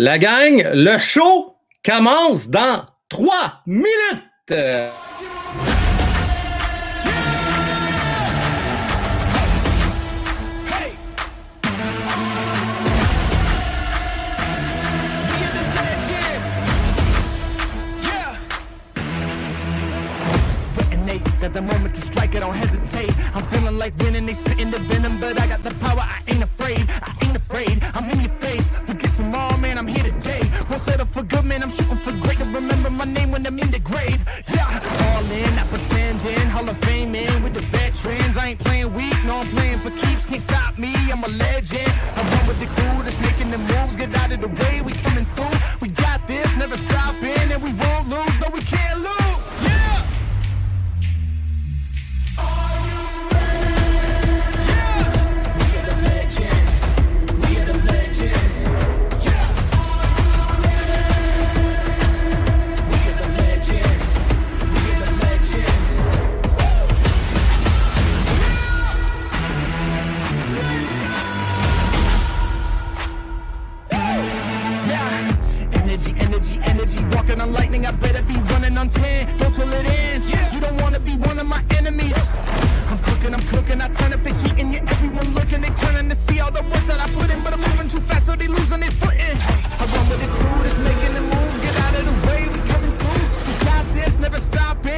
La gang, le show commence dans trois minutes. Got the moment to strike, I don't hesitate. I'm feeling like winning, they spitting the venom, but I got the power, I ain't afraid. I ain't afraid, I'm in your face. Forget tomorrow, man, I'm here today. Won't settle for good, man, I'm shooting for great. And remember my name when I'm in the grave. Yeah, all in, not pretending. Hall of Fame in with the veterans. I ain't playing weak, no, I'm playing for keeps. Can't stop me, I'm a legend. I run with the crew that's making the moves. Get out of the way, we coming through. We got this, never stopping, and we won't lose. No, we can't lose. Walking on lightning, I better be running on 10. Go till it ends. You don't wanna be one of my enemies. I'm cooking, I'm cooking. I turn up the heat and yeah, everyone looking. They turning to see all the work that I put in. But I'm moving too fast, so they losing their footing. I run with the crew that's making the move. Get out of the way, we coming through. We got this, never stopping,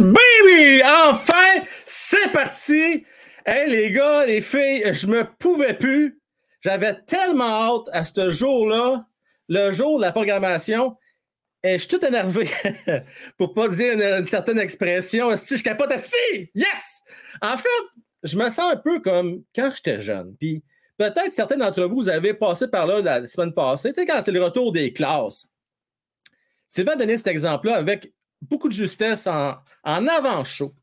Baby! Enfin, c'est parti! Hey, les gars, les filles, je me pouvais plus. J'avais tellement hâte à ce jour-là, le jour de la programmation. Et je suis tout énervé, pour pas dire une, certaine expression. Esti, je capote, esti! Yes! En fait, je me sens un peu comme quand j'étais jeune. Puis peut-être certains d'entre vous, vous avez passé par là la semaine passée. Tu sais, quand c'est le retour des classes. Sylvain a donné cet exemple-là avec beaucoup de justesse en, en avant-show.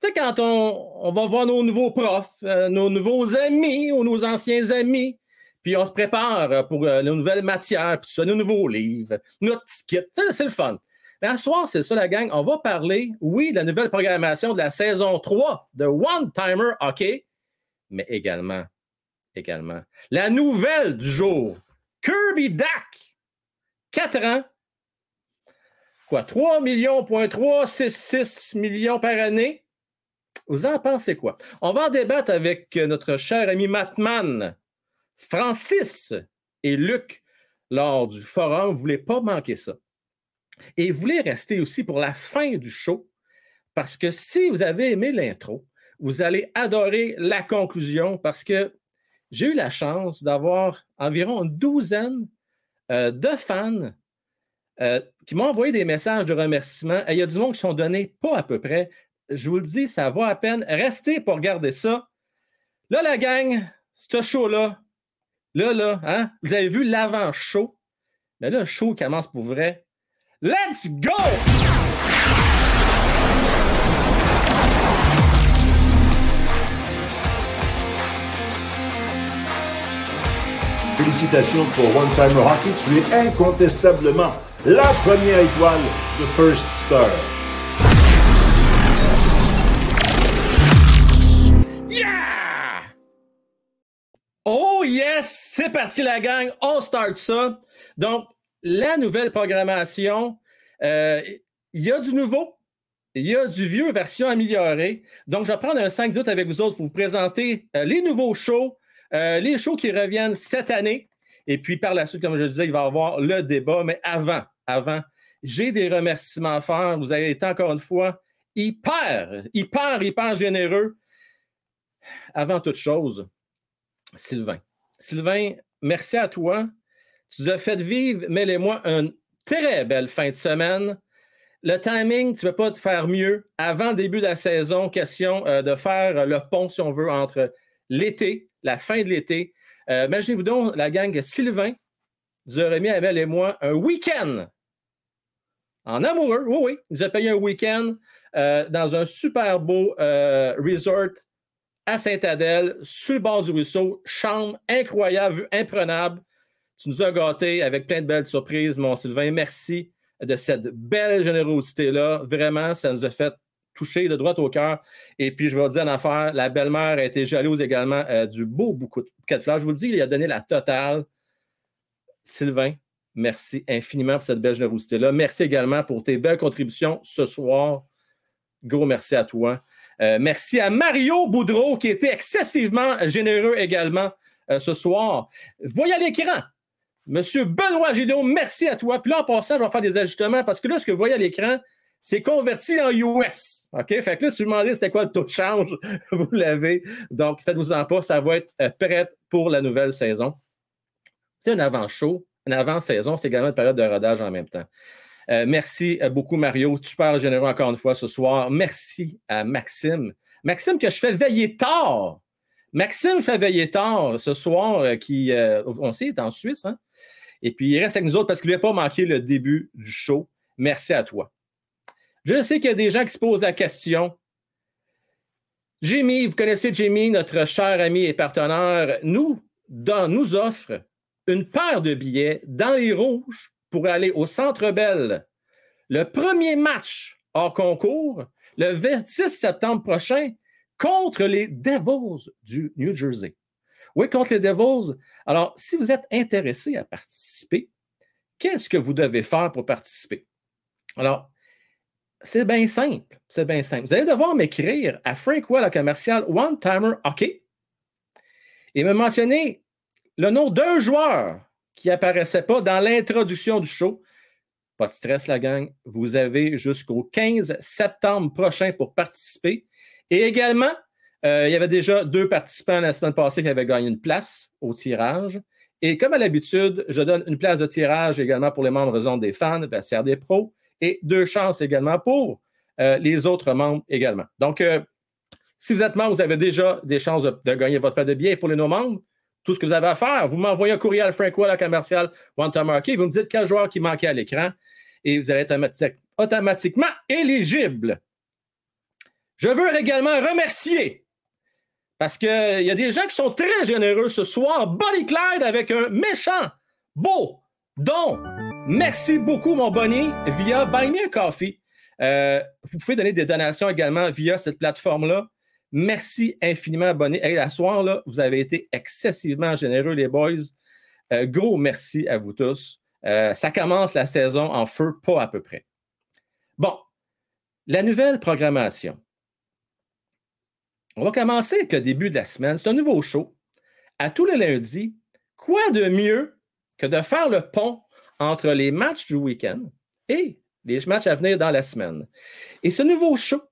Tu sais, quand on, va voir nos nouveaux profs, euh, nos nouveaux amis ou nos anciens amis, puis on se prépare euh, pour euh, nos nouvelles matières, puis ça, nos nouveaux livres, notre sais, c'est le fun. Mais à soir, c'est ça, la gang. On va parler, oui, de la nouvelle programmation de la saison 3 de One Timer Hockey, mais également, également, la nouvelle du jour, Kirby Dack, 4 ans, quoi, 3 millions, point 3, 6, 6 millions par année? Vous en pensez quoi? On va en débattre avec notre cher ami Matman, Francis et Luc lors du forum. Vous ne voulez pas manquer ça. Et vous voulez rester aussi pour la fin du show, parce que si vous avez aimé l'intro, vous allez adorer la conclusion, parce que j'ai eu la chance d'avoir environ une douzaine euh, de fans euh, qui m'ont envoyé des messages de remerciement. Et il y a du monde qui sont donnés pas à peu près. Je vous le dis, ça vaut à peine. Restez pour regarder ça. Là, la gang, ce show-là, là, là, hein, vous avez vu l'avant-show. Mais là, le show commence pour vrai. Let's go! Félicitations pour One Timer Hockey. Tu es incontestablement la première étoile de First Star. Yeah! Oh yes! C'est parti la gang, on start ça. Donc, la nouvelle programmation, euh, il y a du nouveau, il y a du vieux version améliorée. Donc, je vais prendre un 5 minutes avec vous autres pour vous présenter euh, les nouveaux shows, euh, les shows qui reviennent cette année. Et puis, par la suite, comme je disais, il va y avoir le débat. Mais avant, avant, j'ai des remerciements à faire. Vous avez été encore une fois hyper, hyper, hyper généreux. Avant toute chose, Sylvain. Sylvain, merci à toi. Tu nous as fait vivre, Mel et moi, une très belle fin de semaine. Le timing, tu ne peux pas te faire mieux. Avant le début de la saison, question euh, de faire le pont, si on veut, entre l'été, la fin de l'été. Euh, imaginez-vous donc la gang Sylvain nous a remis, Amel et moi, un week-end en amoureux. Oui, oui. Il nous a payé un week-end euh, dans un super beau resort à Saint-Adèle, sur le bord du ruisseau. Chambre incroyable, vue imprenable. Tu nous as gâtés avec plein de belles surprises, mon Sylvain. Merci de cette belle générosité-là. Vraiment, ça nous a fait toucher de droite au cœur. Et puis, je vais vous dire une affaire, la belle-mère a été jalouse également euh, du beau bouquet de fleurs. Je vous le dis, il a donné la totale. Sylvain, merci infiniment pour cette belle générosité-là. Merci également pour tes belles contributions ce soir. Gros merci à toi. Euh, merci à Mario Boudreau qui était excessivement généreux également euh, ce soir. Voyez à l'écran, Monsieur Benoît Gidon, merci à toi. Puis là, en passant, je vais faire des ajustements parce que là, ce que vous voyez à l'écran, c'est converti en US. OK? Fait que là, si vous demandez c'était quoi le taux de change, vous l'avez. Donc, faites-vous-en pas, ça va être euh, prêt pour la nouvelle saison. C'est un avant-show, une avant-saison, c'est également une période de rodage en même temps. Euh, merci euh, beaucoup, Mario. Super généreux encore une fois ce soir. Merci à Maxime. Maxime, que je fais veiller tard. Maxime fait veiller tard ce soir, qui, on sait, est en Suisse. Hein? Et puis, il reste avec nous autres parce qu'il n'a pas manqué le début du show. Merci à toi. Je sais qu'il y a des gens qui se posent la question. Jamie, vous connaissez Jamie, notre cher ami et partenaire, nous, nous offre une paire de billets dans les rouges pour aller au Centre Bell. Le premier match hors concours, le 26 septembre prochain, contre les Devils du New Jersey. Oui, contre les Devils. Alors, si vous êtes intéressé à participer, qu'est-ce que vous devez faire pour participer? Alors, c'est bien simple. C'est bien simple. Vous allez devoir m'écrire à Frank Well, commercial One Timer Hockey et me mentionner le nom d'un joueur qui apparaissait pas dans l'introduction du show. Pas de stress, la gang. Vous avez jusqu'au 15 septembre prochain pour participer. Et également, euh, il y avait déjà deux participants la semaine passée qui avaient gagné une place au tirage. Et comme à l'habitude, je donne une place de tirage également pour les membres des fans, vestiaire des pros, et deux chances également pour euh, les autres membres également. Donc, euh, si vous êtes membre, vous avez déjà des chances de, gagner votre paire de billets. pour les non-membres, tout ce que vous avez à faire, vous m'envoyez un courriel à Frank Wall à commercial Hockey, vous me dites quel joueur qui manquait à l'écran et vous allez être automatiquement éligible. Je veux également remercier parce qu'il y a des gens qui sont très généreux ce soir. Bonnie Clyde avec un méchant, beau don. Merci beaucoup, mon Bonnie, via Buy Me a Coffee. Euh, vous pouvez donner des donations également via cette plateforme-là. Merci infiniment, Bonnie. Et à soir, vous avez été excessivement généreux, les boys. Euh, gros merci à vous tous. Euh, ça commence la saison en feu, pas à peu près. Bon, la nouvelle programmation. On va commencer avec le début de la semaine. C'est un nouveau show. À tous les lundis, quoi de mieux que de faire le pont entre les matchs du week-end et les matchs à venir dans la semaine? Et ce nouveau show,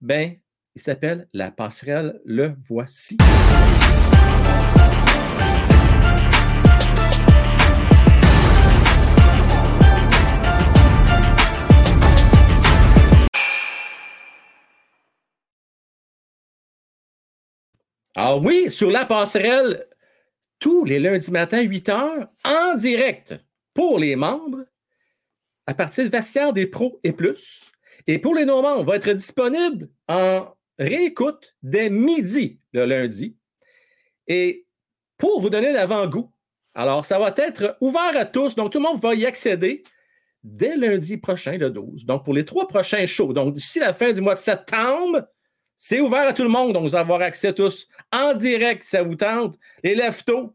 ben, il s'appelle La passerelle, le voici. Ah oui, sur la passerelle, tous les lundis matin, 8 heures, en direct pour les membres, à partir de vestiaire des pros et plus. Et pour les non-membres, va être disponible en réécoute dès midi le lundi. Et pour vous donner l'avant-goût Alors, ça va être ouvert à tous, donc tout le monde va y accéder dès lundi prochain, le 12. Donc, pour les trois prochains shows, donc d'ici la fin du mois de septembre, c'est ouvert à tout le monde, donc vous allez avoir accès tous en direct si ça vous tente. Les leftos,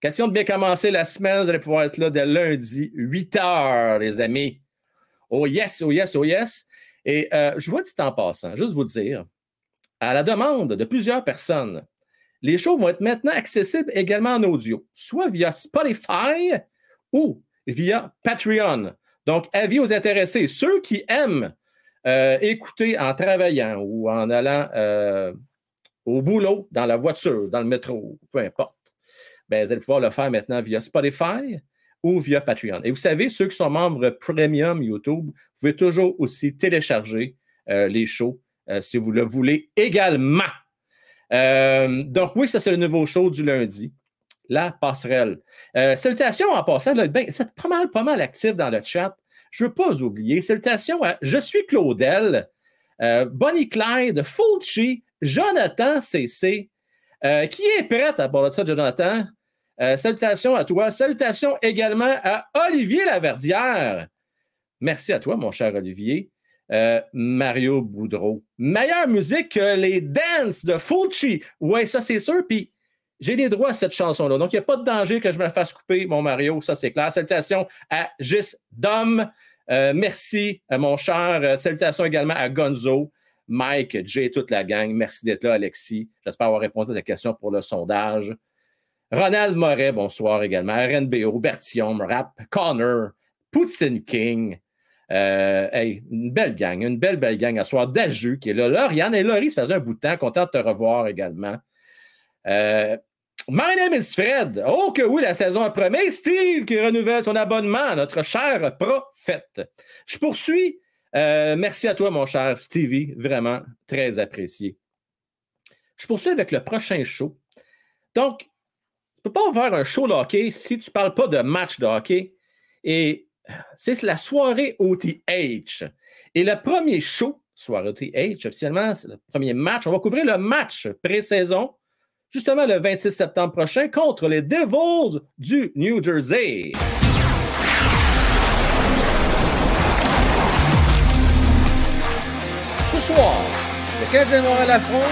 question de bien commencer la semaine, vous allez pouvoir être là dès lundi, 8 heures, les amis. Oh yes, oh yes, oh yes. Et euh, je vois dit en passant, juste vous dire, à la demande de plusieurs personnes, les shows vont être maintenant accessibles également en audio, soit via Spotify ou via Patreon. Donc, avis aux intéressés, ceux qui aiment euh, écouter en travaillant ou en allant euh, au boulot, dans la voiture, dans le métro, peu importe, ben, vous allez pouvoir le faire maintenant via Spotify ou via Patreon. Et vous savez, ceux qui sont membres premium YouTube, vous pouvez toujours aussi télécharger euh, les shows si vous le voulez également. Euh, donc, oui, ça, c'est le nouveau show du lundi. La passerelle. Euh, salutations en passant. ben, c'est pas mal, pas mal actif dans le chat. Je ne veux pas oublier. Salutations à Je suis Claudel, euh, Bonnie Clyde, Fulci, Jonathan CC. qui est prête à parler de ça, Jonathan? salutations à toi. Salutations également à Olivier Laverdière. Merci à toi, mon cher Olivier. Euh, Mario Boudreau. Meilleure musique que les Dance de Fulci. Oui, ça, c'est sûr. Puis j'ai les droits à cette chanson-là. Donc, il n'y a pas de danger que je me la fasse couper, mon Mario. Ça, c'est clair. Salutations à Gis Dom. Euh, merci, euh, mon cher. salutations également à Gonzo, Mike, Jay, toute la gang. Merci d'être là, Alexis. J'espère avoir répondu à ta question pour le sondage. Ronald Moret, bonsoir également. RNBO, Bertium, Rap, Connor, Poutine King, euh, une belle gang, une belle, belle gang à soir. Daju qui est là. Lauriane et Laurie, ça faisait un bout de temps. Content de te revoir également. Euh, My name is Fred. Oh que oui, la saison a promis. Steve qui renouvelle son abonnement, notre cher prophète. Je poursuis. Euh, merci à toi, mon cher Stevie. Vraiment très apprécié. Je poursuis avec le prochain show. Donc, tu ne peux pas faire un show de hockey si tu ne parles pas de match de hockey. Et c'est la soirée OTH. Et le premier show, soirée OTH, officiellement, c'est le premier match. On va couvrir le match pré-saison, justement le 26 septembre prochain, contre les Devils du New Jersey. Ce soir, le Canadien Montréal affronte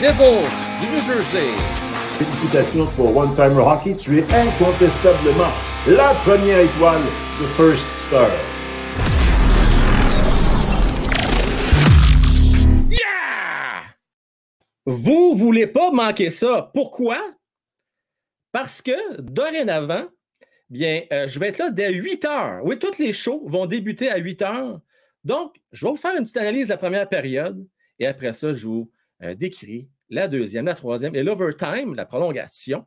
les Devils du New Jersey. Félicitations pour One Timer Hockey. Tu es incontestablement la première étoile de First Star. Yeah! Vous voulez pas manquer ça. Pourquoi? Parce que dorénavant, bien, euh, je vais être là dès 8 heures. Oui, tous les shows vont débuter à 8 heures. Donc, je vais vous faire une petite analyse de la première période et après ça, je vous euh, décris la deuxième, la troisième et l'overtime, la prolongation.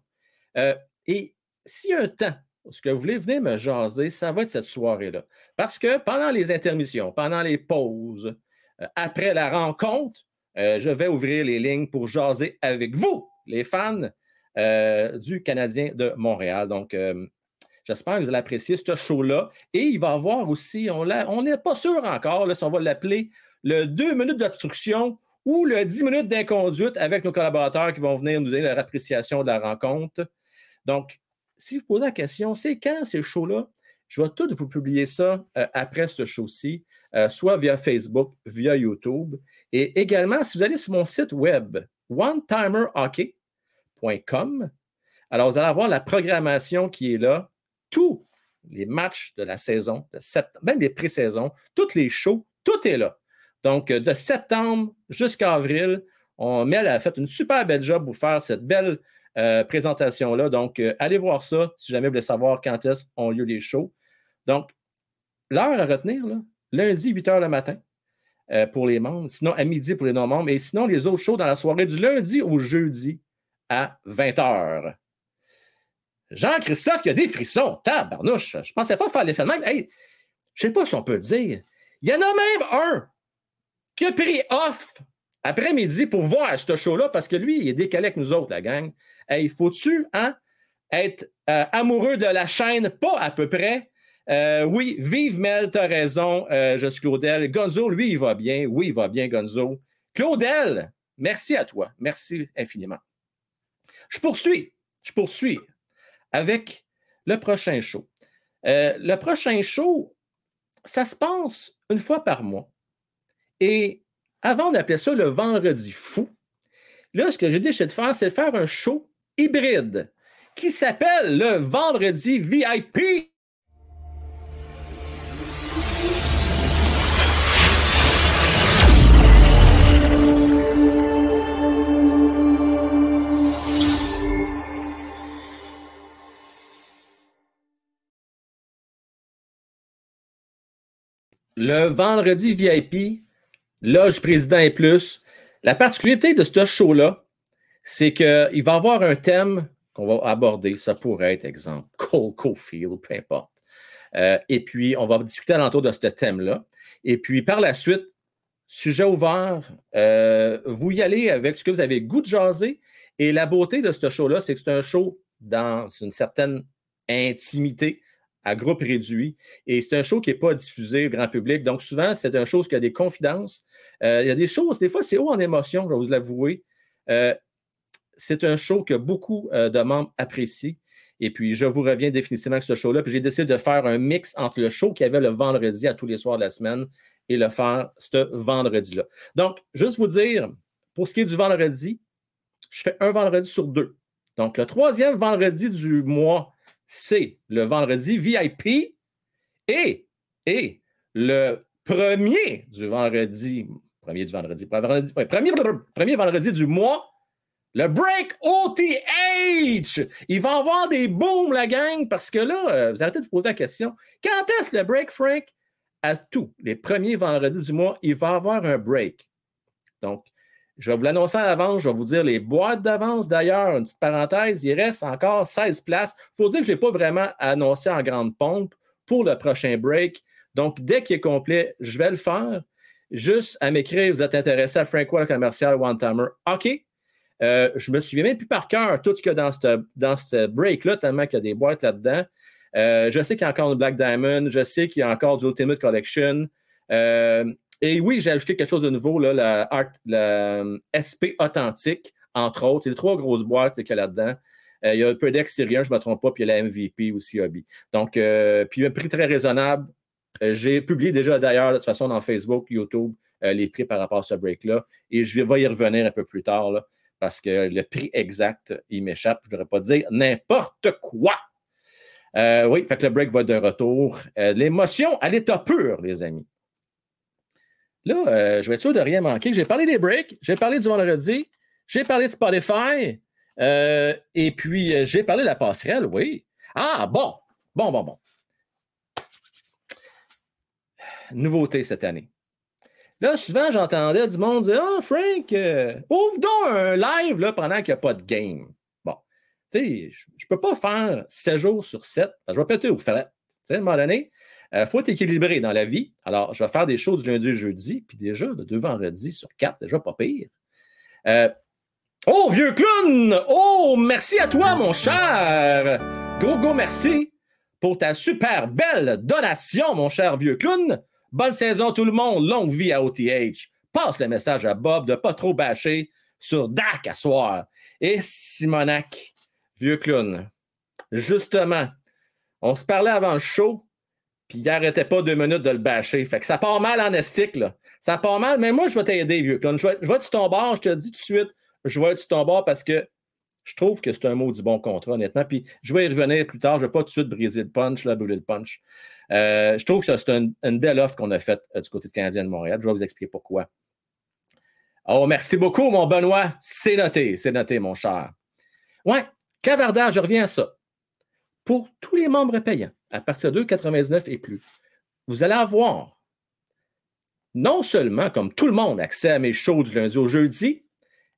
Euh, et s'il y a un temps ce que vous voulez venir me jaser, ça va être cette soirée-là. Parce que pendant les intermissions, pendant les pauses, euh, après la rencontre, euh, je vais ouvrir les lignes pour jaser avec vous, les fans du Canadien de Montréal. Donc, j'espère que vous allez apprécier ce show-là. Et il va y avoir aussi, on n'est pas sûr encore si on va l'appeler le deux minutes d'obstruction ou le 10 minutes d'inconduite avec nos collaborateurs qui vont venir nous donner leur appréciation de la rencontre. Donc, si vous posez la question, c'est quand ces shows-là? Je vais tout vous publier ça euh, après ce show-ci, euh, soit via Facebook, via YouTube. Et également, si vous allez sur mon site web, onetimerhockey.com, alors vous allez avoir la programmation qui est là, tous les matchs de la saison, de même les pré-saisons, tous les shows, tout est là. Donc, de septembre jusqu'à avril, on, Mel a fait une super belle job pour faire cette belle euh, présentation-là. Donc, euh, allez voir ça si jamais vous voulez savoir quand est-ce ont lieu les shows. Donc, l'heure à retenir, lundi, 8 h le matin euh, pour les membres, sinon à midi pour les non-membres, et sinon les autres shows dans la soirée du lundi au jeudi à 20 h. Jean-Christophe, qui a des frissons. Tabarnouche, je ne pensais pas faire l'effet de même. Hey, je ne sais pas si on peut le dire. Il y en a même un qui a pris off après-midi pour voir ce show-là parce que lui, il est décalé avec nous autres, la gang. Il faut-tu hein, être euh, amoureux de la chaîne? Pas à peu près. Euh, oui, vive Mel, t'as raison. Euh, je suis Claudel. Gonzo, lui, il va bien. Oui, il va bien, Gonzo. Claudel, merci à toi. Merci infiniment. Je poursuis. Je poursuis avec le prochain show. Euh, le prochain show, ça se passe une fois par mois. Et avant d'appeler ça le vendredi fou, là, ce que j'ai décidé de faire, c'est de faire un show hybride qui s'appelle le vendredi VIP. Le vendredi VIP, loge président et plus. La particularité de ce show-là, c'est qu'il va avoir un thème qu'on va aborder. Ça pourrait être, exemple, Cole Caulfield, peu importe. Euh, et puis, on va discuter alentour de ce thème-là. Et puis, par la suite, sujet ouvert, euh, vous y allez avec ce que vous avez goût de jaser. Et la beauté de ce show-là, c'est que c'est un show dans une certaine intimité à groupe réduit. Et c'est un show qui n'est pas diffusé au grand public. Donc, souvent, c'est un show qui a des confidences. Euh, il y a des choses, des fois, c'est haut en émotion, je vais vous l'avouer. Euh, c'est un show que beaucoup euh, de membres apprécient. Et puis, je vous reviens définitivement avec ce show-là. Puis, j'ai décidé de faire un mix entre le show qu'il y avait le vendredi à tous les soirs de la semaine et le faire ce vendredi-là. Donc, juste vous dire, pour ce qui est du vendredi, je fais un vendredi sur deux. Donc, le troisième vendredi du mois, c'est le vendredi VIP et, et le premier du vendredi, premier du vendredi, premier, vendredi du mois, le break OTH! Il va y avoir des booms, la gang, parce que là, euh, vous arrêtez de vous poser la question. Quand est-ce le break, Frank? À tous les premiers vendredis du mois, il va y avoir un break. Donc, je vais vous l'annoncer à l'avance, je vais vous dire les boîtes d'avance d'ailleurs. Une petite parenthèse, il reste encore 16 places. Il faut dire que je ne l'ai pas vraiment annoncé en grande pompe pour le prochain break. Donc, dès qu'il est complet, je vais le faire. Juste à m'écrire, vous êtes intéressé à Frank Wall commercial One Timer. OK. Euh, je me souviens même plus par cœur tout ce qu'il y a dans ce break-là, tellement qu'il y a des boîtes là-dedans. Euh, je sais qu'il y a encore une Black Diamond. Je sais qu'il y a encore du Ultimate Collection. Euh, et oui, j'ai ajouté quelque chose de nouveau, là, la, euh, SP Authentique, entre autres. C'est les trois grosses boîtes qu'il y a là-dedans. Euh, il y a le Predex Syrien, je ne me trompe pas, puis il y a la MVP aussi, Hobby. Donc, euh, puis un prix très raisonnable. j'ai publié déjà d'ailleurs, de toute façon, dans Facebook, YouTube, les prix par rapport à ce break-là. Et je vais y revenir un peu plus tard, parce que le prix exact, il m'échappe. Je ne devrais pas dire n'importe quoi. oui, fait que le break va être de retour. L'émotion à l'état pur, les amis. Là, euh, je vais être sûr de rien manquer. J'ai parlé des breaks, j'ai parlé du vendredi, j'ai parlé de Spotify, euh, et puis euh, j'ai parlé de la passerelle, oui. Ah, bon, bon, bon, bon. Nouveauté cette année. Là, souvent, j'entendais du monde dire oh, Frank, ouvre donc un live là, pendant qu'il n'y a pas de game. Bon, tu sais, je ne peux pas faire 7 jours sur 7. Je vais péter au fret. Tu sais, à un moment donné, il euh, faut être équilibré dans la vie. Alors, je vais faire des choses du lundi au jeudi, puis déjà, de deux vendredis sur quatre, déjà pas pire. Euh, oh, vieux clown! Oh, merci à toi, mon cher! Gros, gros merci pour ta super belle donation, mon cher vieux clown. Bonne saison, tout le monde. Longue vie à OTH. Passe le message à Bob de pas trop bâcher sur DAC à soir. Et Simonac, vieux clown, justement, on se parlait avant le show puis il n'arrêtait pas deux minutes de le bâcher. Fait que ça part mal en estique, là. Ça part mal, mais moi, je vais t'aider, vieux. je vais, je vais être ton bord, je te dis tout de suite, je vais être sur ton bord parce que je trouve que c'est un mot du bon contrat, honnêtement. Puis je vais y revenir plus tard. Je ne vais pas tout de suite briser le punch, là, brûler le punch. Euh, je trouve que c'est une belle offre qu'on a faite euh, du côté de Canadien de Montréal. Je vais vous expliquer pourquoi. Oh, merci beaucoup, mon Benoît. C'est noté, c'est noté, mon cher. Ouais, clavardage, je reviens à ça. Pour tous les membres payants, à partir de 2,99 et plus, vous allez avoir non seulement, comme tout le monde, accès à mes shows du lundi au jeudi,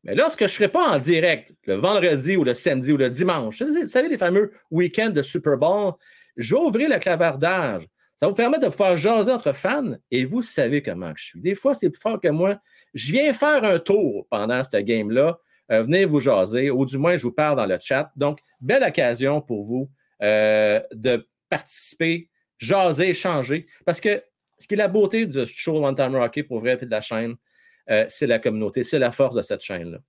mais lorsque je ne serai pas en direct le vendredi ou le samedi ou le dimanche, vous savez, les fameux week-ends de Super Bowl, ouvrir le clavardage. Ça vous permettre de faire jaser entre fans et vous savez comment je suis. Des fois, c'est plus fort que moi. Je viens faire un tour pendant cette game-là. Euh, venez vous jaser, ou du moins, je vous parle dans le chat. Donc, belle occasion pour vous euh, de participer, jaser, échanger. Parce que ce qui est la beauté de ce show One Time Rocky pour vrai et de la chaîne, euh, c'est la communauté, c'est la force de cette chaîne-là.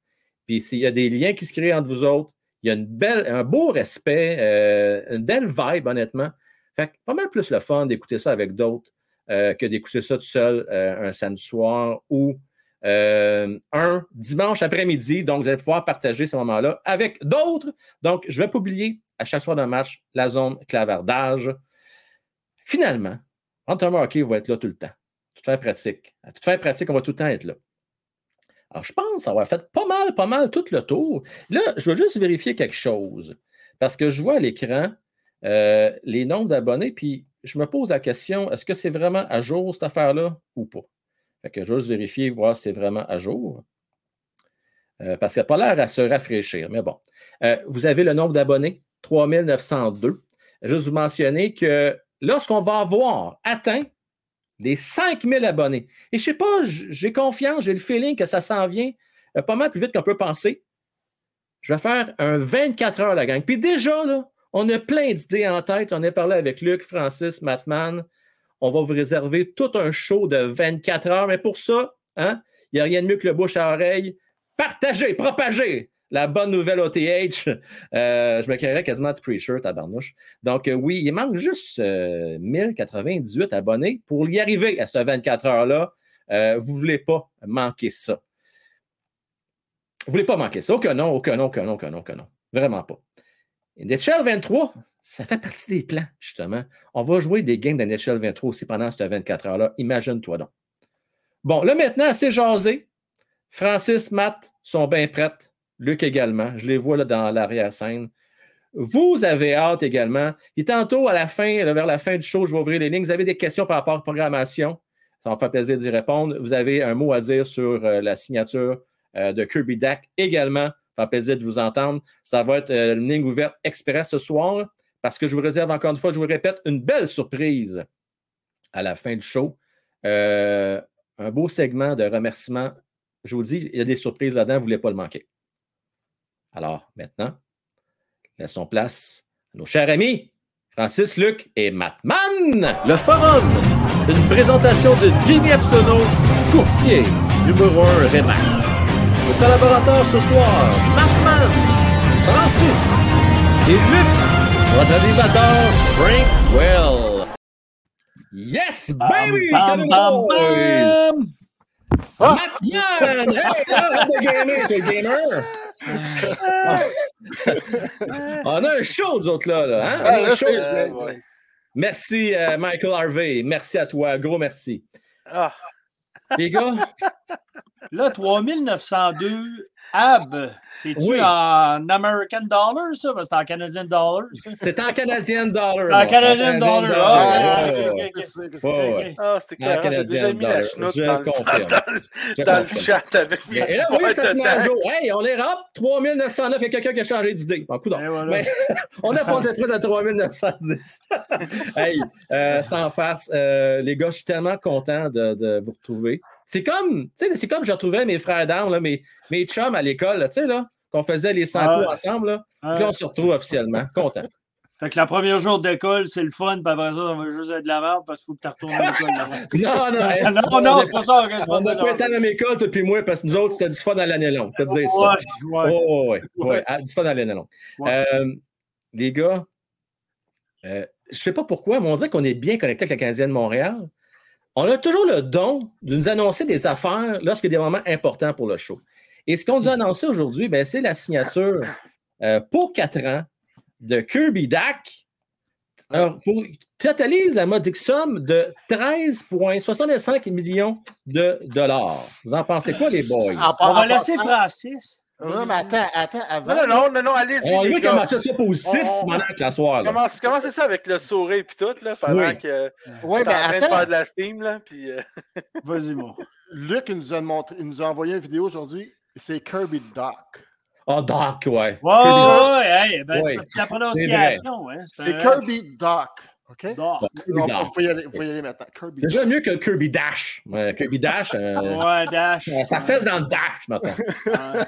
Puis s'il y a des liens qui se créent entre vous autres, Il y a un beau respect, euh, une belle vibe, honnêtement. Fait que pas mal plus le fun d'écouter ça avec d'autres que d'écouter ça tout seul un samedi soir ou un dimanche après-midi. Donc, vous allez pouvoir partager ce moment-là avec d'autres. Donc, je vais publier à chaque soir d'un match la zone clavardage. Finalement, Entraînement hockey va être là tout le temps. Tout faire pratique. À toute pratique, on va tout le temps être là. Alors, je pense avoir fait pas mal, pas mal tout le tour. Là, je veux juste vérifier quelque chose. Parce que je vois à l'écran euh, les nombres d'abonnés, puis je me pose la question, est-ce que c'est vraiment à jour cette affaire-là ou pas? Fait que je juste vérifier, voir si c'est vraiment à jour. Euh, parce qu'il n'a pas l'air à se rafraîchir. Mais bon. Euh, vous avez le nombre d'abonnés, 3902. Juste vous mentionner que lorsqu'on va avoir atteint les 5000 abonnés. Et je ne sais pas, j'ai confiance, j'ai le feeling que ça s'en vient euh, pas mal plus vite qu'on peut penser. Je vais faire un 24 heures, la gang. Puis déjà, là, on a plein d'idées en tête. On a parlé avec Luc, Francis, Matman. On va vous réserver tout un show de 24 heures. Mais pour ça, hein, il n'y a rien de mieux que le bouche à oreille. Partagez, propagez la bonne nouvelle OTH. Euh, je me créerais quasiment de pre-shirt à Barnouche. Donc, euh, oui, il manque juste 1098 abonnés pour y arriver à ce 24 heures-là. vous ne voulez pas manquer ça. Vous ne voulez pas manquer ça. Aucun non, aucun non, aucun non, aucun non, aucun non. Vraiment pas. NHL 23, ça fait partie des plans, justement. On va jouer des games d'NHL 23 aussi pendant ces 24 heures-là. Imagine-toi donc. Bon, là maintenant, assez jasé. Francis, Matt sont bien prêts. Luc également. Je les vois là dans l'arrière-scène. Vous avez hâte également. Et tantôt, à la fin, vers la fin du show, je vais ouvrir les lignes. Vous avez des questions par rapport à la programmation? Ça me faire plaisir d'y répondre. Vous avez un mot à dire sur euh, la signature euh, de Kirby Dack également. Ça fait plaisir de vous entendre. Ça va être euh, une ligne ouverte express ce soir parce que je vous réserve encore une fois, je vous répète, une belle surprise à la fin du show. Euh, un beau segment de remerciements. Je vous dis, il y a des surprises là-dedans, vous ne voulez pas le manquer. Alors, maintenant, laissons place à nos chers amis Francis, Luc et Matman. Le Forum, une présentation de Jimmy Epsono, courtier numéro 1 Remax. Nos collaborateurs ce soir, Batman, Francis et Luc, votre animateur Frank Well. Yes, baby! Bam, bam, bam, ah! Matman! Hey, là, t'es gamer, t'es gamer! On a un show, nous autres, là. là, hein? On a un show. Merci, euh, Michael Harvey. Merci à toi. Gros merci. Ah. Les gars, Là, 3902 AB, c'est-tu en American Dollar, ça? c'est en Canadian Dollar, C'est en Canadian Dollar. En Canadian Dollar. Ah, ah, c'était clair. J'ai déjà mis la chenoute dans, le, dans le chat avec mes Et là, oui, ça se met à jour. Hey, on est rap, 3909, il y a quelqu'un qui a changé d'idée. Bon, coup Mais on a passé près de 3910. hey, euh, sans farce, euh, les gars, je suis tellement content de, de vous retrouver. C'est comme, c'est comme je retrouvais mes frères d'armes, mes, mes chums à l'école, tu sais, là, qu'on faisait les 100 coups ensemble, là. Puis on se retrouve officiellement. Content. Fait que la première jour d'école, c'est le fun, puis après ça, on va juste être de la merde parce qu'il faut que tu retournes à l'école. non, non, non, non, c'est pas ça. On n'a pas été à la même école, depuis moi, parce que nous autres, c'était du fun à l'année longue. Je te dire ça. Ouais, ouais, ouais, ouais, ah, Du fun à l'année longue. Euh, les gars, euh, je ne sais pas pourquoi, mais on dirait qu'on est bien connecté avec la Canadienne de Montréal on a toujours le don de nous annoncer des affaires lorsqu'il y a des moments importants pour le show. Et ce qu'on nous a annoncé aujourd'hui, ben, c'est la signature euh, pour quatre ans de Kirby Dack. pour, totalise la modique somme de 13,65 millions de dollars. Vous en pensez quoi, les boys? On va laisser Francis. Non, mais attends, attends, avant. Non, non, non, non, allez-y. On va commencer ça positif, ce matin, la soirée. Commence, commencez ça avec le sourire et tout, là, pendant oui. que oui, ben, en train de faire de la steam, là, puis... Euh, Vas-y, moi. Luc, il nous, a montré, il nous a envoyé une vidéo aujourd'hui, c'est Kirby Doc. Oh, Doc, ouais. Ouais, ouais, ouais, ben, c'est parce que la prononciation, hein. C'est Kirby Doc. OK? Il faut, y aller, faut y aller maintenant. Kirby Déjà mieux que Kirby Dash. Kirby Dash. Euh, ouais, Dash. Ça fesse dans le Dash maintenant.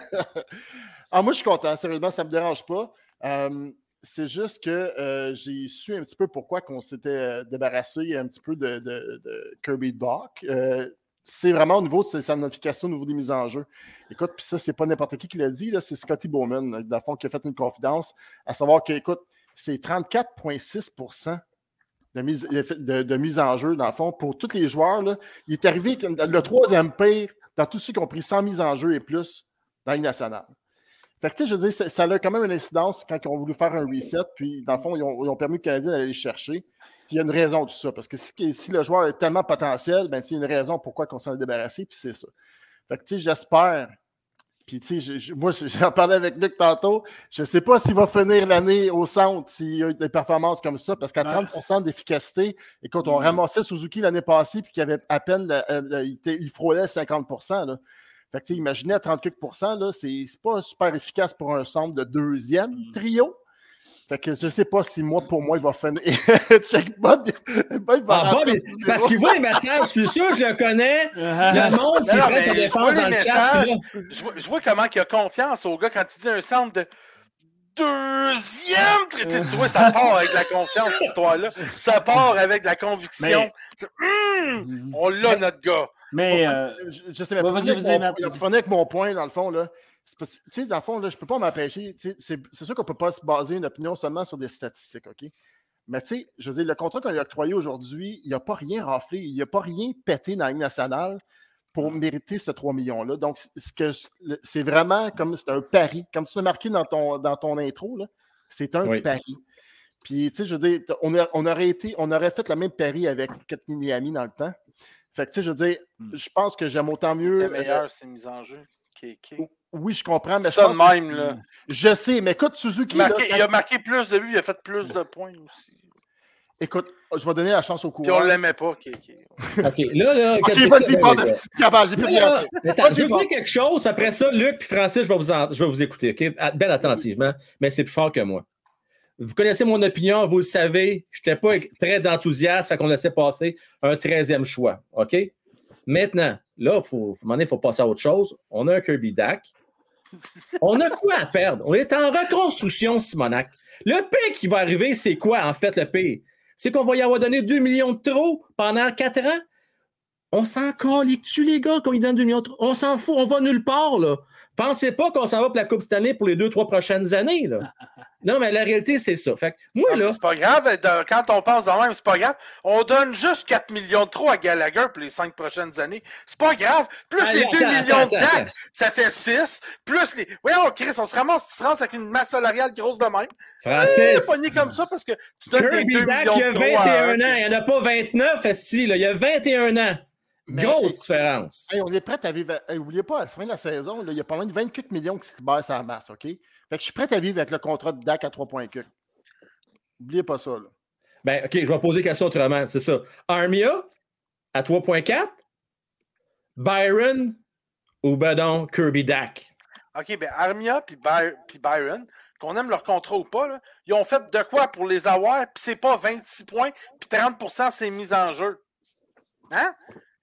ah, moi, je suis content. Sérieusement, ça ne me dérange pas. Euh, c'est juste que euh, j'ai su un petit peu pourquoi on s'était débarrassé un petit peu de, de, de Kirby Doc. c'est vraiment au niveau de sa notification, au niveau des mises en jeu. Écoute, puis ça, c'est pas n'importe qui qui l'a dit, c'est Scotty Bowman, dans le fond, qui a fait une confidence, à savoir que, écoute, c'est 34,6 de mise, de, mise en jeu, dans le fond, pour tous les joueurs. Là. Il est arrivé le troisième pire dans tous ceux qui ont pris 100 mises en jeu et plus dans l'Union nationale. Fait que, je veux ça, a quand même une incidence quand ils ont voulu faire un reset, puis dans le fond, ils ont, permis aux Canadiens d'aller les chercher. Il y a une raison de tout ça, parce que si, le joueur est tellement potentiel, ben, il y a une raison pourquoi on s'en est débarrassé, puis c'est ça. Fait que, j'espère puis, tu sais, moi, j'en parlais avec Luc tantôt. Je ne sais pas s'il va finir l'année au centre s'il y a eu des performances comme ça, parce qu'à 30% d'efficacité, écoute, on mm. ramassait Suzuki l'année passée, puis qu'il avait à peine, euh, euh, il, frôlait 50 là. Fait que, imaginez à 38 là, c'est pas super efficace pour un centre de deuxième mm. trio. Fait que je sais pas si moi, pour moi, il va finir. Check Bob. Bob ah, Bob, c'est parce qu'il voit les messages. Je suis sûr que je le connais. Le monde qui fait sa défense dans le chat. Je vois, je vois comment il a confiance au gars quand il dit un centre de deuxième tu, tu vois, ça part avec la confiance, cette histoire-là. Ça part avec la conviction. Hum, on l'a, notre gars. Mais. Euh... Je, je sais pas. Vas-y, avec mon point, dans le fond, là. Tu sais, dans le fond, là, je ne peux pas m'empêcher. C'est sûr qu'on ne peut pas se baser une opinion seulement sur des statistiques, OK? Mais tu sais, je veux dire, le contrat qu'on a octroyé aujourd'hui, il n'y a pas rien raflé, il n'y a pas rien pété dans la Ligue nationale pour mériter ce 3 millions-là. Donc, c'est vraiment comme c'est un pari. Comme tu l'as marqué dans ton, dans ton intro, c'est un pari. Puis, tu sais, je veux dire, on, on, aurait été, on aurait fait le même pari avec Miami dans le temps. Fait que, tu sais, je veux dire, hmm. je pense que j'aime autant mieux. C'est meilleur, c'est mise en jeu. Oui, je comprends. Mais ça de même, là. Je sais, mais écoute, Suzuki. Il a marqué plus de buts, il a fait plus de points aussi. Écoute, je vais donner la chance au coureur. Puis on l'aimait pas, OK, OK, là, là. OK, vas-y, pas capable, j'ai plus rien. Je vais dire quelque chose, après ça, Luc et Francis, je vais vous, je vais vous écouter, OK? Bien attentivement, mais c'est plus fort que moi. Vous connaissez mon opinion, vous le savez, je n'étais pas très enthousiaste, fait qu'on laissait passer un 13e choix, OK? Maintenant, là, il faut, il faut passer à autre chose. On a un Kirby Dak. On a quoi à perdre? On est en reconstruction, Simonac. Le P qui va arriver, c'est quoi, en fait, le P? C'est qu'on va y avoir donné 2 millions de trop pendant 4 ans? On s'en dessus, les gars, quand ils donnent 2 millions de trop. On s'en fout, on va nulle part, là. Pensez pas qu'on s'en va pour la Coupe cette année pour les 2-3 prochaines années, là. Non, mais la réalité, c'est ça. Fait moi, là. C'est pas grave. Quand on pense de même, c'est pas grave. On donne juste 4 millions de trop à Gallagher pour les 5 prochaines années. C'est pas grave. Plus les 2 millions de DAC, ça fait 6. Plus les. Oui, Chris, on se ramasse, tu te ramasse avec une masse salariale grosse de même. Francis. Eh, pas comme ça parce que tu donnes Kirby des 2 Dak, millions il y a 21 ans. Il n'y en a pas 29, Esti, là. Il y a 21 ans. Grosse différence. on est prêt à vivre. N'oubliez pas, à la fin de la saison, il y a pas loin de 28 millions qui se libèrent à la masse, OK? Fait que je suis prêt à vivre avec le contrat de DAC à 3.4. N'oubliez pas ça. Là. Ben, OK, je vais poser la question autrement. C'est ça. Armia à 3.4, Byron ou ben Kirby Dak? OK, ben Armia puis Byron, qu'on aime leur contrat ou pas, là, ils ont fait de quoi pour les avoir, puis c'est pas 26 points, puis 30% c'est mis en jeu. Hein?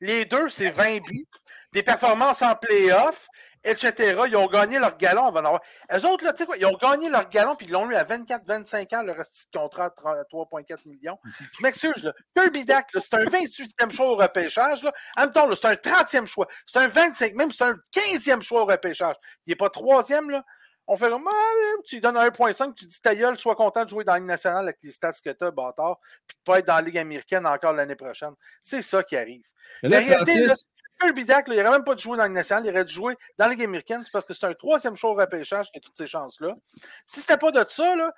Les deux, c'est 20 buts, des performances en playoff, etc. Ils ont gagné leur galon avant d'avoir. Eux autres, là, tu sais quoi, ils ont gagné leur galon puis ils l'ont eu à 24-25 ans, le reste de contrat à 3,4 millions. Je m'excuse, là. Kirby Dak, c'est un 28e choix au repêchage, là. En même temps, c'est un 30e choix. C'est un 25, même c'est un 15e choix au repêchage. Il n'est pas troisième, là. On fait comme, ah, tu donnes 1.5, tu dis ta gueule, sois content de jouer dans la Ligue nationale avec les stats que tu as, bâtard, puis de pas être dans la Ligue américaine encore l'année prochaine. C'est ça qui arrive. la réalité, Kirby Dak, il n'aurait même pas de jouer dans la nationale, il aurait dû jouer dans la Ligue américaine, parce que c'est un troisième show au repêchage qui a toutes ces chances-là. Si c'était pas de ça, là,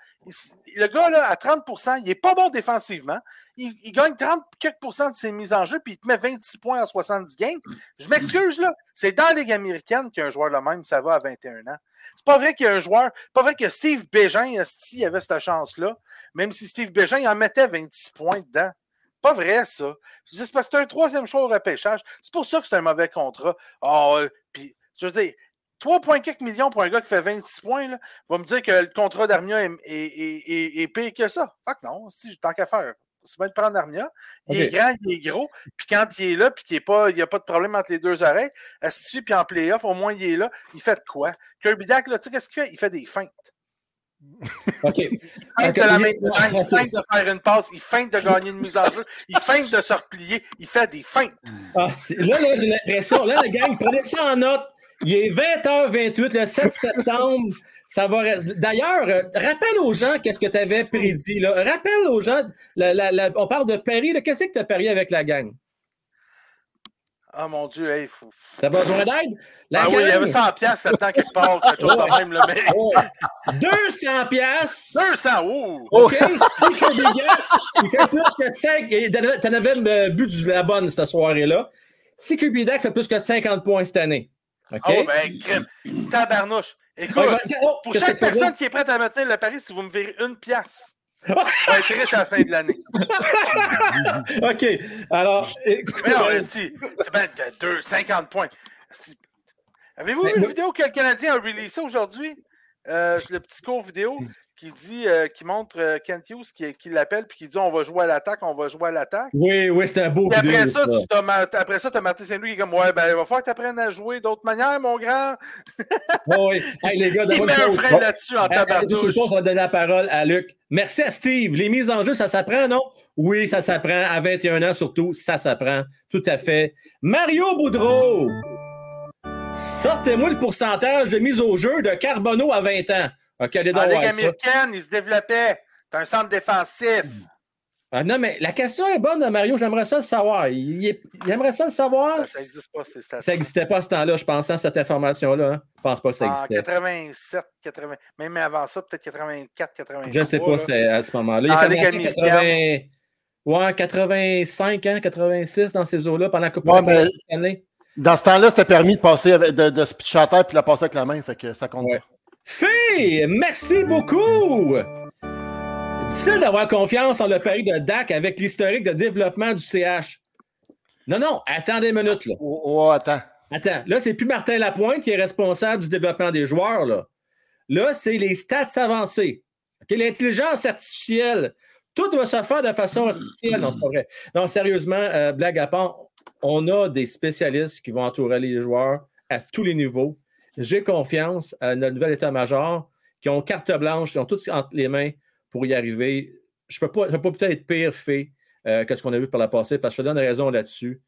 le gars, là, à 30% il est pas bon défensivement. Il, gagne 30% de ses mises en jeu, puis il te met 26 points en 70 games. Je m'excuse, là. C'est dans la Ligue américaine qu'un joueur de même, ça va à 21 ans. C'est pas vrai qu'il y a un joueur, pas vrai que Steve Bégin, il avait cette chance-là, même si Steve Bégin, il en mettait 26 points dedans. Pas vrai, ça. C'est parce que c'est un troisième choix au repêchage. C'est pour ça que c'est un mauvais contrat. Oh, puis, je veux dire, 3,4 millions pour un gars qui fait 26 points, là, va me dire que le contrat d'Armia est, est, est, pire que ça. Fuck non, si, tant qu'à faire. C'est bien de prendre Armia. Il est grand, il est gros. Puis quand il est là, puis qu'il n'y a pas de problème entre les deux oreilles, puis en playoff, au moins il est là. Il fait de quoi? Kirby Dak, tu sais, qu'est-ce qu'il fait? Il fait des feintes. OK. Il feinte de la main il feinte de faire une passe, il feinte de gagner une mise en jeu, il feinte de se replier, il fait des feintes. Ah, là, là j'ai l'impression, là, la gang, prenez ça en note. Il est 20h28, le 7 septembre. Ça va. D'ailleurs, euh, rappelle aux gens qu'est-ce que tu avais prédit. Là. Rappelle aux gens, la- la- la- on parle de Paris. Qu'est-ce que tu as parié avec la gang? Oh mon Dieu, hey, faut... T'as besoin d'aide? La Ah oui, il y avait 100 piastres là-dedans quelque part, quelque chose de même, là, mais ouais. 200 piastres? 200, ouh! OK, Steve Kirby il fait plus que 5. T'en avais euh, bu de la bonne cette soirée-là. Kirby Dak fait plus que 50 points cette année. OK? Oh, ben, crème, tabarnouche. Écoute, Ouais, ben, oh, pour chaque personne qui est prête à me tenir le pari, si vous me verrez une pièce, je vais être riche à la fin de l'année. OK. Alors, écoutez, esti, c'est bien de 2, 50 points. Avez-vous Mais vu la vidéo que le Canadien a releasée aujourd'hui? Euh, le petit court vidéo? Qui dit, euh, qui montre euh, Kent Hughes qui, qui l'appelle puis qui dit on va jouer à l'attaque, on va jouer à l'attaque. oui, oui, c'était un beau Puis après ça, ça. tu ma- après ça, t'as Martin Saint-Louis qui est comme Ouais, ben il va falloir que tu apprennes à jouer d'autres manières, mon grand. Oui, oui. Hey, les gars, Il met un frein là-dessus en tabarnouche. une pause, on va donner la parole à Luc. Merci à Steve. Les mises en jeu, ça s'apprend, non? Oui, ça s'apprend. À 21 ans, surtout, ça s'apprend. Tout à fait. Mario Boudreau. Sortez-moi le pourcentage de mise au jeu de Carbonneau à 20 ans. OK, allez En Ligue américaine, il se développait. T'as un centre défensif. Ah, non, mais la question est bonne, Mario. J'aimerais ça le savoir. Il, est- il aimerait ça le savoir. Ça n'existe pas, ces Ça n'existait pas à ce temps-là, je pense, hein, cette information-là. hein. Je pense pas que ça En existait. 87, 80, même avant ça, peut-être 84, 83. Je ne sais pas là. c'est à ce moment-là. Il En a Ligue commencé en 80... américaine. ouais, 85 ans, 86 dans ces eaux-là pendant la Coupe Ouais, mais-. Dans ce temps-là, c'était permis de passer avec, de, de se pitcher à terre puis la passer avec la main. Fait que ça compte Ouais. pas. Fille, merci beaucoup! Difficile d'avoir confiance en le pari de DAC avec l'historique de développement du CH. Non, non, attendez une minute, là. Oh, oh, attends. Attends, là, c'est plus Martin Lapointe qui est responsable du développement des joueurs, là. Là, c'est les stats avancées. L'intelligence artificielle. Tout doit se faire de façon artificielle. Non, c'est pas vrai. Non, sérieusement, euh, blague à part, on a des spécialistes qui vont entourer les joueurs à tous les niveaux. J'ai confiance à notre nouvel état-major qui ont carte blanche, qui ont tout entre les mains pour y arriver. Je ne peux pas, je peux pas peut-être être pire fait euh, que ce qu'on a vu par la passée, parce que je te donne raison là-dessus.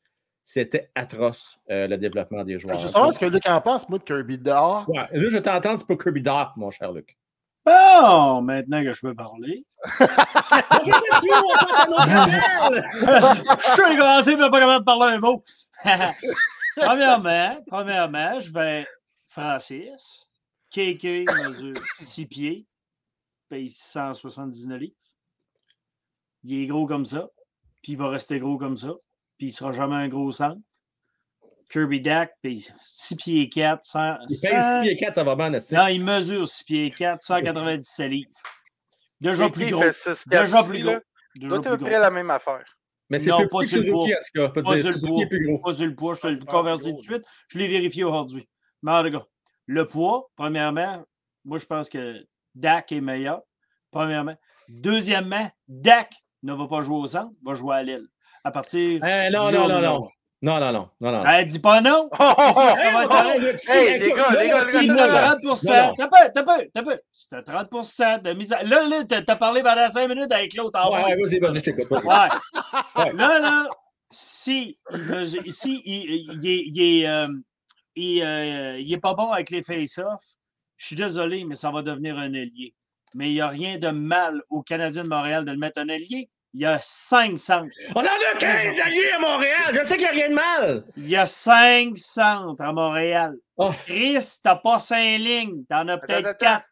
C'était atroce, euh, le développement des joueurs. Je veux savoir ce que Luc en pense, moi, de Kirby. Ouais, là, je t'entends, c'est pas Kirby Dark, mon cher Luc. Bon, maintenant que je peux parler. je suis commencé, mais pas capable de parler un mot. premièrement, premièrement, je vais Francis. KK mesure 6 pieds, paye 179 livres. Il est gros comme ça, puis il va rester gros comme ça, puis il sera jamais un gros centre. Kirby Dak paye 6 pieds 4, 100, Il paye 6 pieds 4, ça va bien, non, il mesure 6 pieds 4, 197 livres. Déjà plus gros. Déjà plus gros. Déjà plus près gros. la même affaire. Mais c'est Non, plus pas petit que Suzuki, en tout cas. Pas sur le poids. je te le Ah, convertis gros, tout de suite. Je l'ai vérifié aujourd'hui. Mais en tout cas, le poids, premièrement, moi je pense que Dak est meilleur. Premièrement. Deuxièmement, Dak ne va pas jouer au centre, va jouer à l'aile. À partir. Eh, non, du non, non, non. Non, non, non, non, non. Elle dit pas non. Oh, oh, oh, ça va être oh, oh. Hey, les gars, les gars, là, les si, gars, moi, attends, là. attends. 30 Non, non. T'as peu, t'as peu, t'as peu. C'était 30% de mise à. Là, là, t'as parlé pendant 5 minutes avec l'autre en Ouais, vas-y, vas-y, je t'écoute. Ouais. Là, là, si, il, si il, il est, il est, euh, il, euh, il est pas bon avec les face-offs, je suis désolé, mais ça va devenir un ailier. Mais il n'y a rien de mal au Canadien de Montréal de le mettre un ailier. Il y a cinq centres. On en a 15 alliés à Montréal. Je sais qu'il n'y a rien de mal. Il y a cinq centres à Montréal. Oh, Chris, t'as pas cinq lignes. T'en as peut-être quatre.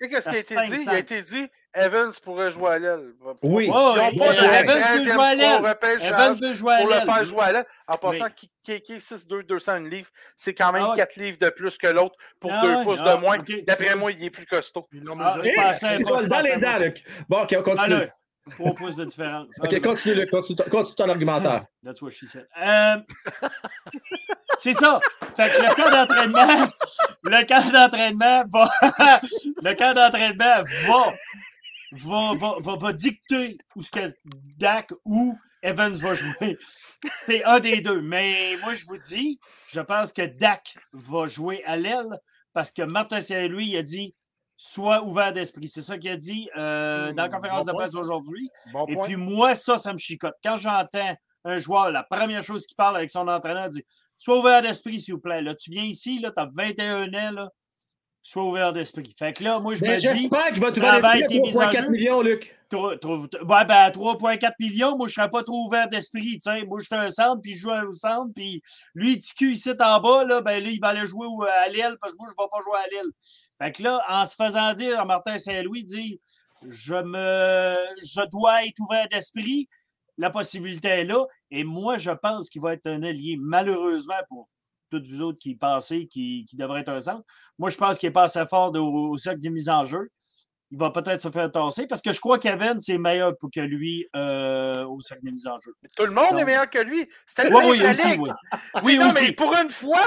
Qu'est-ce qui a été dit? Il a été dit Evans pourrait jouer à l'aile. oui. Ils n'ont ouais, pas de Evans peut 13e jouer à choix au l'aile. repêchage pour le faire jouer à l'aile. En passant, Oui. KK 6-2, 201 livres, c'est quand même Ah ouais. 4 livres de plus que l'autre pour Ah 2 ouais, pouces ah, de moins. ok. D'après moi, il est plus costaud. Ah, c'est pas, dans les dents. Luc. Bon, OK, on Ah, continue. là, trois pouces de différence. Ah, OK, continue, Luc. Continue, ton- continue ton argumentaire. That's what she said. Euh, c'est ça. Fait que le camp d'entraînement, le camp d'entraînement va, le camp d'entraînement va, va, va, va, va dicter où ce que Dak ou Evans va jouer. C'est un des deux. Mais moi, je vous dis, je pense que Dak va jouer à l'aile parce que Martin Saint-Louis a dit sois ouvert d'esprit. C'est ça qu'il a dit euh, dans la Hmm, conférence bon de presse d'aujourd'hui. Bon Et point. puis moi, ça, ça me chicote. Quand j'entends un joueur, la première chose qu'il parle avec son entraîneur, dit Sois ouvert d'esprit, s'il vous plaît. Là, tu viens ici, tu as 21 ans, là, sois ouvert d'esprit. Fait que là, moi, je Mais me dis j'espère qu'il va l'esprit tes à mises en 3,4 jeu. millions, Luc. Trou- trouve- ouais, ben, à 3,4 millions, moi, je ne serais pas trop ouvert d'esprit. Moi, je suis un centre, puis je joue au centre, puis lui, TQ ici en bas, là, ben, là, il va aller jouer au- à l'aile, parce que moi, je ne vais pas jouer à l'aile. Fait que là, en se faisant dire, Martin Saint-Louis dit je, me, je dois être ouvert d'esprit, la possibilité est là, et moi, je pense qu'il va être un allié, malheureusement, pour toutes vous autres qui pensez qui, qui devrait être un centre. Moi, je pense qu'il n'est pas assez fort de- au, au cercle de mise en jeu il va peut-être se faire tasser parce que je crois qu'Evan, c'est meilleur pour que lui euh, au sac de mise en jeu. Tout le monde Donc- est meilleur que lui. C'était le Oui, pire oui, de la aussi, ligue. oui. Oui, non, aussi. mais pour une fois,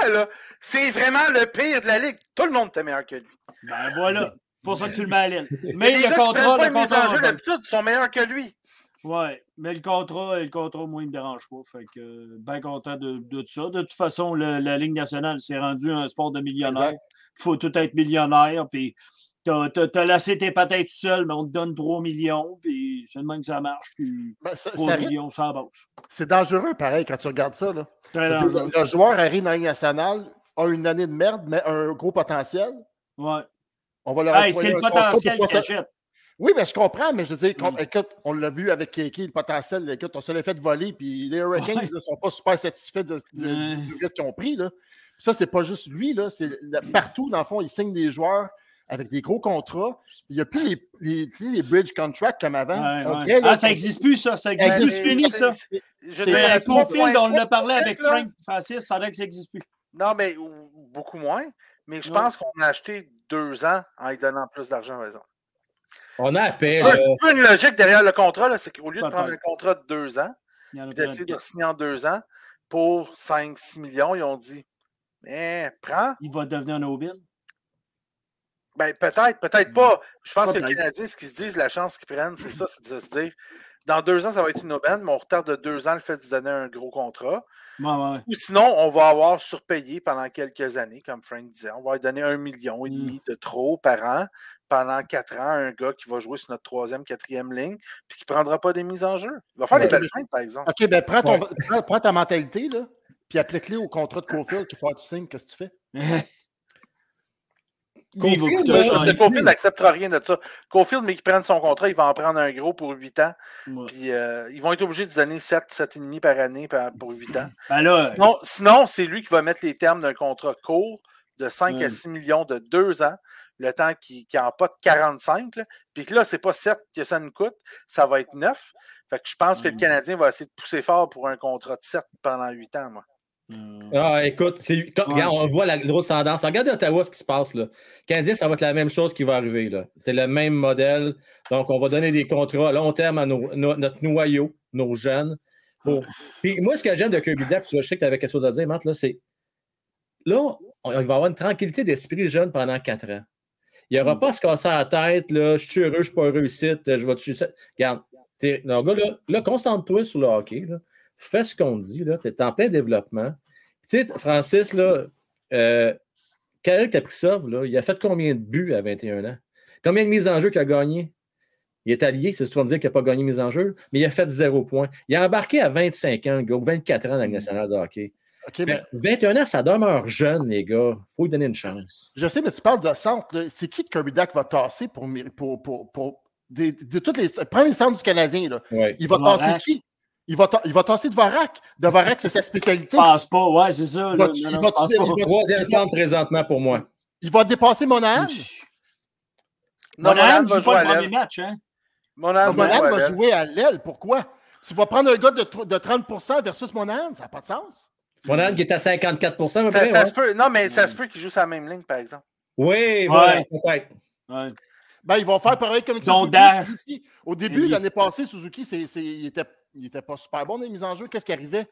c'est vraiment le pire de la ligue. Tout le monde était meilleur que lui. Ben voilà, pour ça que tu le mets à l'aile. Mais le contrat, le contrat. jeu d'habitude sont meilleurs que lui. Ouais, mais le contrat, le contrat, moi, il ne me dérange pas. Fait que euh, bien content de, de tout ça. De toute façon, le- la Ligue nationale s'est rendue un sport de millionnaires. Exact. Il faut tout être millionnaire. Puis t'as as, laissé tes patates tout seul, mais on te donne 3 millions. Puis c'est le même que ça marche. Puis Ben, ça- 3 ça risque- millions, ça avance. C'est dangereux, pareil, quand tu regardes ça. Là. Le joueur arrive dans la Ligue nationale, a une année de merde, mais un gros potentiel. Ouais. On va leur Hey, c'est le potentiel qu'il achète. Oui, mais je comprends, mais je veux dire, Mm. écoute, on l'a vu avec Kiki, le potentiel, écoute, on se l'est fait voler, puis les Hurricanes ne sont pas super satisfaits de- de- Ouais. du, du risque qu'ils ont pris. Là. Puis ça, c'est pas juste lui, là, c'est partout, dans le fond, ils signent des joueurs avec des gros contrats. Il n'y a plus les, les, bridge contracts comme avant. Ouais, On ouais. dirait, là, ah, ça n'existe plus, ça. Ça n'existe plus. c'est- fini, ça. c'est- Je Mais à Cofield, on en a 3.3, parlé avec. Frank Francis, ça que ça n'existe plus. Non, mais ou- beaucoup moins. Mais je Ouais. pense qu'on a acheté deux ans en lui donnant plus d'argent, par exemple. On a vois, c'est pas une logique derrière le contrat, c'est qu'au lieu de prendre un contrat de deux ans, puis d'essayer de- de signer en deux ans pour 5-6 millions, ils ont dit Eh, prends. Il va devenir un Obin. Ben, peut-être, peut-être pas. Je pense que les. Canadiens, ce qu'ils se disent, la chance qu'ils prennent, c'est ça, c'est de se dire dans deux ans, ça va être une aubaine, mais on retarde de deux ans le fait de se donner un gros contrat. Ouais, ouais, ouais. Ou sinon, on va avoir surpayé pendant quelques années, comme Frank disait. On va lui donner un million et Mm. demi de trop par an pendant quatre ans, un gars qui va jouer sur notre troisième, quatrième ligne, puis qui ne prendra pas des mises en jeu. Il va faire Ouais. des belles feintes, par exemple. OK, ben prends, ton- Ouais. prends, prends ta mentalité, là, puis applique-les au contrat de Cofield qu'il faut que tu signes. Qu'est-ce que tu fais? Cofield, que Cofield n'acceptera rien de ça. Cofield, mais qu'il prenne son contrat, il va en prendre un gros pour 8 ans. Ouais. Puis euh, ils vont être obligés de donner 7, 7,5 par année pour 8 ans. Ben là, Sinon, sinon, c'est lui qui va mettre les termes d'un contrat court de 5 Ouais. à 6 millions de 2 ans, le temps qui n'a pas de 45. là. Puis que là, c'est pas 7 que ça nous coûte, ça va être 9. Fait que je pense que le. Canadien va essayer de pousser fort pour un contrat de 7 pendant 8 ans, moi. Euh, Ah, écoute, quand- Ouais. regarde, on voit la grosse tendance. Regardez Ottawa ce qui se passe là. Canadien, ça va être la même chose qui va arriver. là. C'est le même modèle. Donc, on va donner des contrats à long terme à nos- no- notre noyau, nos jeunes. Pour... Puis moi, ce que j'aime de Kirby Duck, je sais que tu avais quelque chose à dire, Matt, là, c'est là, on- il va avoir une tranquillité d'esprit jeune pendant quatre ans. Il n'y aura Mm. pas à se casser la tête, là, je suis heureux, je ne suis pas heureux ici, je vais te Regarde, t'es- le gars, là, là concentre-toi sur le hockey. Là. Fais ce qu'on dit, tu es en plein développement. Tu sais, Francis, là, euh, Karel Kaprizov, là, il a fait combien de buts à 21 ans? Combien de mises en jeu qu'il a gagné? Il est allié, c'est ce que tu vas me dire qu'il n'a pas gagné mise en jeu, mais il a fait zéro point. Il a embarqué à 25 ans, le gars, ou 24 ans dans la Ligue nationale de hockey. OK, Fait mais que 21 ans, ça demeure jeune, les gars. Il faut lui donner une chance. je sais, mais tu parles de centre. C'est qui que Kirby Duck va tasser pour, pour, pour, pour des- de toutes les. Prends les centres du Canadien. Là. Ouais. Il va tasser qui? Il va, il va tasser Dvorak. Dvorak, c'est sa spécialité. je pense pas. Ouais, c'est ça. Il là. il va- Troisième centre présentement pour moi. Il va dépasser Monahan. Non, Monahan va joue jouer pas à le premier l'aile. match. Hein? Monahan va jouer à va l'aile. jouer à l'aile. Pourquoi? Tu vas prendre un gars de, de 30% versus Monahan. Ça n'a pas de sens. Monahan qui est à 54 à peu Ça, près, ça ouais. se peut. Non, mais ça se peut qu'il joue sur la même ligne, par exemple. Oui, voilà, peut-être. Ouais. Ben, ils vont faire pareil comme Suzuki. Au début, l'année passée, Suzuki, c'est, c'est- il n'était il était pas super bon dans les mises en jeu. Qu'est-ce qui arrivait?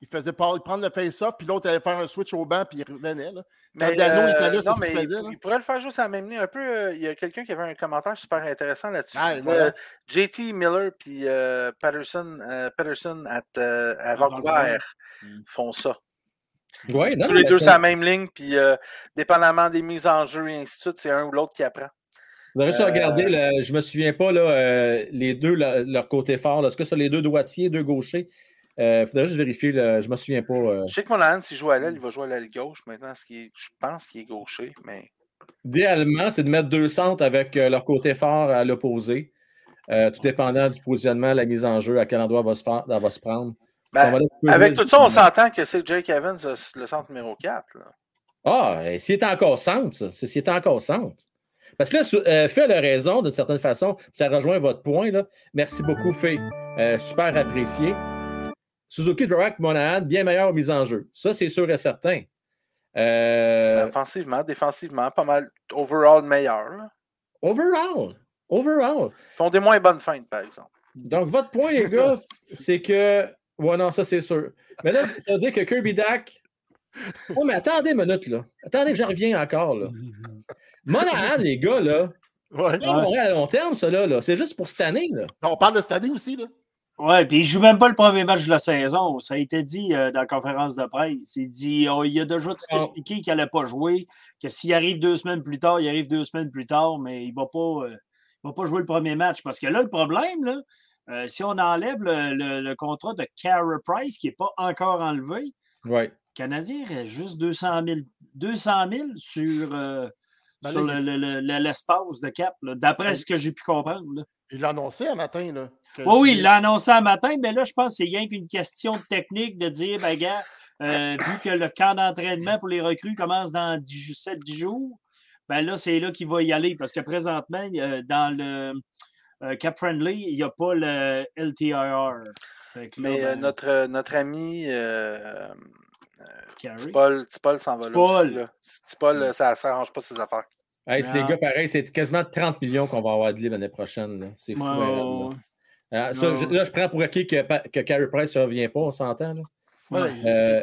Il faisait pas, prendre le face-off, puis l'autre allait faire un switch au banc, puis il revenait. Là. Mais, Dano euh, était là, c'est non, ce mais qu'il faisait. il, là. il pourrait le faire juste à la même ligne. Un peu, euh, il y a quelqu'un qui avait un commentaire super intéressant là-dessus. Ah, Il voilà. euh, JT Miller puis euh, Patterson, euh, Patterson at, euh, à Vancouver Vancouver. Mm. font ça. Ouais, non, les deux c'est- sur la même ligne, puis euh, dépendamment des mises en jeu et ainsi de suite, c'est un ou l'autre qui apprend. Vous juste Euh, regarder, le- je me souviens pas, là, euh, les deux, leur côté fort. là. Est-ce que c'est les deux droitiers, deux gauchers? Il faudrait juste vérifier. là, je me souviens pas. euh. Je sais que Monahan, s'il joue à l'aile, il va jouer à l'aile gauche. Maintenant, ce qui je pense qu'il est gaucher, mais Idéalement, c'est de mettre deux centres avec euh, leur côté fort à l'opposé. euh, tout dépendant du positionnement, la mise en jeu, à quel endroit va se, faire- elle va se prendre. Ben, là- avec tout ça, on s'entend que c'est Jake Evans, le centre numéro 4. là. Ah, et s'il est encore centre, ça. C'est s'il est encore centre. Parce que là, euh, a raison d'une certaine façon. Ça rejoint votre point. Là. Merci beaucoup, Phil. Euh, super apprécié. Suzuki Dvorak Monahan, bien meilleur aux mises en jeu. Ça, c'est sûr et certain. Euh, Offensivement, défensivement, pas mal. Overall, meilleur. là. overall. Overall. Ils font des moins bonnes feintes, par exemple. Donc, votre point, les gars, c'est que. Ouais, non, ça, c'est sûr. Mais là, ça veut dire que Kirby Dak. Oh, mais attendez une minute, là. Attendez, je reviens encore, là. Monahan, les gars, là. Ouais. C'est pas vrai à long terme, ça, là. là. C'est juste pour cette année, là. On parle de cette année aussi, là. Ouais, puis il joue même pas le premier match de la saison. Ça a été dit euh, dans la conférence de presse. Il dit oh, il a déjà tout Ah. expliqué qu'il n'allait pas jouer, que s'il arrive deux semaines plus tard, il arrive deux semaines plus tard, mais il ne va, pas, euh, il va pas jouer le premier match. Parce que là, le problème, là, euh, si on enlève le, le- le contrat de Cara Price qui n'est pas encore enlevé, Ouais. le Canadien reste juste 200 000, 200 000 sur, euh, Ben sur là, le- le- le- l'espace de cap, d'après ce que j'ai pu comprendre. là. Il l'a annoncé un matin, là. que- Oui, oui, il l'a annoncé un matin, mais là, je pense que c'est rien qu'une question de technique de dire, ben, gars, euh, vu que le camp d'entraînement pour les recrues commence dans 7-10 jours, ben là, c'est là qu'il va y aller. Parce que présentement, euh, dans le euh, Cap Friendly, il n'y a pas le LTIR. Là, Mais euh, ben, notre, euh, notre ami euh, Carey. Tipol, Tipol s'en va là. Tipol. aussi, là. Tipol, euh, ça ne s'arrange pas ses affaires. Hey, c'est les gars, pareil, c'est quasiment 30 millions qu'on va avoir de livres l'année prochaine. là. C'est fou. Ouais, hein, là. ça, je- là, je prends pour acquis que, que Carey Price ne revient pas, on s'entend. là. Ouais, Euh,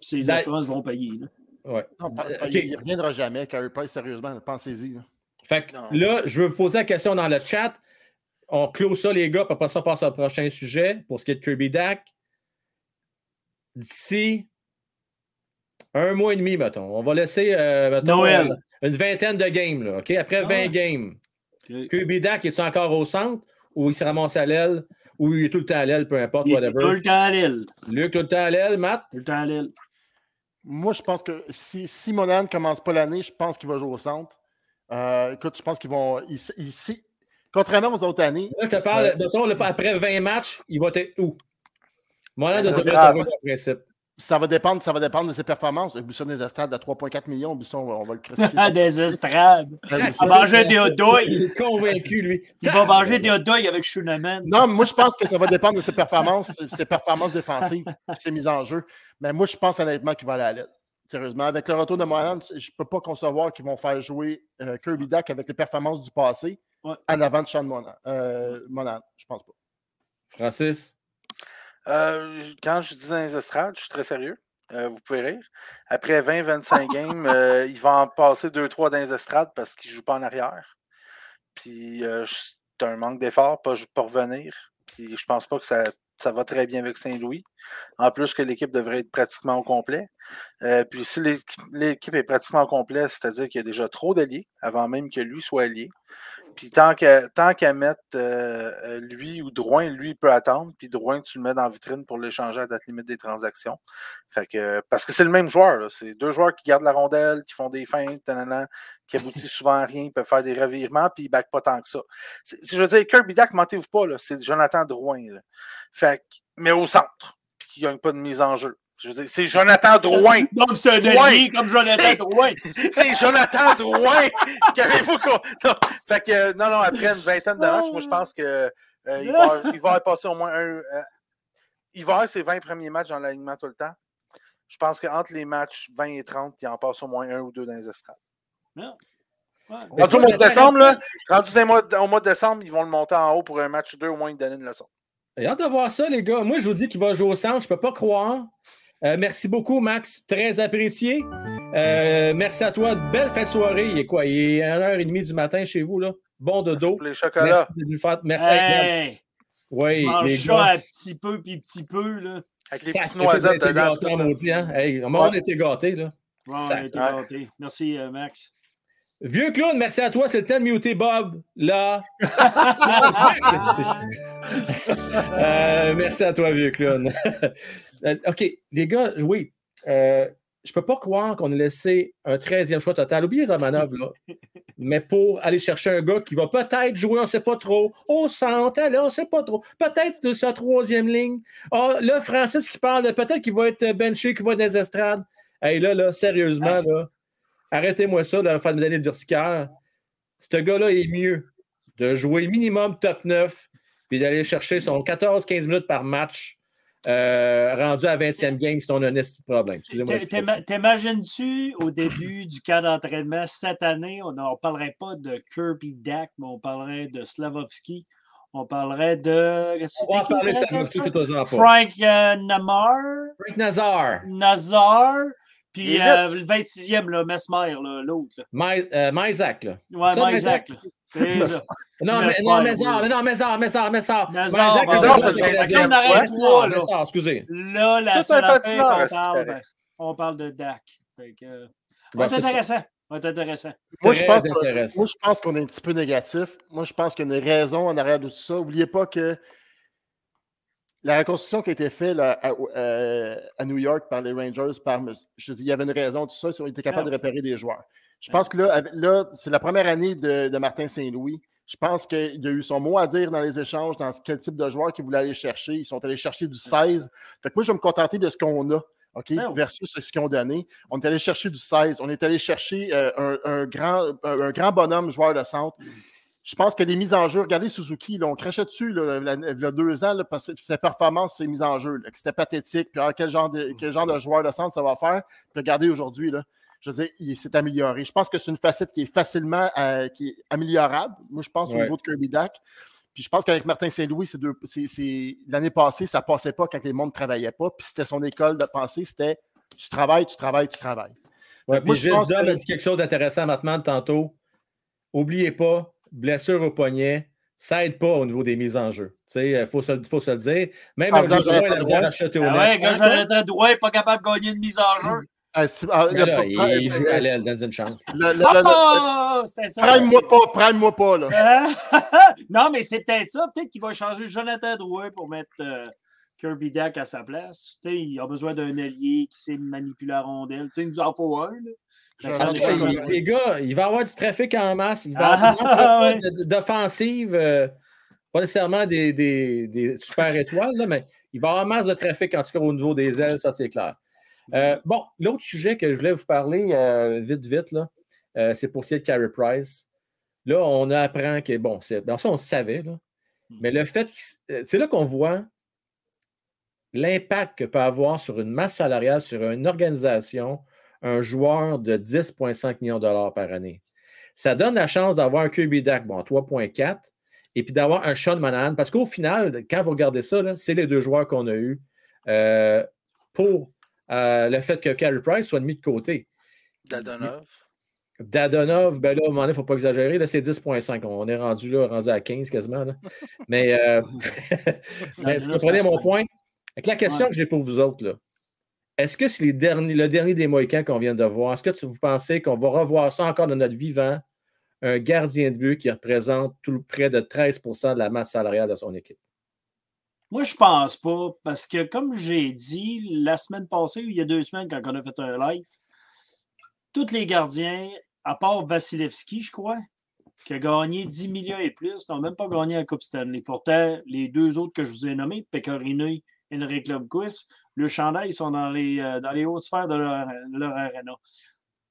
Ses Ben- assurances vont payer. là. Ouais. non, euh. Il ne reviendra jamais, Carey Price, sérieusement. Pensez-y. là. Fait que Non. là, je veux vous poser la question dans le chat. On clôt ça, les gars, puis après ça, on passe au prochain sujet pour ce qui est de Kirby Dak. D'ici un mois et demi, mettons. On va laisser euh, mettons, Noël. euh, une vingtaine de games. là, OK? Après 20 Ah. games. Ok. Kirby Dak, est encore au centre ou il se ramasse à l'aile ou il est tout le temps à l'aile, peu importe, Il est whatever? tout le temps à l'île. Luc, tout le temps à l'aile, Matt? Tout le temps à l'île. Moi, je pense que si, si Monahan ne commence pas l'année, je pense qu'il va jouer au centre. Euh, écoute, je pense qu'ils vont. ils- ils- si- contrairement aux autres années, Là, je te parle, mettons, là, après 20 matchs, il va être où? Moi, là, de Ça te sera- dire le principe. Ça va dépendre, ça va dépendre de ses performances. Busson des estrades à 3,4 millions. Busson, on va, on va le crucifier. Ah, des estrades. Il ça- va manger des hot dogs. Il est convaincu, lui. Il va manger des hot dogs avec Shunaman. Non, mais moi, je pense que ça va dépendre de ses performances, ses performances défensives, ses mises en jeu. Mais moi, je pense honnêtement qu'il va aller à l'aide. Sérieusement, avec le retour de Monahan, je ne peux pas concevoir qu'ils vont faire jouer euh, Kirby Dak avec les performances du passé Ouais. en avant de Sean Monahan. Euh, Monahan, je pense pas. Francis? Euh, quand je dis dans les estrades, je suis très sérieux. Euh, vous pouvez rire. Après 20-25 games, euh, il va en passer 2-3 dans les estrades parce qu'il ne joue pas en arrière. Puis c'est un manque d'effort pour, pour revenir. Puis je pense pas que ça, ça va très bien avec Saint-Louis. En plus que l'équipe devrait être pratiquement au complet. Puis si l'équipe l'équipe est pratiquement au complet, c'est-à-dire qu'il y a déjà trop d'alliés avant même que lui soit allié. Puis tant qu'à tant mettre euh, euh, lui ou Drouin, lui, il peut attendre. Puis Drouin, tu le mets dans la vitrine pour l'échanger à date limite des transactions. Fait que, parce que c'est le même joueur. C'est deux joueurs qui gardent la rondelle, qui font des feintes, qui aboutissent souvent à rien, ils peuvent faire des revirements, puis ils ne backent pas tant que ça. C'est- Je veux dire, Kirby Dak, mentez-vous pas, c'est Jonathan Drouin. là. Fait que, mais au centre, puis qui ne gagne pas de mise en jeu. Je veux dire, c'est Jonathan Drouin. Donc, c'est un comme Jonathan C'est- Drouin. C'est Jonathan Drouin! Qu'avez-vous quoi? Non. Fait que, euh, non, non, après une vingtaine de matchs, moi, je pense que euh, il, va, il va passer au moins un. euh, il va avoir ses 20 premiers matchs dans l'alignement tout le temps. Je pense qu'entre les matchs 20 et 30, il en passe au moins un ou deux dans les estrades. Non. Ouais. Rendu au mois de décembre, là, rendu dans mois au mois de décembre, ils vont le monter en haut pour un match ou deux, au moins, ils donnent une leçon. J'ai hâte de voir ça, les gars. Moi, je vous dis qu'il va jouer au centre. Je ne peux pas croire. Euh, merci beaucoup, Max. Très apprécié. Euh, merci à toi. Belle fin de soirée. Il est quoi? Il est 1h30 du matin chez vous, là. Bon dodo. Pour les chocolats. Merci de nous faire. Merci. Hey, Oui, je mange les ça gars. à petit peu puis petit peu. Là. Avec les petites noisettes on a été dedans, gâtés, maudit, hein? Hey, on a été gâtés, là. Ouais, on a été Ouais. gâtés. Merci, euh, Max. Vieux clown, merci à toi. C'est le temps de muter Bob. Là. Euh, merci à toi, vieux clown. Euh, OK, les gars, oui. Euh, je peux pas croire qu'on ait laissé un 13e choix total. Oubliez Romanov, là. Mais pour aller chercher un gars qui va peut-être jouer, on ne sait pas trop, au centre, allez, on ne sait pas trop. Peut-être de sa troisième ligne. Ah, là, Francis qui parle, de peut-être qu'il va être benché, qu'il va être dans les estrades. Hey, là, là, sérieusement, là, arrêtez-moi ça, de faire me donner d'urticaire. Ce gars-là est mieux de jouer minimum top 9 puis d'aller chercher son 14-15 minutes par match euh, rendu à 20e game si on a un problème. T'imagines-tu au début du camp d'entraînement cette année, on ne parlerait pas de Kirby Dak, mais on parlerait de Slavovski, on parlerait de. On qui parler, ça? Frank euh, Namar, Frank Nazar. Nazar, puis euh, le 26e, là, Mesmer, l'autre. euh, Myzak, là. Ouais, Myzak, là. C'est ça. Non, mais, Mesmer, non, oui. Mézard, non, Mézard, Mézard, Mézard. Nazar, Myzak, bon, Mézard, Mézard, c'est le Mézard, 15e Mézard, choix, Mézard, là. Mézard, excusez. Là, la seule affaire qu'on parle, ben, on parle de Dak. Fait que, euh, Bon, va être intéressant. Va être intéressant. Moi, je Très pense, que- intéressant. moi, je pense qu'on est un petit peu négatif. Moi, je pense qu'il y a une raison en arrière de tout ça. N'oubliez pas que la reconstruction qui a été faite là, à, euh, à New York par les Rangers, par, je dis, il y avait une raison, tout ça, ils ont été capables de repérer des joueurs. Je pense que là, là c'est la première année de, de Martin Saint-Louis. Je pense qu'il a eu son mot à dire dans les échanges, dans quel type de joueur qu'il voulait aller chercher. Ils sont allés chercher du 16. Fait que moi, je vais me contenter de ce qu'on a. OK? Ben. Versus ce qu'ils ont donné. On est allé chercher du 16. On est allé chercher euh, un, un grand, un, un grand bonhomme joueur de centre. Je pense que les mises en jeu, regardez Suzuki, là, on crachait dessus il y a deux ans là, parce que sa performance, ses mises en jeu, c'était pathétique. Puis alors, quel, genre de, quel genre de joueur de centre ça va faire? Puis regardez aujourd'hui, là, je veux dire, il s'est amélioré. Je pense que c'est une facette qui est facilement euh, qui est améliorable. Moi, je pense au niveau de Kirby Dak. Puis je pense qu'avec Martin Saint-Louis, l'année passée, ça passait pas quand les mondes ne travaillaient pas. Puis c'était son école de pensée, c'était tu travailles, tu travailles, tu travailles. Ouais, puis que- a dit quelque chose d'intéressant maintenant tantôt. Oubliez pas, blessure au poignet, ça aide pas au niveau des mises en jeu. Il faut, se- faut se le dire. Même En un j'aurais il a à chuter au Ah net. ouais, quand Jonathan Drouin n'est pas capable de gagner une mise en jeu. Ah, ah, il là, pas- il, il joue à euh, l'aile, donne une chance. Ah, c'était ça. Prends-moi pas, prends-moi pas, là. Non, mais c'est peut-être ça. Peut-être qu'il va changer Jonathan Drouin pour mettre euh, Kirby Dak à sa place. Tu sais, il a besoin d'un allié qui sait manipuler la rondelle. Tu sais, il nous en faut un. là. Parce que, les gars, il va y avoir du trafic en masse. Il va y Ah, avoir pas ouais. de- d'offensive, euh, pas nécessairement des, des- des super étoiles, là, mais il va y avoir masse de trafic, en tout cas au niveau des ailes, ça c'est clair. Euh, bon, l'autre sujet que je voulais vous parler euh, vite, vite, là, euh, c'est pour ce qui est de Carey Price. Là, on apprend que, bon, c'est, bon, ça on le savait, là, mais le fait, que- c'est là qu'on voit l'impact que peut avoir sur une masse salariale, sur une organisation, un joueur de 10,5 millions de dollars par année. Ça donne la chance d'avoir un QB DAC, bon, 3,4, et puis d'avoir un Sean Monahan, parce qu'au final, quand vous regardez ça, c'est les deux joueurs qu'on a eus euh, pour euh, le fait que Carey Price soit mis de côté. Dadonov. Dadonov, ben là, un moment donné, il ne faut pas exagérer, là, c'est 10,5. On est rendu là, rendu à 15 quasiment. là. Mais, euh, mais vous comprenez mon point? Que la question Ouais. que j'ai pour vous autres, là, est-ce que c'est le dernier des Mohicans qu'on vient de voir? Est-ce que vous pensez qu'on va revoir ça encore de notre vivant? Un gardien de but qui représente tout près de 13% de la masse salariale de son équipe. Moi, je pense pas, parce que comme j'ai dit la semaine passée, ou il y a deux semaines, quand on a fait un live, tous les gardiens, à part Vasilevski, je crois, qui a gagné 10 millions et plus, n'ont même pas gagné la Coupe Stanley. Pourtant, les deux autres que je vous ai nommés, Pecorino et Henrik Lundqvist, le chandail, ils sont dans les, euh, dans les hautes sphères de leur, arena.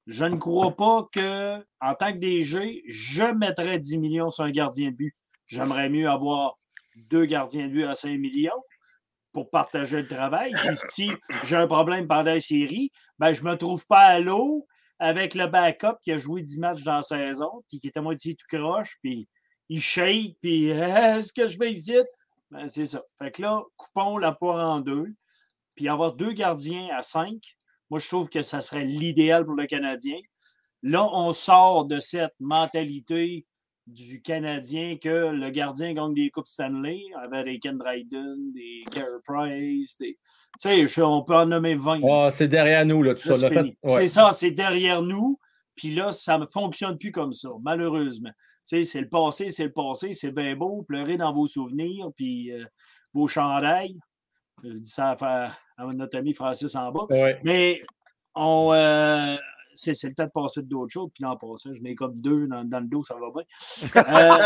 Je ne crois pas que, en tant que DG, je mettrais 10 millions sur un gardien de but. J'aimerais mieux avoir deux gardiens de but à 5 millions pour partager le travail. Puis si j'ai un problème pendant la série, ben, je ne me trouve pas à l'eau avec le backup qui a joué 10 matchs dans la saison, puis qui était à moitié tout croche, puis il shake, puis est-ce que je vais ici? Ben, c'est ça. Fait que là, coupons la poire en deux, puis avoir deux gardiens à 5, moi, je trouve que ça serait l'idéal pour le Canadien. Là, on sort de cette mentalité du Canadien que le gardien gagne des Coupes Stanley avec des Ken Dryden, des Carey Price, des... Tu sais, on peut en nommer 20. Ah, c'est derrière nous, là, tout Là, ça. c'est. Ouais. Ça, c'est derrière nous. Puis là, ça ne fonctionne plus comme ça, malheureusement. Tu sais, c'est le passé, c'est le passé, c'est bien beau, pleurer dans vos souvenirs, puis euh, vos chandails. Je dis ça à, à notre ami Francis en bas. Ouais. Mais on, euh, c'est, c'est le temps de passer de d'autres choses. Puis l'an passé, je mets comme deux dans, dans le dos, ça va bien. Euh,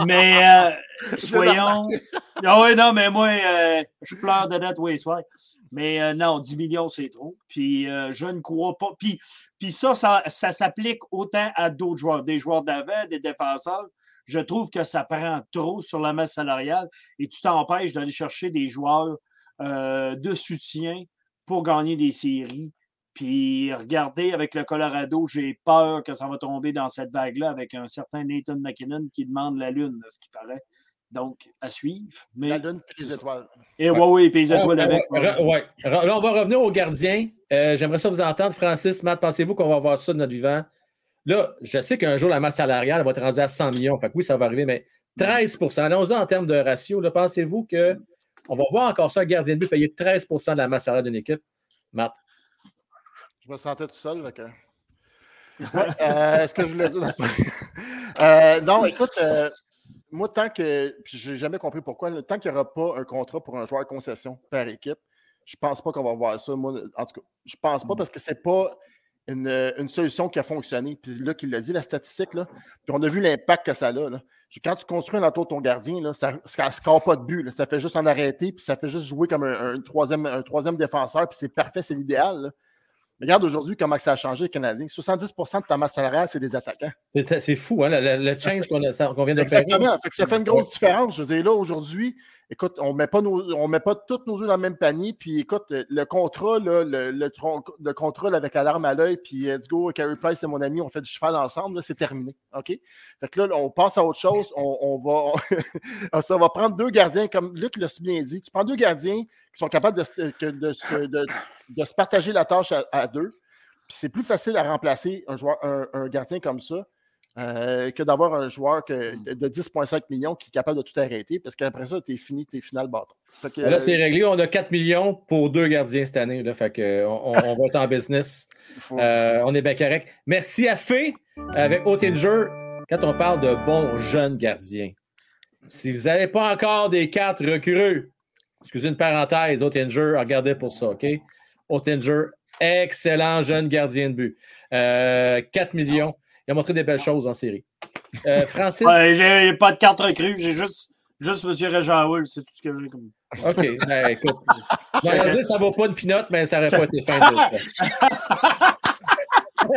mais euh, soyons. Ah oui, non, mais moi, euh, je pleure de date, oui, soir. Mais euh, non, 10 millions, c'est trop. Puis euh, je ne crois pas. Puis, puis ça, ça, ça s'applique autant à d'autres joueurs, des joueurs d'avant, des défenseurs. Je trouve que ça prend trop sur la masse salariale et tu t'empêches d'aller chercher des joueurs euh, de soutien pour gagner des séries. Puis regardez, avec le Colorado, j'ai peur que ça va tomber dans cette vague-là avec un certain Nathan McKinnon qui demande la Lune, ce qui paraît. Donc, à suivre. Mais... La lune et les étoiles. Et ouais, oui, puis les étoiles Ouais, avec. ouais, ouais. Là, on va revenir aux gardiens. Euh, J'aimerais ça vous entendre. Francis, Matt, pensez-vous qu'on va voir ça de notre vivant? Là, je sais qu'un jour, la masse salariale va être rendue à 100 millions. Fait que oui, ça va arriver, mais 13% Allons-y en termes de ratio. Pensez-vous qu'on va voir encore ça, un gardien de but payer 13% de la masse salariale d'une équipe? Matt. Je me sentais tout seul. que- Ouais, euh, que je voulais dire dans ce euh, Non, écoute, euh, moi, tant que. puis J'ai jamais compris pourquoi. Tant qu'il n'y aura pas un contrat pour un joueur concession par équipe, je pense pas qu'on va voir ça. Moi, en tout cas, je pense pas parce que c'est pas une, une solution qui a fonctionné. Puis là, qu'il l'a dit, la statistique, là, puis on a vu l'impact que ça a. Là. Quand tu construis un autour de ton gardien, là, ça ne score pas de but. là. Ça fait juste en arrêter, puis ça fait juste jouer comme un, un troisième, un troisième défenseur, puis c'est parfait, c'est l'idéal. Regarde aujourd'hui comment ça a changé, les Canadiens. 70% de ta masse salariale, c'est des attaquants. C'est fou, hein, le, change qu'on vient de faire. Exactement. Fait que ça fait une grosse différence. Je veux dire, là, aujourd'hui, écoute, on met pas met pas tous nos œufs dans le même panier. Puis écoute, le, le contrat, le, le, tron- le contrat là, avec la larme à l'œil, puis let's go, Carey Price, c'est mon ami, on fait du cheval ensemble, c'est terminé. OK? Fait que là, on passe à autre chose. On, on va, prendre deux gardiens, comme Luc l'a bien dit. Tu prends deux gardiens qui sont capables de, se- partager la tâche à, deux. Puis c'est plus facile à remplacer un gardien comme ça euh, que d'avoir un joueur que- de de 10,5 millions qui est capable de tout arrêter parce qu'après ça, t'es fini, t'es final bâton. Que, Là, c'est euh, réglé. On a 4 millions pour deux gardiens cette année. Là, fait que, on, on va être en business. faut- Euh, on est bien correct. Merci à Fé avec Otinger quand on parle de bons jeunes gardiens. Si vous n'avez pas encore des quatre recrues, excusez une parenthèse, Otinger, regardez pour ça, OK? Otinger, excellent jeune gardien de but. Euh, 4 millions. Il a montré des belles choses en série. Euh, Francis, Ouais, j'ai pas de carte recrue, j'ai juste, juste M. Réjean c'est tout ce que j'ai comme. OK. Ben, écoute, j'allais dire, ça vaut pas une pinote, mais ça n'aurait pas été fin de ça.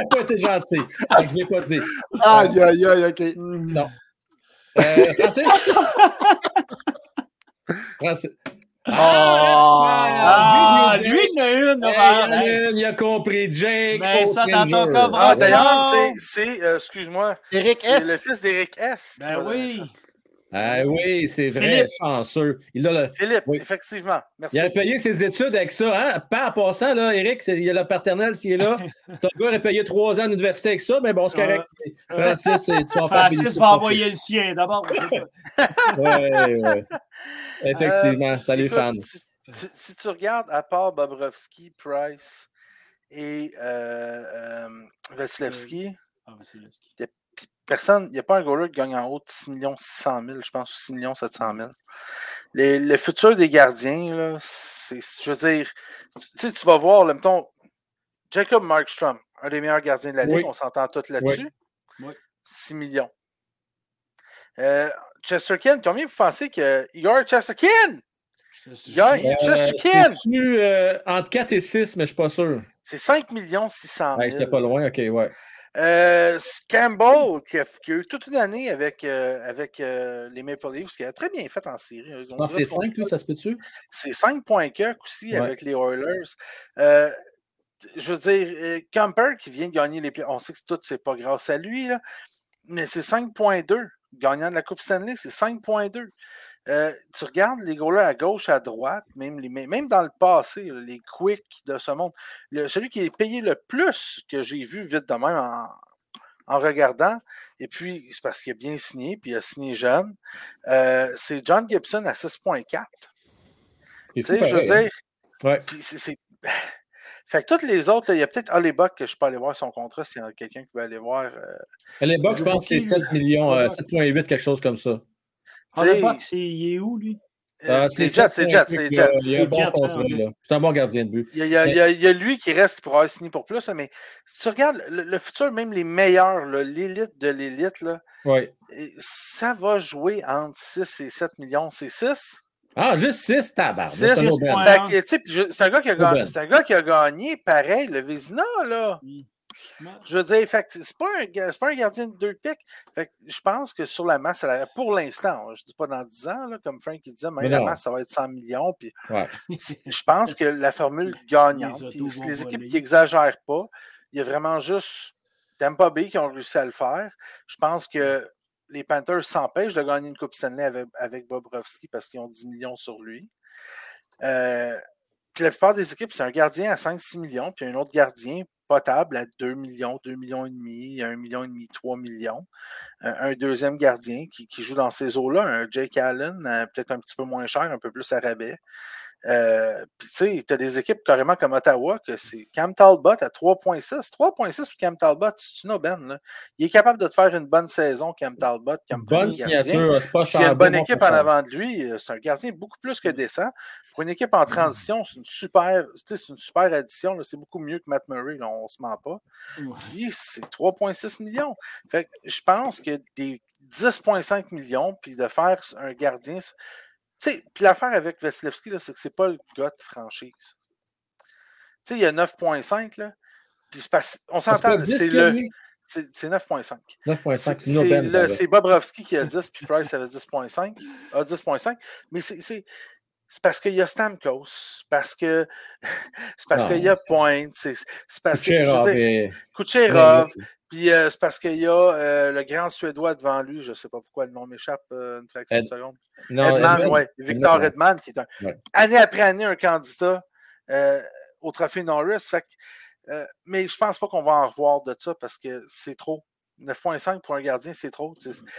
Pas été gentil. Je ne l'ai pas dit. Aïe, aïe, aïe, OK. Non. Euh, Francis? Francis. Ah, lui, il en a une, Robert. Il a compris. Jake. Mais ça, dans ton cas, Ah, d'ailleurs, c'est, c'est euh, excuse-moi, Eric c'est le S. fils d'Éric S. Ben oui. Ah oui, c'est vrai, Philippe. chanceux. Il a, le- Philippe, Oui. effectivement. Merci. il a payé ses études avec ça. Hein? Pas en passant, là, Eric, c'est- il y a le paternel s'il est là. Ton gars a payé trois ans d'université avec ça, mais bon, c'est correct. Francis, c'est- tu vas en faire Francis va envoyer le sien d'abord. Ouais, ouais. Effectivement, salut Écoute, fans. Si, si- si tu regardes, à part Bobrovski, Price et euh, euh, Vasilevski, Ah, personne, il n'y a pas un goaler qui gagne en haut de 6 600 000, je pense, ou 6 700 000. Les, le futur des gardiens, là, c'est, je veux dire, tu tu sais, tu vas voir, là, mettons, Jacob Markstrom, un des meilleurs gardiens de la Ligue, Oui. on s'entend tous là-dessus. Oui. 6 millions. Euh, Chesterkin, combien vous pensez que Igor Chesterkin? Gagne? Euh, Chesterkin, euh, entre 4 et 6, mais je ne suis pas sûr. c'est 5 600 Ouais, 000. J'étais pas loin, ok, ouais. Euh, Campbell, qui a, qui a eu toute une année avec, euh, avec euh, les Maple Leafs, qui a très bien fait en série. Non, dirait c'est son- 5, lui, ça se peut-tu? C'est 5 points cuck aussi Ouais. avec les Oilers. Euh, je veux dire, Camper qui vient de gagner les play- On sait que tout, c'est pas grâce à lui, là, mais c'est 5.2. Gagnant de la Coupe Stanley, c'est 5.2. Euh, tu regardes les goalers à gauche, à droite, même, les, même dans le passé, les quicks de ce monde. Le- celui qui est payé le plus que j'ai vu vite de même en, en regardant, et puis c'est parce qu'il a bien signé, puis il a signé jeune, euh, c'est John Gibson à 6.4. C'est Tu sais, je veux dire. Ouais. c'est Fait que tous les autres, là, il y a peut-être Buck que je peux aller voir son contrat s'il y a quelqu'un qui veut aller voir. euh, Les Bucks, je pense que c'est 7 millions, euh, 7,8, quelque chose comme ça. C'est il est où, lui? Ah, euh, c'est Jets, c'est Jets, 7,8, c'est y a un bon Jets, contrat, là. C'est un bon gardien de but. Il y, a, il y a- il y a- il y a lui qui reste qui pourra signer pour plus, mais si tu regardes le, le futur, même les meilleurs, l'élite de l'élite, ça va jouer entre 6 et 7 millions. C'est 6? Ah, juste 6 tabards. Six, C'est un gars qui a gagné- un gars qui a gagné, pareil, le Vézina, là. Ouais. Je veux dire, c'est pas, un, pas gardien de deux pics. Fait que je pense que sur la masse, salariale, pour l'instant, je dis pas dans 10 ans, là, comme Frank il disait, mais Mais la non. masse, ça va être 100 millions. Puis Ouais. je pense que la formule gagnante, Les puis les équipes voler. qui exagèrent pas, il y a vraiment juste Tampa Bay qui ont réussi à le faire. Je pense que les Panthers s'empêchent de gagner une Coupe Stanley avec, avec Bobrovski parce qu'ils ont 10 millions sur lui. Euh, puis la plupart des équipes, c'est un gardien à 5-6 millions, puis un autre gardien potable à 2 millions, 2 millions et demi, 1 million et demi, 3 millions. Un, un deuxième gardien qui, qui joue dans ces eaux-là, un Jake Allen, euh, peut-être un petit peu moins cher, un peu plus à rabais. Euh, puis tu sais, tu as des équipes carrément comme Ottawa que c'est Cam Talbot à 3.6. 3.6 puis Cam Talbot, c'est une aubaine. Là? Il est capable de te faire une bonne saison, Cam Talbot, Bonne signature. C'est pas S'il y a cher, une bonne bon équipe en avant de lui, euh, c'est un gardien beaucoup plus que décent. Pour une équipe en transition, c'est une super, c'est une super addition. C'est beaucoup mieux que Matt Murray, là, on se ment pas. Puis c'est 3,6 millions. Fait que je pense que des 10,5 millions, puis de faire un gardien. Sais, puis l'affaire avec Vasilevski, c'est que c'est pas le gars de franchise. Tu sais, il y a 9,5, là. Puis c'est parce- on s'entend, 10 c'est le. C'est c'est 9,5. 9,5. C'est Bobrovski qui a 10, puis Price avait 10.5. A 10.5. Mais c'est parce qu'il y a Stamkos. C'est parce que c'est parce qu'il y a Point. C'est parce que. Kucherov. Puis euh, c'est parce qu'il y a euh, le grand Suédois devant lui. Je ne sais pas pourquoi le nom m'échappe euh, une fraction Ed- de seconde. Non, Edman, Edman. ouais. Victor. Edman, qui est un, Ouais. année après année un candidat au trophée Norris. Fait que, mais je pense pas qu'on va en revoir de ça parce que c'est trop. 9.5 pour un gardien, c'est trop.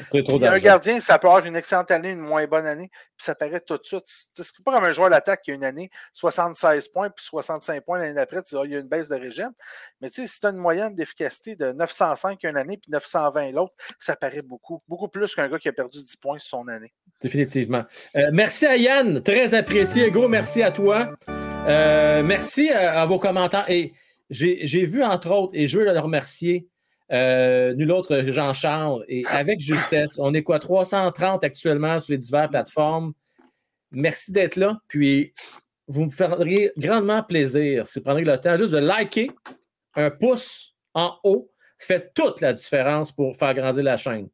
C'est trop Puis un gardien, ça peut avoir une excellente année, une moins bonne année, puis ça paraît tout de suite. C'est pas comme un joueur d'attaque qui a une année 76 points, puis 65 points l'année d'après, tu dis, Ah, il y a une baisse de régime. Mais tu sais, si tu as une moyenne d'efficacité de 905 une année, puis 920 l'autre, ça paraît beaucoup. Beaucoup plus qu'un gars qui a perdu 10 points sur son année. Définitivement. Euh, merci à Yann, très apprécié. Gros merci à toi. Euh, merci à, à vos commentaires. Et j'ai j'ai vu, entre autres, et je veux le remercier, euh, nul autre Jean-Charles, et avec justesse. On est quoi, 330 actuellement sur les diverses plateformes. Merci d'être là. Puis, vous me feriez grandement plaisir si vous prendrez le temps juste de liker un pouce en haut. Fait toute la différence pour faire grandir la chaîne.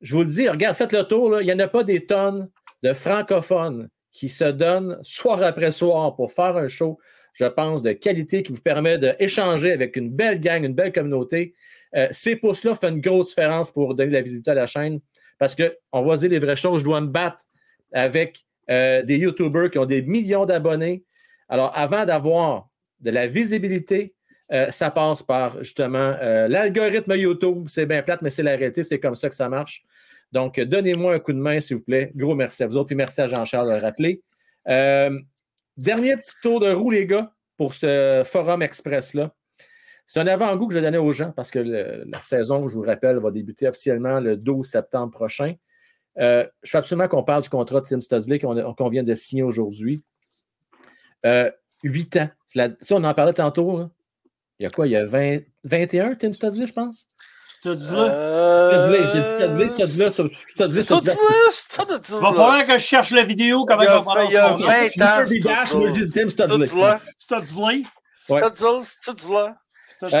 Je vous le dis, regarde, faites le tour. Il n'y en a pas des tonnes de francophones qui se donnent soir après soir pour faire un show, je pense, de qualité qui vous permet d'échanger avec une belle gang, une belle communauté. Euh, ces pouces-là font une grosse différence pour donner de la visibilité à la chaîne parce qu'on va dire les vraies choses. Je dois me battre avec euh, des YouTubers qui ont des millions d'abonnés. Alors, avant d'avoir de la visibilité, euh, ça passe par justement l'algorithme YouTube. C'est bien plate, mais c'est la réalité. C'est comme ça que ça marche. Donc, donnez-moi un coup de main, s'il vous plaît. Gros merci à vous autres. Puis merci à Jean-Charles de le rappeler. Dernier petit tour de roue, les gars, pour ce Forum Express-là. C'est un avant-goût que je donner aux gens parce que la saison, je vous le rappelle, va débuter officiellement le 12 septembre prochain. Euh, je veux absolument qu'on parle du contrat de Tim Studley qu'on vient de signer aujourd'hui. Euh, 8 ans. La- on en parlait tantôt. hein. Il y a quoi? Il y a 20 21, Tim Studley, je pense? Là, Studley, j'ai dit vois, ça, tu il va falloir que je cherche la vidéo, comment Il va fait- il y a prononcer son nom. 20 ans. Ouais. Studley.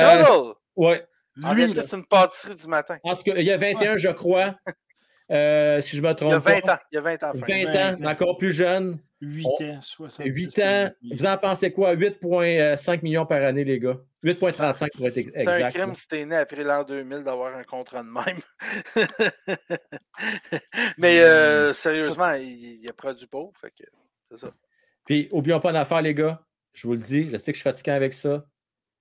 Euh, Lui, c'est une pâtisserie du matin. En tout cas, il y a 21, je crois. Euh, si je me trompe Il y a 20 pas. ans. Il y a 20 ans. Frank. 20 ans, 20 ans. encore plus jeune. 8 ans, 60. 8 ans. Vous en pensez quoi? 8,5 millions par année, les gars. 8,35 pour être ex- C'est un exact. crime si t'es né après l'an 2000 d'avoir un contrat de même. Mais euh, sérieusement, il, il a produit pas. Fait que c'est ça. Puis, oublions pas une affaire, les gars. Je vous le dis, je sais que je suis fatigué avec ça,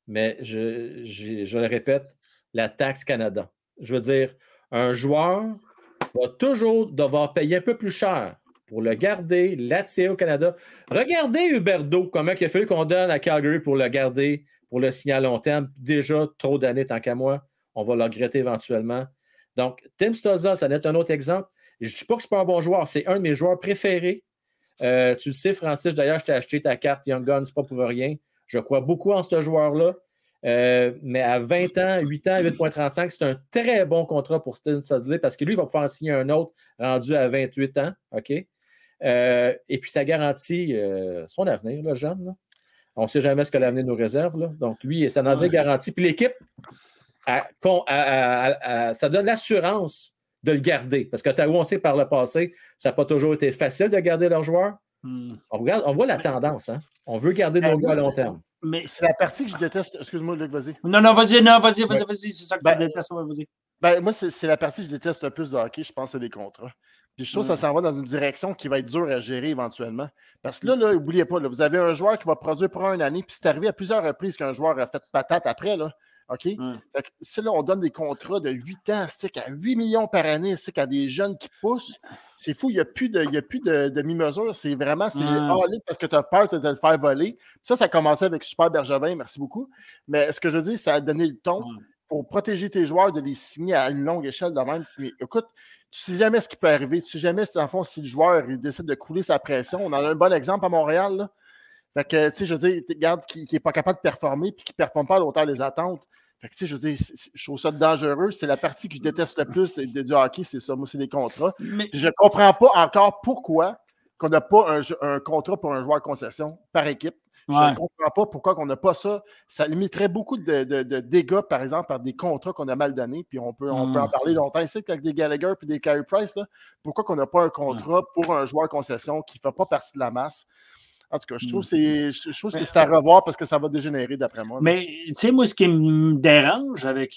mais je le répète, la taxe Canada. Je veux dire, un joueur va toujours devoir payer un peu plus cher pour le garder, l'attirer au Canada. Regardez Huberdo, comment il a fallu qu'on donne à Calgary pour le garder, pour le signer à long terme. Déjà, trop d'années, tant qu'à moi. On va le regretter éventuellement. Donc, Tim Stolza, ça n'est un autre exemple. Je ne dis pas que ce n'est pas un bon joueur, c'est un de mes joueurs préférés. Euh, tu le sais, Francis, d'ailleurs, je t'ai acheté ta carte Young Guns, pas pour rien. Je crois beaucoup en ce joueur-là. Euh, mais à 20 ans, 8 ans, 8,35, c'est un très bon contrat pour Steven Studley parce que lui, il va pouvoir en signer un autre rendu à 28 ans. OK? Euh, et puis, ça garantit son avenir, le jeune. On ne sait jamais ce que l'avenir nous réserve. Donc, lui, ça en avait garanti. Puis l'équipe, ça donne l'assurance de le garder. Parce qu'Ottawa, on sait par le passé, ça n'a pas toujours été facile de garder leurs joueurs. Hmm. On, regarde, on voit la tendance. Hein? On veut garder nos gars à long terme. Mais c'est la partie que je déteste. Excuse-moi, Luc, vas-y. Non, non, vas-y, non, vas-y, vas-y, vas-y. C'est ça que ben, tu détestes, vas-y. Ben, moi, c'est la partie que je déteste le plus de hockey, je pense, c'est les contrats. Puis je trouve que ça hmm. s'en va dans une direction qui va être dure à gérer éventuellement. Parce que là, là n'oubliez pas, vous avez un joueur qui va produire pour une année, puis c'est arrivé à plusieurs reprises qu'un joueur a fait patate après. Là. OK? si là, on donne des contrats de 8 ans, c'est à 8 millions par année, c'est à des jeunes qui poussent, c'est fou, il n'y a plus de, plus de, demi-mesure. C'est vraiment, c'est all parce que tu as peur de te le faire voler. Ça, ça a commencé avec Super Bergevin, merci beaucoup. Mais ce que je dis, ça a donné le ton pour protéger tes joueurs, de les signer à une longue échelle de même. écoute, tu sais jamais ce qui peut arriver. Tu sais jamais, en fond, si le joueur il décide de couler sa pression. On en a un bon exemple à Montréal. Là. Fait que, tu sais, je veux dire, regarde, qui n'est pas capable de performer puis qui ne performe pas à l'auteur des attentes. Fait que, tu sais, je veux dire, je trouve ça dangereux. C'est la partie que je déteste le plus de, du hockey, c'est ça. Moi, c'est les contrats. Mais... Je ne comprends pas encore pourquoi qu'on n'a pas un, contrat pour un joueur concession par équipe. Je ne comprends pas pourquoi on n'a pas ça. Ça limiterait beaucoup de, dégâts, par exemple, par des contrats qu'on a mal donnés. Puis on peut, on peut en hmm. parler longtemps ici avec des Gallagher et des Carey Price. Là. Pourquoi qu'on n'a pas un contrat pour un joueur concession qui ne fait pas partie de la masse? En tout cas, je trouve hmm. que c'est à revoir parce que ça va dégénérer d'après moi. Mais tu sais, moi, ce qui me dérange avec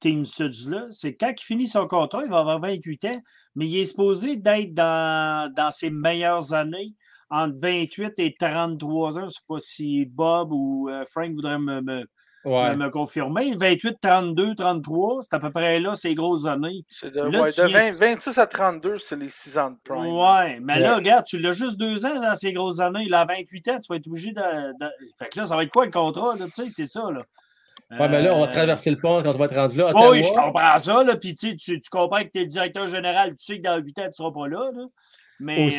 Team Studs-là, c'est quand il finit son contrat, il va avoir 28 ans, mais il est supposé d'être dans, dans ses meilleures années entre 28 et 33 ans. Je ne sais pas si Bob ou euh, Frank voudraient me, me confirmer. 28, 32, 33, c'est à peu près là, ces grosses années. De, là, de 26 à 32, c'est les 6 ans de prime. Ouais, mais là, regarde, tu l'as juste deux ans dans ces grosses années. Il a 28 ans, tu vas être obligé de, Fait que là, ça va être quoi le contrat? Tu sais, c'est ça, là. Ouais, mais là, on va euh, traverser le pont quand on va être rendu là. oui, je comprends ça. Là. Puis tu, tu comprends que tu es le directeur général, tu sais que dans 8 ans, tu ne seras pas là. là. Mais.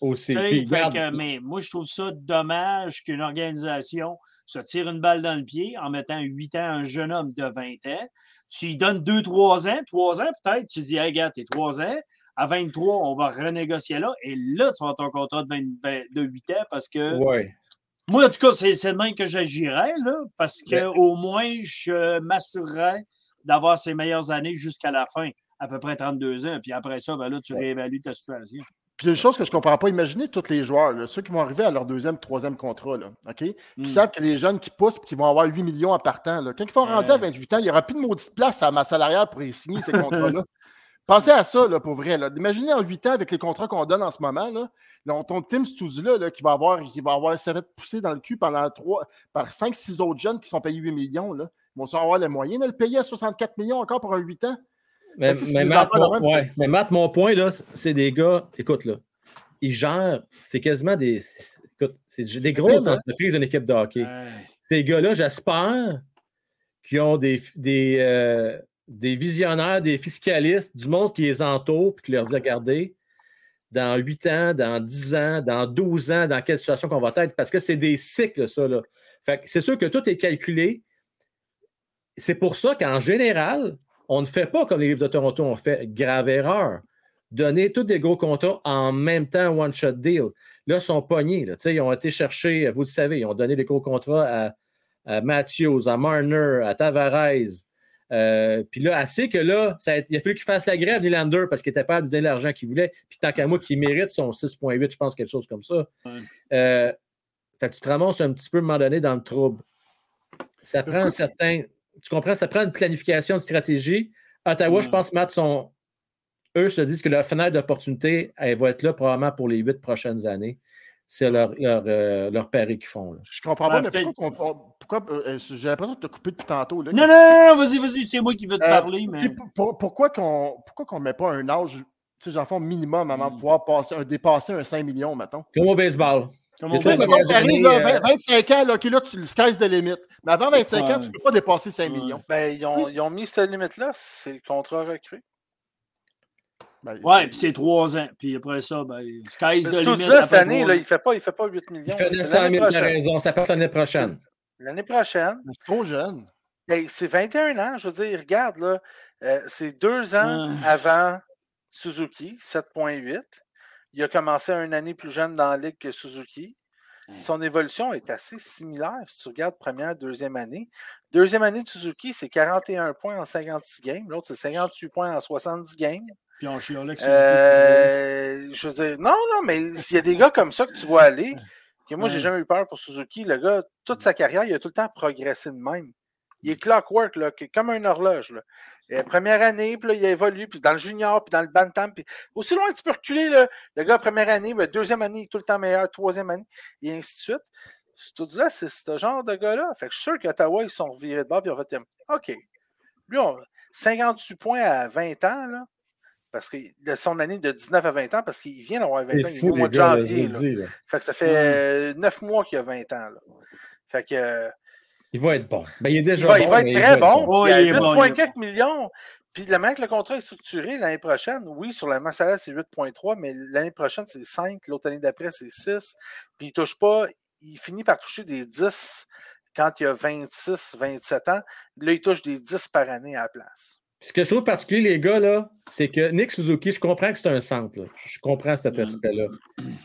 Aussi. Mais moi, je trouve ça dommage qu'une organisation se tire une balle dans le pied en mettant 8 ans à un jeune homme de 20 ans. Tu lui donnes 2-3 ans, 3 ans peut-être, tu dis, hey, gars, t'es 3 ans. À 23, on va renégocier là. Et là, tu vas ton contrat de, 8 ans parce que. Moi, en tout cas, c'est le même que j'agirais, parce qu'au moins, je m'assurerais d'avoir ses meilleures années jusqu'à la fin, à peu près 32 ans. Puis après ça, ben là, tu réévalues ta situation. Puis une chose que je ne comprends pas, imaginez tous les joueurs, ceux qui vont arriver à leur deuxième, troisième contrat, là, OK? Qui hmm. savent que les jeunes qui poussent et qui vont avoir 8 millions en partant, là, quand ils vont rentrer à 28 ans, il n'y aura plus de maudite place à ma salariale pour y signer ces contrats-là. Pensez à ça, là, pour vrai. Là. Imaginez en 8 ans avec les contrats qu'on donne en ce moment, là, là ton Tim Stouzy-là, là, qui va avoir, qui va avoir de poussé dans le cul pendant 3, par 5-6 autres jeunes qui sont payés 8 millions, là, ils vont avoir les moyens de le payer à 64 millions encore pour un 8 ans. Mais, Matt, mon, point, là, c'est des gars, écoute, là, ils gèrent, c'est quasiment des. Écoute, c'est des grosses entreprises, une équipe de hockey. Ces gars-là, j'espère qu'ils ont des, des, euh, des, visionnaires, des fiscalistes, du monde qui les entoure, puis qui leur dit regardez, dans 8 ans, dans 10 ans, dans 12 ans, dans quelle situation qu'on va être, parce que c'est des cycles, ça. Là. Fait c'est sûr que tout est calculé. C'est pour ça qu'en général, on ne fait pas comme les livres de Toronto ont fait, grave erreur donner tous des gros contrats en même temps, one-shot deal. Là, ils sont pognés. Là. Ils ont été chercher, vous le savez, ils ont donné des gros contrats à, Matthews, à Marner, à Tavares. Euh, puis là, assez que là, ça a, il a fallu qu'il fasse la grève, Nylander, parce qu'il n'était pas à donner l'argent qu'il voulait. Puis tant qu'à moi, qu'il mérite son 6,8, je pense, quelque chose comme ça. Euh, fait que tu te ramasses un petit peu, à un moment donné, dans le trouble. Ça prend un certain. Tu comprends? Ça prend une planification de stratégie. Ottawa, je pense, Matt, sont eux se disent que la fenêtre d'opportunité, elle va être là probablement pour les huit prochaines années. C'est leur, leur, euh, leur pari qu'ils font. Là. Je comprends pas, mais pourquoi, pourquoi euh, euh, j'ai l'impression de te couper depuis tantôt. Là, non, non, non, vas-y, vas-y, c'est moi qui veux te parler. Mais... pourquoi qu'on ne met pas un âge Tu sais, j'en fais un minimum avant de Mm. pouvoir passer, un, dépasser un 5 millions, mettons? Comme au baseball. Comme Et on toi, dit, ça Mettons va- que t'arrives, là, euh, 20 25 ans, là, OK, là, tu le sky's de limite. Mais avant 25 ans, tu ne peux pas dépasser 5 Ouais. millions. Ben, ils ont, ils ont mis cette limite-là, c'est le contrat recru. Ben, Ouais, c'est- puis c'est trois ans. Puis après ça, ben, sky's the limit. là cette année, là, il ne fait, pas- il fait pas 8 millions. Il fait c'est 900 l'année 000, t'as prochaine. raison. Ça passe l'année prochaine. L'année prochaine, c'est trop jeune. ben, c'est 21 ans, je veux dire, regarde, là, euh, c'est deux ans avant Suzuki, 7.8. Il a commencé une année plus jeune dans la ligue que Suzuki. Son évolution est assez similaire si tu regardes première, deuxième année. Deuxième année de Suzuki, c'est 41 points en 56 games. L'autre, c'est 58 points en 70 games. Puis on chialait que Euh, je veux dire, non, non, mais il y a des gars comme ça que tu vois aller, que moi, j'ai jamais eu peur pour Suzuki. Le gars, toute sa carrière, il a tout le temps progressé de même. Il est clockwork, là, comme une horloge. Là. Euh, première année, puis là, il a évolué, puis dans le junior, puis dans le bantam. Puis aussi loin que tu peux reculer, là, le gars, première année, ben, deuxième année, il est tout le temps meilleur, troisième année, et ainsi de suite. Tout là c'est ce genre de gars-là. Fait que je suis sûr qu'Ottawa, ils sont revirés de bord, puis ils ont fait OK. Lui, on, 58 points à 20 ans, là, parce que de son année de 19 à 20 ans, parce qu'il vient d'avoir 20 ans, il est au mois de janvier. là. Fait que ça fait 9 mois qu'il a 20 ans. Là. Fait que euh, Il va être bon. Ben, il est déjà il va, bon. il va mais être il très bon. Il est bon, 8, il est quelques millions. Puis la manière que le contrat est structuré l'année prochaine, oui, sur la masse salariale, c'est 8,3, mais l'année prochaine, c'est 5. L'autre année d'après, c'est 6. Puis il touche pas, il finit par toucher des 10 quand il a 26, 27 ans. Là, il touche des 10 par année à la place. Ce que je trouve particulier, les gars, là, c'est que Nick Suzuki, je comprends que c'est un centre. là. Je comprends cet Mm. aspect-là.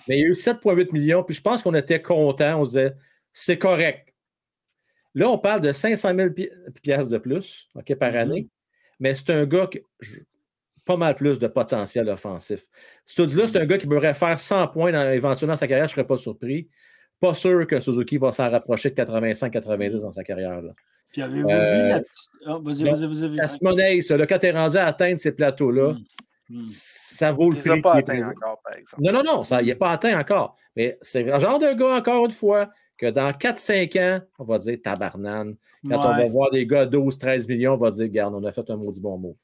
Mais il y a eu 7,8 millions, puis je pense qu'on était contents. On se disait, c'est correct. Là, on parle de 500 000 pi- piastres de plus OK, par Mhm. année. Mais c'est un gars qui a pas mal plus de potentiel offensif. Ce là c'est un gars qui pourrait faire 100 points dans, éventuellement dans sa carrière, je ne serais pas surpris. Pas sûr que Suzuki va s'en rapprocher de 85-90 dans sa carrière. Là. Puis avez-vous Euh, vu la petite. Ah, vas-y, non, vas-y, vas-y. Ça se monnaie, ça. Là, quand tu es rendu à atteindre ces plateaux-là, Mm. Mm. ça vaut Il le prix. pas qui est atteints présent. encore, par exemple. Non, non, non, ça, il n'est pas atteint encore. Mais c'est le genre de gars, encore une fois, que dans 4-5 ans, on va dire tabarnane. Quand on va voir des gars 12-13 millions, on va dire, regarde, on a fait un maudit bon mot.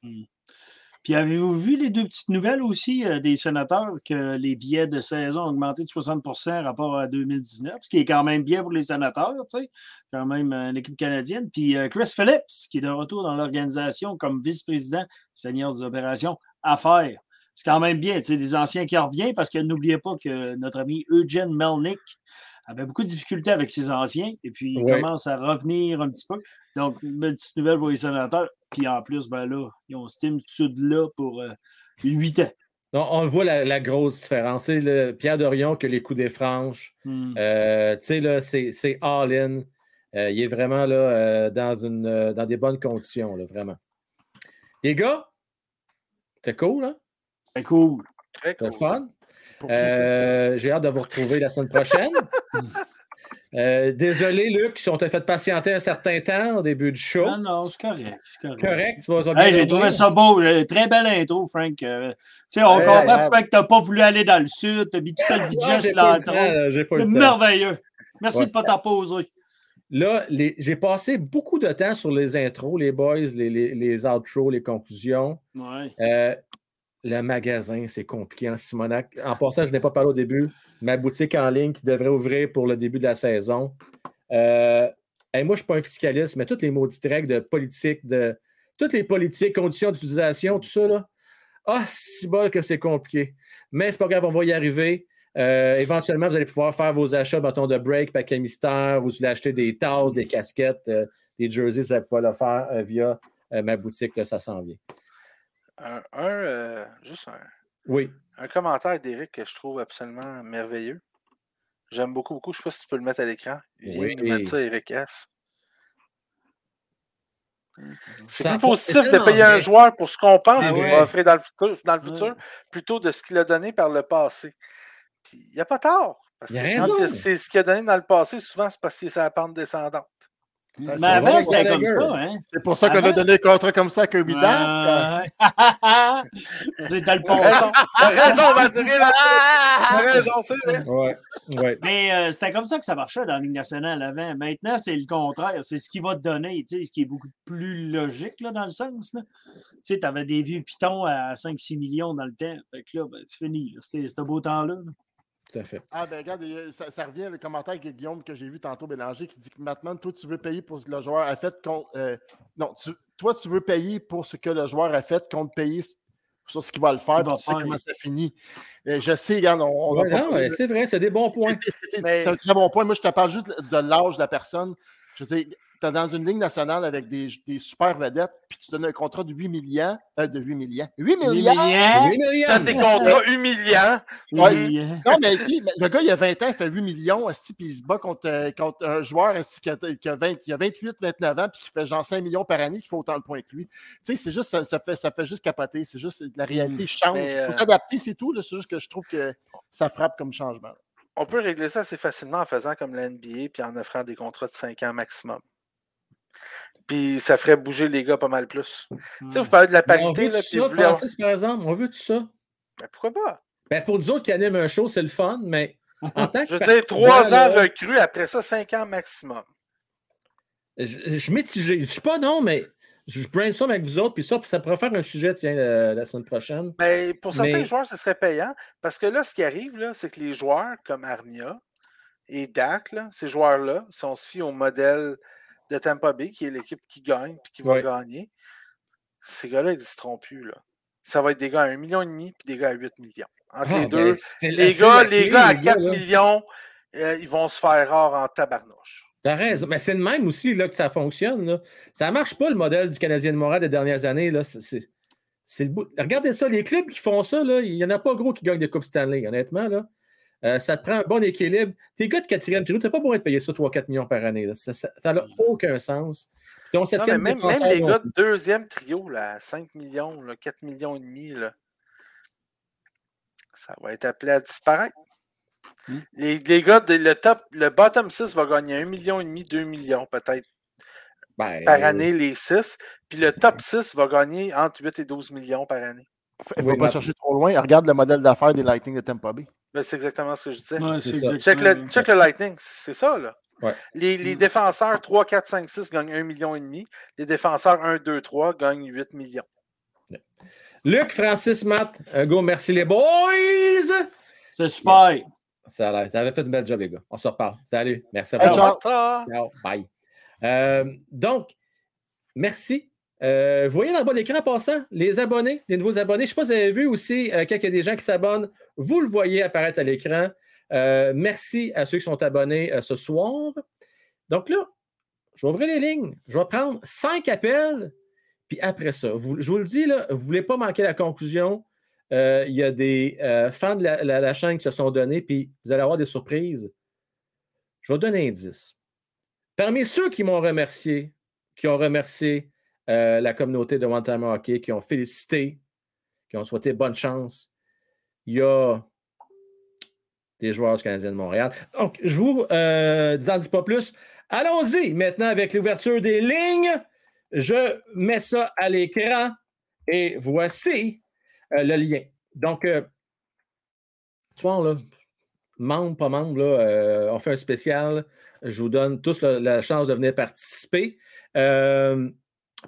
Puis avez-vous vu les deux petites nouvelles aussi euh, des sénateurs que les billets de saison ont augmenté de 60 par rapport à 2019, ce qui est quand même bien pour les sénateurs, tu sais, quand même euh, une équipe canadienne. Puis euh, Chris Phillips, qui est de retour dans l'organisation comme vice-président seigneur des opérations affaires. C'est quand même bien, tu sais, des anciens qui reviennent parce que n'oubliez pas que notre ami Eugene Melnick avait beaucoup de difficultés avec ses anciens et puis il Ouais. commence à revenir un petit peu. Donc, une belle petite nouvelle pour les sénateurs. Puis en plus, ben là, ils ont Steam là pour euh, 8 ans. Donc, on voit la, la grosse différence. C'est le Pierre Dorion que les coups des franges. Hmm. Euh, tu sais, là, c'est c'est all-in. Euh, il est vraiment là euh, dans, une, euh, dans des bonnes conditions, là, vraiment. Les gars, c'est cool, hein? C'est cool. Très cool. fun? Euh, J'ai hâte de vous retrouver la semaine prochaine. Euh, désolé, Luc, si on t'a fait patienter un certain temps au début du show. Non, non, c'est correct. C'est correct. Correct, tu vas, tu vas Hey, bien j'ai trouvé ça beau. euh, Très belle intro, Frank. Euh, tu sais, on comprend pourquoi tu n'as pas voulu aller dans le sud. Tu as mis tout le budget sur pas eu le l'intro. temps, là, j'ai pas eu C'est merveilleux. Merci Ouais. de ne pas t'opposer. Là, j'ai passé beaucoup de temps sur les intros, les boys, les, les, les outros, les conclusions. Ouais. Euh, le magasin, c'est compliqué en Simonac? En passant, je n'ai pas parlé au début. Ma boutique en ligne qui devrait ouvrir pour le début de la saison. Euh, hey, moi, je ne suis pas un fiscaliste, mais toutes les maudites règles de politique, de toutes les politiques, conditions d'utilisation, tout ça, là. Ah, si bol que c'est compliqué. Mais c'est pas grave, on va y arriver. Euh, éventuellement, vous allez pouvoir faire vos achats, bâton de break, paquet mystère, ou vous voulez acheter des tasses, des casquettes, euh, des jerseys, vous allez pouvoir le faire euh, via euh, ma boutique, ça s'en. Un, un, euh, juste un, Oui. un commentaire d'Éric que je trouve absolument merveilleux. J'aime beaucoup, beaucoup. Je ne sais pas si tu peux le mettre à l'écran. Il vient Oui. de nous mettre ça, Eric S. C'est plus positif c'est de payer un joueur pour ce qu'on pense Ah qu'il ouais. va offrir dans le futur, dans le Ouais. futur plutôt de ce qu'il a donné par le passé. Puis il n'y a pas tort. Parce que quand c'est ce qu'il a donné dans le passé, souvent c'est parce qu'il est sur la pente descendante. Ouais, Mais c'est avant, c'était comme ça, hein? C'est pour ça qu'on a donné un contrat comme ça à Kirby. Euh, C'est dans le T'as raison, t'as raison, Mathurin, là. T'as raison, c'est vrai. Ouais, ouais. Mais euh, c'était comme ça que ça marchait dans la Ligue nationale avant. Maintenant, c'est le contraire. C'est ce qui va te donner, tu sais, ce qui est beaucoup plus logique là, dans le sens. Tu sais, tu avais des vieux pitons à 5-6 millions dans le temps. Fait que là, ben, c'est fini. C'était c'était beau temps-là. là. Tout à fait. Ah ben regarde, ça, ça revient le commentaire avec Guillaume que j'ai vu tantôt Bélanger qui dit que maintenant, toi, tu veux payer pour ce que le joueur a fait contre. euh, non, tu- toi, tu veux payer pour ce que le joueur a fait contre payer sur ce qu'il va le faire, tu sais comment ça finit. Euh, je sais, regarde, on, Ouais, ouais, c'est vrai, c'est des bons points. c'est- c'est- Mais- C'est un très bon point. Moi, je te parle juste de l'âge de la personne. Je veux dire, tu es dans une ligne nationale avec des, des super vedettes, puis tu donnes un contrat de 8 millions. euh, de 8 millions. 8 millions? Millions, Oui, Myriam. T'as des contrats humiliants. Ouais, millions. Non, mais mais le gars, il a 20 ans, il fait 8 millions, puis il se bat contre, euh, contre un joueur qui, a, qui a 20 qui a 28, 29 ans, puis qui fait genre 5 millions par année, qui fait autant de points que lui. Tu sais, c'est juste, ça, ça fait, ça fait juste capoter. C'est juste, la réalité change. Mais, Il euh, faut s'adapter, c'est tout. là. C'est juste que je trouve que ça frappe comme changement. On peut régler ça assez facilement en faisant comme la NBA puis en offrant des contrats de 5 ans maximum. Puis ça ferait bouger les gars pas mal plus. Tu sais, vous parlez de la Mais On parité, veut là, ça, vous voulez avoir- Francis, par exemple? On veut tout ça? Ben, pourquoi pas? Ben, pour nous autres qui animent un show, c'est le fun, mais en tant que Je veux dire, 3 participant, ans là, recrues, après ça, 5 ans maximum. Je, je suis mitigé. Je suis pas non, mais je brainstorm avec vous autres, puis ça, ça pourrait faire un sujet, tiens, la, la semaine prochaine. Mais pour certains Mais- joueurs, ce serait payant. Parce que là, ce qui arrive, là, c'est que les joueurs comme Armia et Dak, là, ces joueurs-là, si on se fie au modèle de Tampa Bay, qui est l'équipe qui gagne puis qui va Ouais. gagner, ces gars-là n'existeront plus. Là. Ça va être des gars à 1,5 million puis des gars à 8 millions. Entre Ah, les deux, les gars, les gars à les 4 là. millions, euh, ils vont se faire rare en tabarnouche. T'as raison. Mais c'est le même aussi là, que ça fonctionne. Là. Ça ne marche pas le modèle du Canadien de Montréal des dernières années. Là. C'est, le bout- Regardez ça, les clubs qui font ça, là, il n'y en a pas gros qui gagnent des Coupes Stanley, honnêtement. Là. Euh, ça te prend un bon équilibre. Tes gars de quatrième trio, tu n'as pas besoin de payer ça 3-4 millions par année. là. Ça n'a aucun sens. Non, même, les gars de deuxième trio, là, à 5 millions, là, 4 millions et demi, là, ça va être appelé à disparaître. Hmm. Les, les gars, de, le top, le bottom 6 va gagner 1 million et demi, 2 millions peut-être Ben, par année, les 6. Puis le top 6 va gagner entre 8 et 12 millions par année. Il ne Oui, faut pas chercher trop loin. Regarde le modèle d'affaires des Lightning de Tampa Bay. Ben, c'est exactement ce que je disais. Ouais, C'est. Check le, check le Lightning, c'est ça, là. Ouais. Les, les défenseurs 3, 4, 5, 6 gagnent 1 million et demi. Les défenseurs 1, 2, 3 gagnent 8 millions. Luc, Francis, Matt, un go, merci les boys! C'est super. Ça, a l'air- ça avait fait une belle job, les gars. On se reparle. Salut. Merci à vous. ciao. Ciao. Bye. Euh, donc, merci. Euh, vous voyez le bas de l'écran en passant, les abonnés, les nouveaux abonnés. Je ne sais pas si vous avez vu aussi, euh, quand il y a des gens qui s'abonnent, vous le voyez apparaître à l'écran. Euh, merci à ceux qui sont abonnés euh, ce soir. Donc là, je vais ouvrir les lignes. Je vais prendre cinq appels. Puis après ça, je vous le dis, là, vous ne voulez pas manquer la conclusion. Il y a des fans de la, la- la chaîne qui se sont donnés, puis vous allez avoir des surprises. Je vais donner un indice. Parmi ceux qui m'ont remercié, qui ont remercié euh, la communauté de One Time Hockey, qui ont félicité, qui ont souhaité bonne chance, il y a des joueurs du Canadien de Montréal. Donc, je vous euh, dis pas plus. Allons-y maintenant avec l'ouverture des lignes. Je mets ça à l'écran et voici euh, le lien. Donc, euh, soir, là, membre, pas membre, là, on fait un spécial. Je vous donne tous la, chance de venir participer.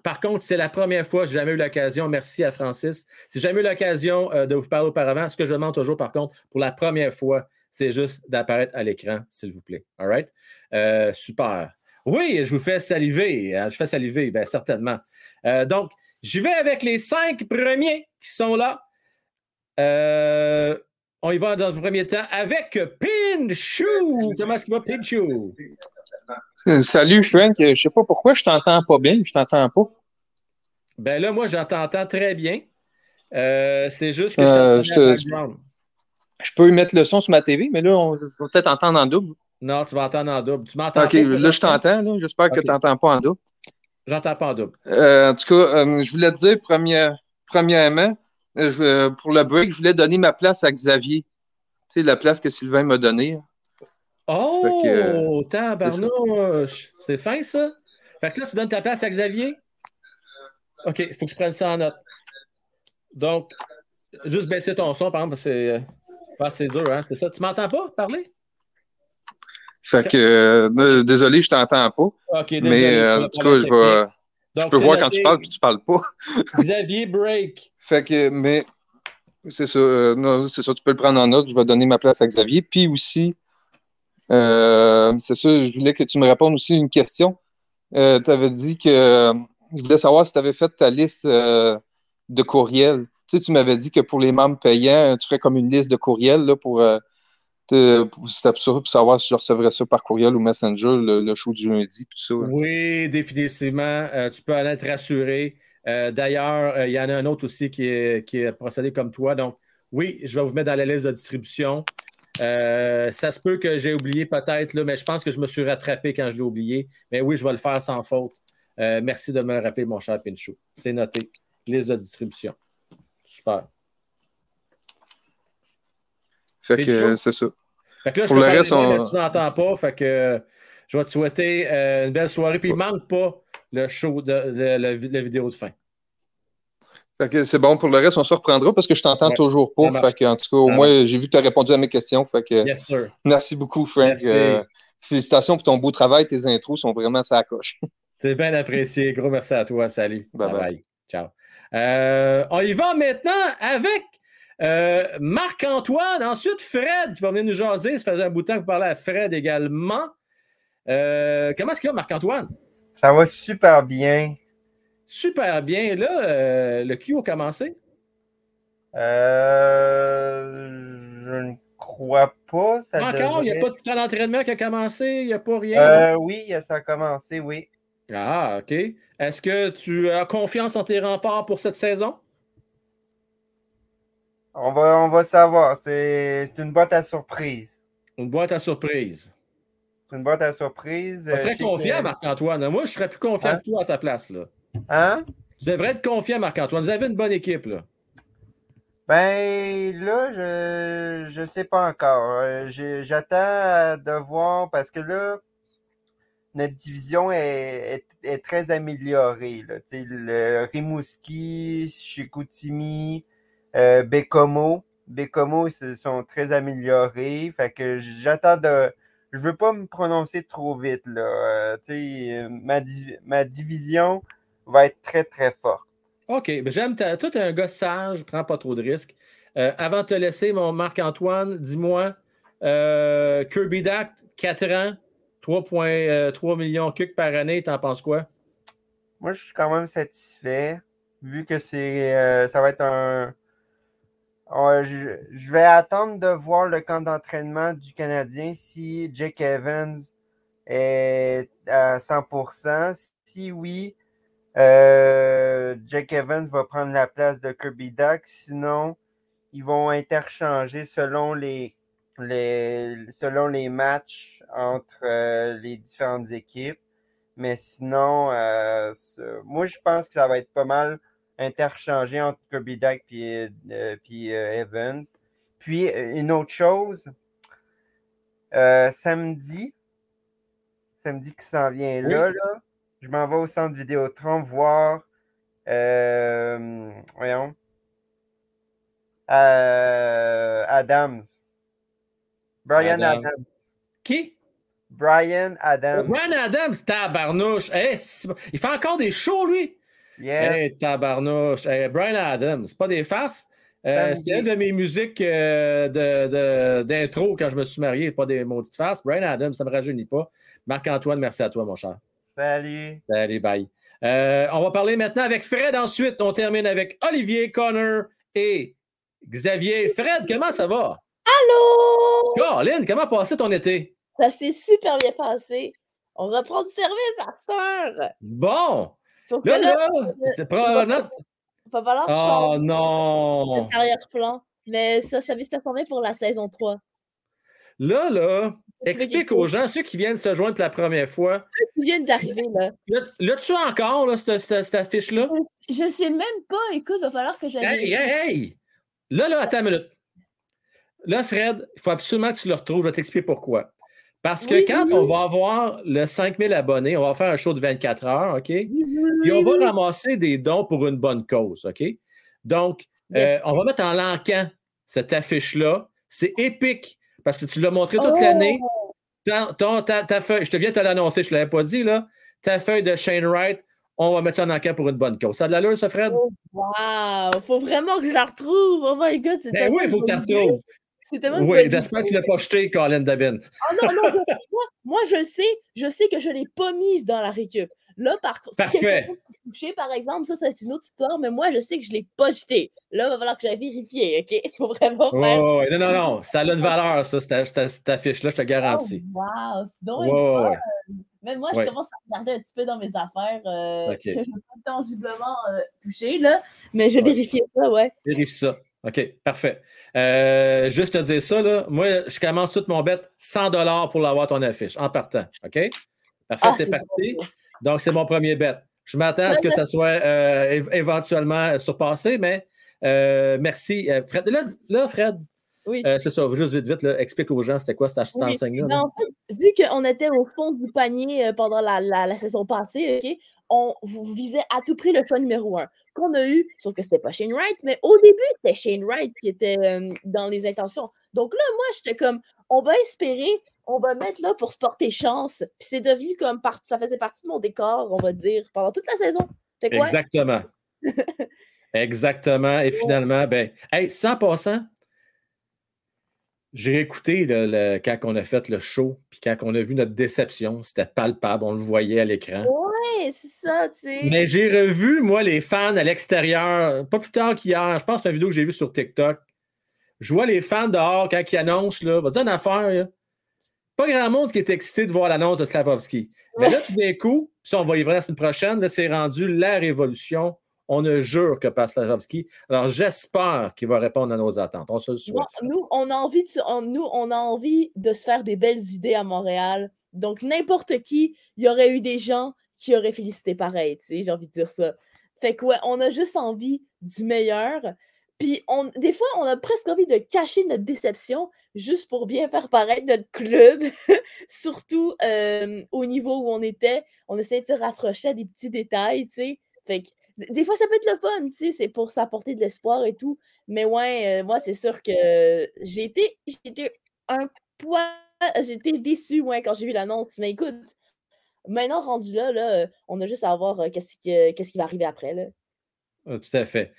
Par contre, c'est la première fois, j'ai jamais eu l'occasion, merci à Francis, si j'ai jamais eu l'occasion euh, de vous parler auparavant, ce que je demande toujours, par contre, pour la première fois, c'est juste d'apparaître à l'écran, s'il vous plaît. All right? Euh, super. Oui, je vous fais saliver. hein, Je fais saliver, bien certainement. Euh, donc, j'y vais avec les cinq premiers qui sont là. Euh, on y va dans le premier temps avec Pinchou. Comment est-ce qu'il va, Pinchou? Salut Frank, je sais pas pourquoi je t'entends pas bien, je t'entends pas. Ben là, moi, j'entends très bien. Euh, c'est juste que Euh, je te- peux mettre le son sur ma TV, mais là, on va peut-être entendre en double. Non, tu vas entendre en double. Tu m'entends Ok, là, je t'entends. J'espère que tu n'entends pas en double. J'entends pas en double. Euh, en tout cas, je voulais te dire, première- premièrement, je- euh, pour le break, je voulais donner ma place à Xavier. Tu sais, la place que Sylvain m'a donnée. Oh, Fait que, tabarnouche! C'est fin, ça? Fait que là, tu donnes ta place à Xavier? OK, il faut que je prenne ça en note. Donc, juste baisser ton son, par exemple, parce que c'est, euh, ah, c'est dur, hein? C'est ça. Tu m'entends pas parler? Fait que, euh, désolé, je t'entends pas. OK, désolé. Mais euh, en tout cas, je vais. Je peux voir quand tu parles puis tu parles pas. Xavier Break. Fait que, mais c'est ça, euh, non, c'est ça, tu peux le prendre en note. Je vais donner ma place à Xavier. Puis aussi, euh, c'est ça, je voulais que tu me répondes aussi une question. Euh, tu avais dit que je voulais savoir si tu avais fait ta liste de courriels. Tu sais, tu m'avais dit que pour les membres payants, tu ferais comme une liste de courriels là, pour, euh, te, pour, pour savoir si je recevrais ça par courriel ou Messenger, le, show du lundi, puis ça. Oui, définitivement. Euh, tu peux en être rassuré. Euh, D'ailleurs, il y en a un autre aussi qui est, qui procédé comme toi. Donc, oui, je vais vous mettre dans la liste de distribution. Ça se peut que j'ai oublié peut-être, mais je pense que je me suis rattrapé quand je l'ai oublié. Mais oui, je vais le faire sans faute. Merci de me le rappeler, mon cher Pinchot. C'est noté. Liste de distribution. Super. Fait que c'est ça. Fait que là, Pour le reste, on- tu n'entends pas. Fait que euh, je vais te souhaiter euh, une belle soirée. Puis il manque pas le show, de, le- le- la vidéo de fin. Fait que c'est bon. Pour le reste, on se reprendra parce que je t'entends Ouais, toujours pas. Fait que, en tout cas, au Ça moins, j'ai vu que tu as répondu à mes questions. Fait que Yes, sir. merci beaucoup, Frank. Merci. Euh, félicitations pour ton beau travail. Tes intros sont vraiment ça coche. C'est bien apprécié. Gros merci à toi. Salut. Bye Bye bye. bye. Ciao. Euh, on y va maintenant avec euh, Marc-Antoine. Ensuite, Fred qui va venir nous jaser. Ça faisait un bout de temps que vous parlez à Fred également. Euh, comment est-ce qu'il va, Marc-Antoine? Ça va super bien. Super bien. Là, euh, le Q a commencé? Euh, je ne crois pas. Ça Encore, il n'y a pas de temps d'entraînement qui a commencé? Il n'y a pas rien. Oui, ça a commencé, oui. Ah, OK. Est-ce que tu as confiance en tes remparts pour cette saison? On va, on va savoir. C'est une boîte à surprise. Une boîte à surprise. C'est une boîte à surprise. Pas Euh, très confiant, que- Marc-Antoine. Moi, je serais plus confiant Hein? que toi à ta place. Là. Hein? Tu devrais être confiant, Marc-Antoine. Vous avez une bonne équipe. Là. Ben là, je je sais pas encore. Euh, J'attends de voir parce que là, notre division est, est, est très améliorée. Là. Le Rimouski, Chicoutimi, euh, Bécomo. Bécomo, ils se sont très améliorés. Fait que j'attends de. Je veux pas me prononcer trop vite. Là. Euh, tu sais, ma, div- ma division va être très, très forte. OK. ben J'aime ta... Toi, tu es un gars sage, prends pas trop de risques. Euh, avant de te laisser, mon Marc-Antoine, dis-moi, euh, Kirby Dact, 4 ans, 3,3 millions de cucs par année, t'en penses quoi? Moi, je suis quand même satisfait, vu que c'est, euh, ça va être un. On- je, vais attendre de voir le camp d'entraînement du Canadien si Jake Evans est à 100%. Si oui, euh, Jake Evans va prendre la place de Kirby Duck. Sinon, ils vont interchanger selon les, les, selon les matchs entre euh, les différentes équipes. Mais sinon, euh, moi, je pense que ça va être pas mal interchangé entre Kirby Dyke et puis, euh, Evans. Puis, euh, une autre chose, euh, samedi, samedi qui s'en vient là, là, je m'en vais au centre Vidéotron voir, euh, voyons, euh, Adams. Brian Adams. Adams. Qui? Brian Adams. Brian Adams, tabarnouche. Hey, c'est- il fait encore des shows, lui? Yes. Hey, tabarnouche. Hey, Brian Adams, c'est pas des farces. Euh, Samedi. C'était une de mes musiques euh, de- de- d'intro quand je me suis marié, pas des maudites farces. Brian Adams, ça me rajeunit pas. Marc-Antoine, merci à toi, mon cher. Salut. Allez, bye. Euh, on va parler maintenant avec Fred ensuite. On termine avec Olivier, Connor et Xavier. Fred, comment ça va? Allô? Caroline, comment a passé ton été? Ça s'est super bien passé. On reprend du service à sœur. Bon! Sauf que Là, là, là, c'est probablement. il va falloir Oh changer non! arrière-plan. Mais ça, ça va se former pour la saison 3. Là, là, Tu explique aux gens, ceux qui viennent se joindre pour la première fois. Qui viennent d'arriver, là. Là- L'as-tu encore, là, cette, cette- cette affiche-là? Je sais même pas. Écoute, il va falloir que j'aille. Hey, hey, hey! Là, là, attends une minute. Là, Fred, il faut absolument que tu le retrouves. Je vais t'expliquer pourquoi. Parce que Oui, quand oui, on va avoir le 5000 abonnés, on va faire un show de 24 heures, OK? Oui, Puis on va ramasser des dons pour une bonne cause, OK? Donc, euh, on va mettre en l'encan cette affiche-là. C'est épique parce que tu l'as montré toute Oh! l'année. Ta, ta feuille, je te viens de te l'annoncer, je ne l'avais pas dit, là. Ta feuille de Shane Wright, on va mettre ça en encan pour une bonne cause. Ça a de l'allure, ça, Fred? Oh, wow! Faut vraiment que je la retrouve! Oh my god, ben oui, il faut que tu la retrouves. C'est tellement une Oui, j'espère que tu ne l'as pas jeté, Colin Dabin. Ah non, non, moi, moi, moi, je le sais, je sais que je ne l'ai pas mise dans la récup. Là, par contre, si Parfait. s'est touché, par exemple, ça, c'est une autre histoire, mais moi, je sais que je ne l'ai pas jeté. Là, il va falloir que j'aille vérifier, OK? Il faut vraiment faire. ouais, ouais. Non, non, non. Ça a une valeur, ça, cette, affiche-là, je te Oh, garantis. wow! C'est donc une. Même moi, Ouais. je commence à regarder un petit peu dans mes affaires euh, que je n'ai pas tangiblement euh, touché, là. Mais je Ouais. vérifier ça, ouais. Vérifie ça. OK, parfait. Euh, juste te dire ça, là, moi, je commence tout mon bet 100 pour l'avoir ton affiche, en partant. OK? Parfait, Ah, c'est parti. bon. Donc, c'est mon premier bet. Je m'attends à ce que ça soit euh, éventuellement surpassé, mais euh, merci. Euh, Fred, là, là, Fred, Oui. euh, c'est ça, juste vite, vite, là, explique aux gens c'était quoi cette cette Oui. enseigne-là. Là. en fait, vu qu'on était au fond du panier euh, pendant la, la- la saison passée, OK, on vous visait à tout prix le choix numéro un qu'on a eu, sauf que c'était pas Shane Wright, mais au début, c'était Shane Wright qui était euh, dans les intentions. Donc là, moi, j'étais comme, on va espérer, on va mettre là pour se porter chance. Puis c'est devenu comme, part- ça faisait partie de mon décor, on va dire, pendant toute la saison. Quoi? Exactement. Exactement. Et finalement, ben, hey, ça en passant, j'ai écouté le, le- quand on a fait le show, puis quand on a vu notre déception, c'était palpable, on le voyait à l'écran. Ouais, c'est ça, tu sais. Mais j'ai revu, moi, les fans à l'extérieur, pas plus tard qu'hier. Je pense que c'est une vidéo que j'ai vue sur TikTok. Je vois les fans dehors quand ils annoncent, là, va dire une affaire, là. Pas grand monde qui est excité de voir l'annonce de Slavovski. Mais là, tout d'un coup, puis on va y voir la semaine prochaine, là, c'est rendu la révolution. On ne jure que par Slavovski. Alors, j'espère qu'il va répondre à nos attentes. On se le souhaite. Nous, on a envie de, nous, on a envie de se faire des belles idées à Montréal. Donc, n'importe qui, il y aurait eu des gens qui auraient félicité pareil, tu sais, j'ai envie de dire ça. Fait que, ouais, on a juste envie du meilleur. Puis, on, des fois, on a presque envie de cacher notre déception juste pour bien faire paraître notre club. Surtout euh, au niveau où on était. On essaie de se rapprocher à des petits détails, tu sais. Fait que, des fois, ça peut être le fun, tu sais, c'est pour s'apporter de l'espoir et tout. Mais ouais, euh, moi, c'est sûr que j'ai été, été un poids, j'ai été déçue, ouais, quand j'ai vu l'annonce. Mais écoute, maintenant rendu là, là, euh, on a juste à voir euh, qu'est-ce qui, euh, qui va arriver après, là. Ah, tout à fait.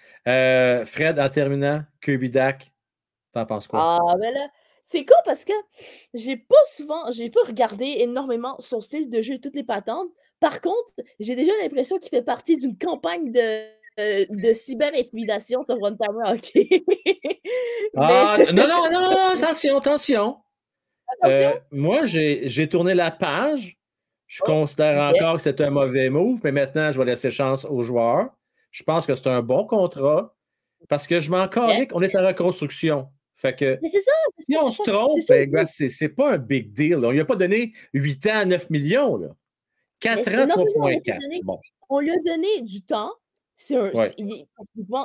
Fred, en terminant, Kirby Dak, t'en penses quoi? Ah, ben là, c'est con parce que j'ai pas souvent, j'ai pas regardé énormément son style de jeu et toutes les patentes. Par contre, j'ai déjà l'impression qu'il fait partie d'une campagne de, euh, de cyber-intimidation sur One Timer Hockey. Ah, Mais- non, non, non, non, attention, attention. Attention. Euh, moi, j'ai tourné la page. Je considère ok. encore que c'est un mauvais move, mais maintenant, je vais laisser chance aux joueurs. Je pense que c'est un bon contrat parce que je m'en calais qu'on est en reconstruction. Fait que Mais c'est ça. si on se trompe, c'est ben, pas un big deal. là. On lui a pas donné 8 ans à 9 millions. Là. 4 Mais ans, non, c'est ça, on lui a 3.4. donné- Bon. On lui a donné du temps. C'est un, Ouais.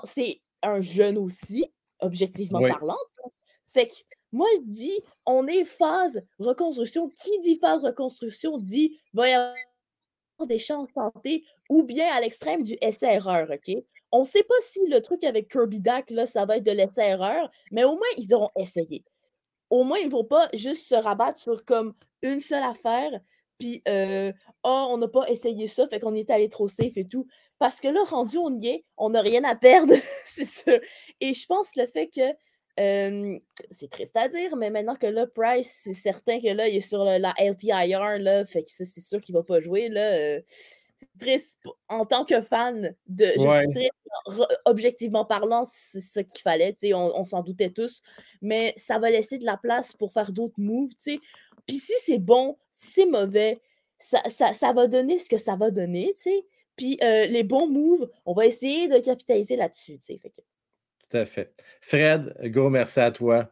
c'est un jeune aussi, objectivement parlant. Fait que moi, je dis, on est phase reconstruction. Qui dit phase reconstruction dit va y avoir des chances tentées ou bien à l'extrême du essai-erreur, OK? On ne sait pas si le truc avec Kirby Dak, là, ça va être de l'essai-erreur, mais au moins, ils auront essayé. Au moins, ils ne vont pas juste se rabattre sur comme une seule affaire, puis euh, ah, on n'a pas essayé ça, fait qu'on est allé trop safe et tout. Parce que là, rendu, on y est, on n'a rien à perdre, c'est ça. Et je pense le fait que euh, c'est triste à dire, mais maintenant que là, Price, c'est certain que là, il est sur le- la LTIR, là, fait que ça, c'est sûr qu'il va pas jouer, là. euh, c'est triste. En tant que fan, de, je suis Ouais. triste, re- objectivement parlant, c'est ce qu'il fallait, tu sais, on, on s'en doutait tous, mais ça va laisser de la place pour faire d'autres moves, tu sais. Puis si c'est bon, c'est mauvais, ça, ça, ça va donner ce que ça va donner, tu sais. Puis euh, les bons moves, on va essayer de capitaliser là-dessus, tu sais. Tout à fait. Fred, gros merci à toi.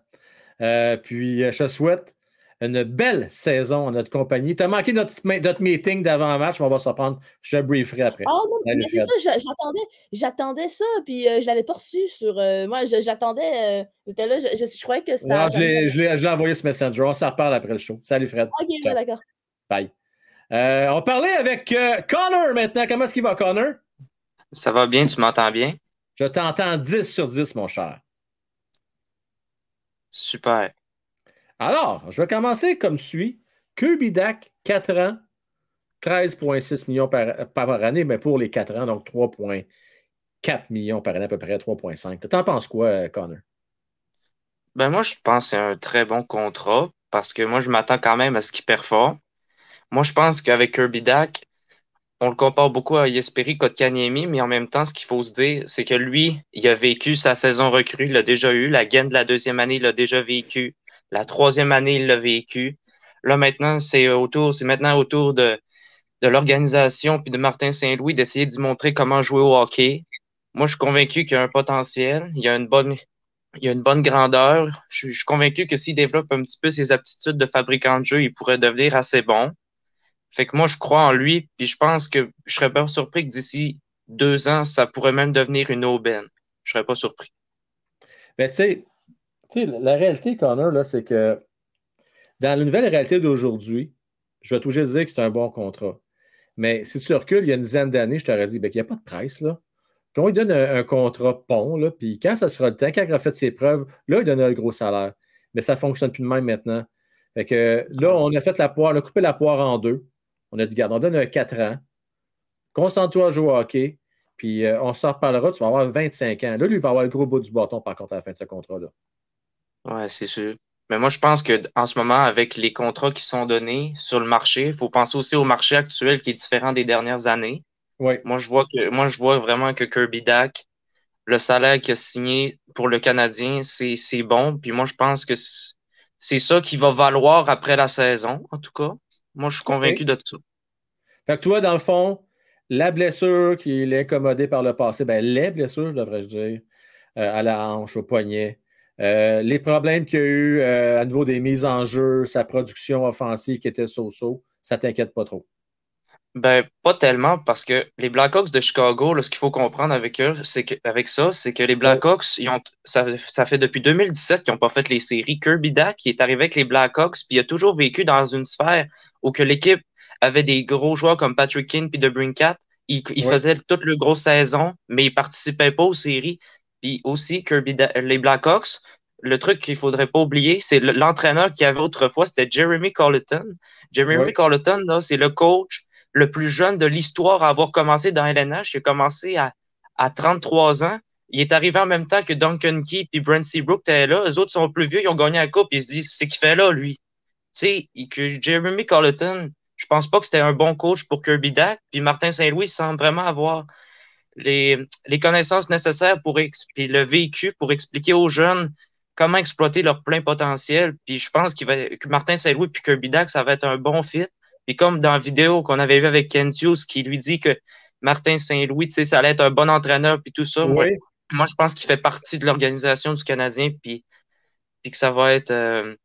Euh, puis, euh, je te souhaite une belle saison en notre compagnie. Tu as manqué notre, notre meeting d'avant-match, mais on va se reprendre. Je te brieferai après. Ah non, Salut, mais c'est ça, j'a- j'attendais, j'attendais ça, puis euh, je l'avais pas reçu sur. euh, moi, j'attendais. euh, là, je, je, je croyais que c'était. Non, je l'ai- je l'ai je l'ai envoyé ce Messenger. On s'en reparle après le show. Salut, Fred. Ok, ouais, d'accord. Bye. Euh, on parlait avec euh, Connor maintenant. Comment est-ce qu'il va, Connor? Ça va bien, tu m'entends bien? Je t'entends 10 sur 10, mon cher. Super. Alors, je vais commencer comme suit. Kirby Dak, 4 ans, 13,6 millions par, année, mais pour les 4 ans, donc 3,4 millions par année, à peu près 3,5. T'en penses quoi, Connor? Ben moi, je pense que c'est un très bon contrat parce que moi, je m'attends quand même à ce qu'il performe. Moi, je pense qu'avec Kirby Dak, on le compare beaucoup à Yesperi Kotkaniemi, mais en même temps, ce qu'il faut se dire, c'est que lui, il a vécu sa saison recrue, il l'a déjà eu. La gaine de la deuxième année, il l'a déjà vécu. La troisième année, il l'a vécu. Là, maintenant, c'est autour, c'est maintenant autour de, l'organisation puis de Martin Saint-Louis d'essayer d'y montrer comment jouer au hockey. Moi, je suis convaincu qu'il y a un potentiel, il y a une bonne, grandeur. Je, suis- convaincu que s'il développe un petit peu ses aptitudes de fabricant de jeu, il pourrait devenir assez bon. Fait que moi, je crois en lui, puis je pense que je serais pas surpris que d'ici deux ans, ça pourrait même devenir une aubaine. Je serais pas surpris. Mais tu sais, la réalité, Connor, là, c'est que dans la nouvelle réalité d'aujourd'hui, je vais toujours dire que c'est un bon contrat. Mais si tu recules, il y a une dizaine d'années, je t'aurais dit ben, qu'il n'y a pas de presse. Là. Quand on lui donne un, contrat pont, puis quand ça sera le temps, quand il aura fait ses preuves, là, il donnera le gros salaire. Mais ça ne fonctionne plus de même maintenant. Fait que là, on a fait la poire, on a coupé la poire en deux. On a dit, regarde, on donne un 4 ans. Concentre-toi à jouer au hockey. Puis euh, on s'en reparlera, tu vas avoir 25 ans. Là, lui, il va avoir le gros bout du bâton, par contre, à la fin de ce contrat-là. Ouais, c'est sûr. Mais moi, je pense que en ce moment, avec les contrats qui sont donnés sur le marché, il faut penser aussi au marché actuel qui est différent des dernières années. Oui. Moi, je vois que moi, je vois vraiment que Kirby Dak, le salaire qu'il a signé pour le Canadien, c'est, bon. Puis moi, je pense que c'est ça qui va valoir après la saison, en tout cas. Moi, je suis convaincu de ça. Fait que toi, dans le fond, la blessure qui l'a incommodé par le passé, ben, les blessures, devrais-je dire, euh, à la hanche, au poignet, euh, les problèmes qu'il y a eu euh, à niveau des mises en jeu, sa production offensive qui était so-so, ça t'inquiète pas trop? Ben, pas tellement, parce que les Blackhawks de Chicago, là, ce qu'il faut comprendre avec eux, c'est que, avec ça, c'est que les Blackhawks, ils ont, ça, ça fait depuis 2017 qu'ils n'ont pas fait les séries. Kirby qui est arrivé avec les Blackhawks, puis il a toujours vécu dans une sphère où que l'équipe avait des gros joueurs comme Patrick King puis DeBrincat. Il, il Ouais. faisait toute le grosse saison, mais il participait pas aux séries. Puis aussi, Kirby Da- les Blackhawks, le truc qu'il faudrait pas oublier, c'est le- l'entraîneur qu'il y avait autrefois, c'était Jeremy Colleton. Jeremy Ouais. Colleton, c'est le coach le plus jeune de l'histoire à avoir commencé dans LNH. Il a commencé à, à 33 ans. Il est arrivé en même temps que Duncan Key et Brent Seabrook étaient là. Eux autres sont plus vieux, ils ont gagné la coupe. Ils se disent, c'est qu'il fait là, lui. Tu sais, que Jeremy Colleton, je pense pas que c'était un bon coach pour Kirby Dak. Puis Martin Saint-Louis semble vraiment avoir les, les connaissances nécessaires pour puis le vécu pour expliquer aux jeunes comment exploiter leur plein potentiel. Puis je pense qu'il va, que Martin Saint-Louis puis Kirby Dak, ça va être un bon fit. Puis comme dans la vidéo qu'on avait vu avec Ken Hughes qui lui dit que Martin Saint-Louis, tu sais, ça allait être un bon entraîneur puis tout ça. Moi, Oui. moi, je pense qu'il fait partie de l'organisation du Canadien puis, puis que ça va être euh,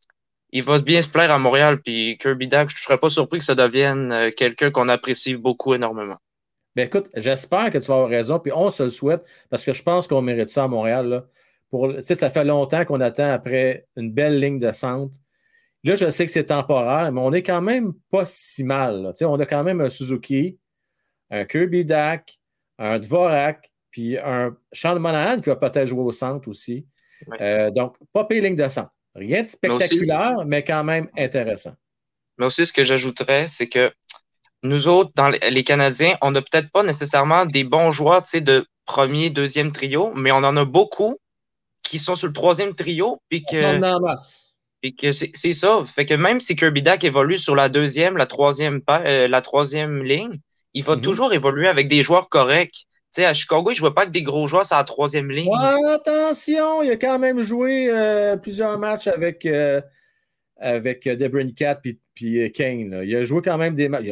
il va bien se plaire à Montréal puis Kirby Dak, je ne serais pas surpris que ça devienne euh, quelqu'un qu'on apprécie beaucoup énormément. Ben écoute, j'espère que tu vas avoir raison, puis on se le souhaite, parce que je pense qu'on mérite ça à Montréal. Là. Pour, ça fait longtemps qu'on attend après une belle ligne de centre. Là, je sais que c'est temporaire, mais on est quand même pas si mal. là. Tu sais, on a quand même un Suzuki, un Kirby Dak, un Dvorak, puis un Sean Monahan qui va peut-être jouer au centre aussi. Ouais. Euh, donc, pas pire ligne de centre. Rien de spectaculaire, mais quand même intéressant. Mais aussi, ce que j'ajouterais, c'est que nous autres, dans les- Canadiens, on n'a peut-être pas nécessairement des bons joueurs, tu sais, de premier, deuxième trio, mais on en a beaucoup qui sont sur le troisième trio, puis On que, a en masse. puis que c'est ça. Fait que même si Kirby Dak évolue sur la deuxième, la troisième, euh, la troisième ligne, il va Mhm. toujours évoluer avec des joueurs corrects. Tu sais, à Chicago, je vois pas que des gros joueurs sur la troisième ligne. Ouais, attention, il a quand même joué euh, plusieurs matchs avec, euh, avec euh, Debrincat puis, puis Kane. là. Il a joué quand même des matchs.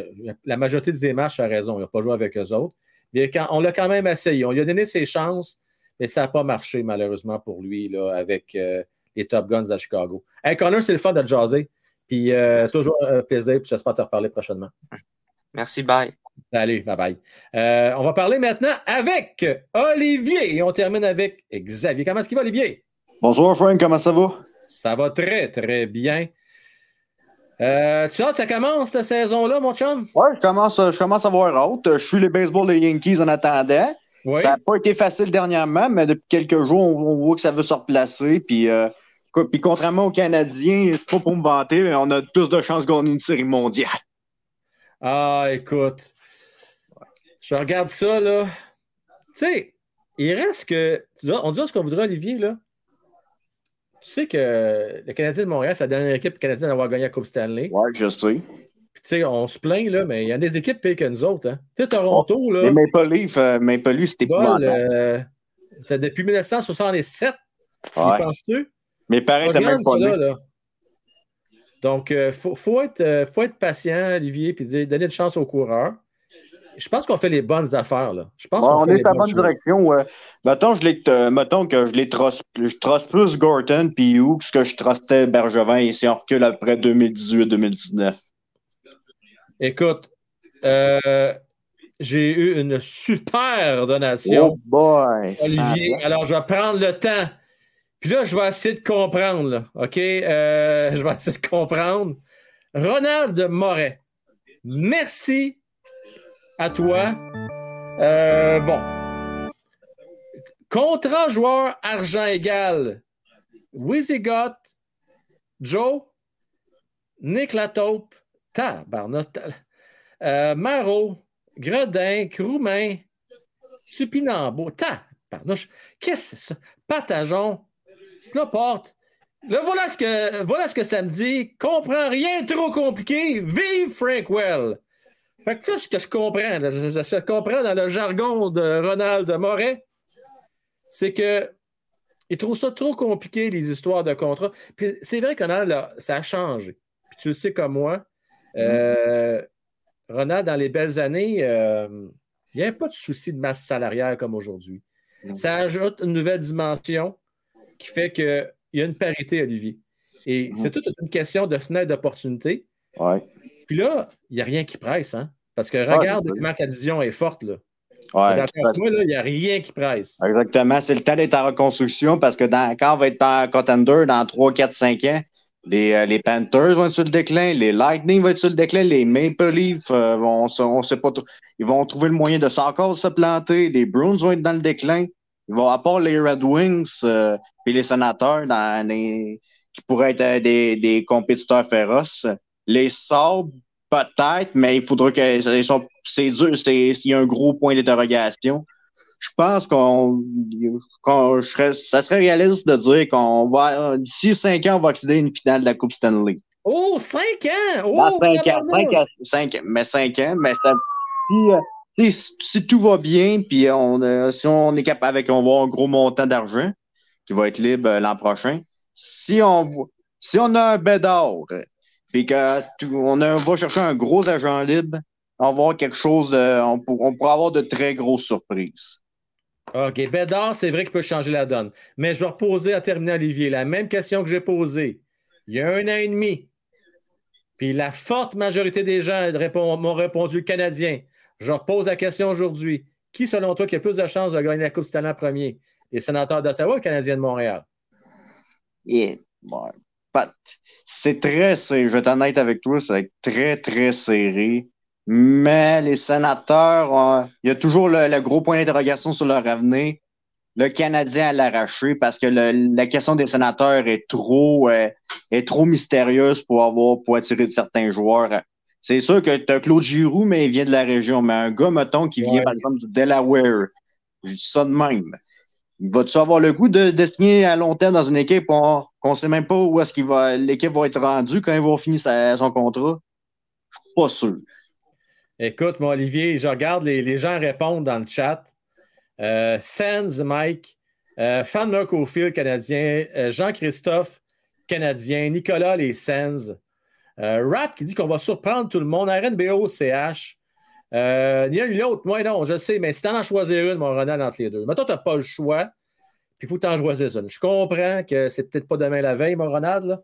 La majorité des matchs, a raison. Il n'a pas joué avec eux autres. Mais quand- on l'a quand même essayé. On lui a donné ses chances, mais ça n'a pas marché, malheureusement, pour lui, là, avec euh, les Top Guns à Chicago. Hey, Connor, c'est le fun de jaser. Puis euh, toujours un plaisir, puis j'espère te reparler prochainement. Merci, bye. Salut, bye bye. Euh, on va parler maintenant avec Olivier et on termine avec Xavier. Comment est-ce qu'il va, Olivier? Bonjour, Frank, comment ça va? Ça va très, très bien. Euh, tu sais, ça commence cette saison-là, mon chum? Oui, je commence, je commence à voir hâte. Je suis les baseball des Yankees en attendant. Oui. Ça n'a pas été facile dernièrement, mais depuis quelques jours, on, on voit que ça veut se replacer. Puis, euh, puis contrairement aux Canadiens, c'est pas pour me vanter, mais on a plus de chances de gagner une série mondiale. Ah, écoute. Je regarde ça, là. Tu sais, il reste que. On dit ce qu'on voudrait, Olivier, là. Tu sais que le Canadien de Montréal, c'est la dernière équipe canadienne à avoir gagné la Coupe Stanley. Ouais, je sais. Puis, tu sais, on se plaint, là, mais il y a des équipes pires que nous autres. Hein. Tu sais, Toronto, là. Les Maple Leafs, euh, Maple Leafs, c'était euh, c'est depuis 1967. Ouais. Penses-tu? C'est étaient pas même pas là, là. Donc, il faut, faut être, euh, faut être patient, Olivier, puis dire, donner de chance aux coureurs. Je pense qu'on fait les bonnes affaires. Là. Je pense Ouais, qu'on on fait est les à la bonne choses. direction. Ouais. Mettons, je les, euh, mettons que je les trosse, je trosse plus Gorton puis Hughes que je trustais Bergevin et si on recule après 2018-2019. Écoute, euh, j'ai eu une super donation. Oh boy! Olivier, alors je vais prendre le temps. Puis là, je vais essayer de comprendre. là, OK? Euh, je vais essayer de comprendre. Ronald Moret, merci à toi. Euh, bon. Contrat joueur argent égal. Wizigot, Joe, Nick Lataupe, Tabarnot, euh, Marot, Gredin, Croumain, Supinambo, Tabarnouche, qu'est-ce que c'est ça? Patajon, Laporte. Là, voilà ce, que, voilà ce que ça me dit. Comprends rien trop compliqué. Vive Frankwell. Fait que tout ce que je comprends, là, je, comprends dans le jargon de Ronald Moret, c'est que il trouve ça trop compliqué, les histoires de contrat. Puis c'est vrai que là, ça a changé. Puis tu le sais comme moi, euh, Ronald, dans les belles années, euh, il n'y avait pas de souci de masse salariale comme aujourd'hui. Ça ajoute une nouvelle dimension qui fait qu'il y a une parité, Olivier. Et c'est toute une question de fenêtre d'opportunité. Ouais. Puis là, il n'y a rien qui presse, hein? Parce que regarde comment la division est forte, là. Ouais, avec moi, il n'y a rien qui presse. Exactement. C'est le temps d'être en reconstruction parce que dans, quand on va être en contender dans 3, 4, 5 ans, les, euh, les Panthers vont être sur le déclin, les Lightning vont être sur le déclin, les Maple Leafs euh, vont, on sait pas. Ils vont trouver le moyen de s- encore se planter. Les Bruins vont être dans le déclin. Ils vont, à part les Red Wings euh, et les sénateurs dans les- qui pourraient être euh, des, des compétiteurs féroces. Les Sabres, peut-être, mais il faudra que c'est dur, c'est, il y a un gros point d'interrogation je pense qu'on, je serais- ça serait réaliste de dire qu'on va, d'ici cinq ans, on va accéder à une finale de la Coupe Stanley. Oh, 5 ans! Oh, Dans cinq ans, cinq cinq- mais cinq ans, mais ça, si, euh, si, si tout va bien, puis on, euh, si on est capable, avec, on va avoir un gros montant d'argent qui va être libre euh, l'an prochain, si on, si on a un bédard, puis que tout- on, a- on va chercher un gros agent libre, on va avoir quelque chose de, on, pour- on pourra avoir de très grosses surprises. OK, Bédard, c'est vrai qu'il peut changer la donne. Mais je vais reposer à terminer, Olivier, la même question que j'ai posée il y a un an et demi. Puis la forte majorité des gens répond- m'ont répondu le Canadien. Je repose la question aujourd'hui. Qui, selon toi, qui a le plus de chances de gagner la Coupe Stanley en premier? Les sénateurs d'Ottawa ou les Canadiens de Montréal? Yeah. Ouais. C'est très serré. Je vais être honnête avec toi, c'est très, très serré. Mais les sénateurs, euh, il y a toujours le, le gros point d'interrogation sur leur avenir. Le Canadien à l'arracher parce que le- la question des sénateurs est trop, euh, est trop mystérieuse pour avoir, pour attirer de certains joueurs. C'est sûr que tu as Claude Giroux, mais il vient de la région. Mais un gars, mettons, qui vient, par exemple, du Delaware, je dis ça de même. Va-tu avoir le goût de, signer à long terme dans une équipe qu'on ne sait même pas où est-ce qu'il va l'équipe va être rendue quand il va finir son contrat? Je suis pas sûr. Écoute, moi, Olivier, je regarde les, gens répondent dans le chat. Euh, Sands, Mike, euh, Fan Mercofield, Canadien, euh, Jean-Christophe, Canadien, Nicolas, les Sands, euh, Rap qui dit qu'on va surprendre tout le monde, RNBO, CH. Euh, il y a une autre, moi non, je sais, mais si t'en as choisir une, mon Ronald, entre les deux. Mais toi, tu n'as pas le choix. puis il faut que tu en choisisses une. Je comprends que c'est peut-être pas demain la veille, mon Ronald. Là.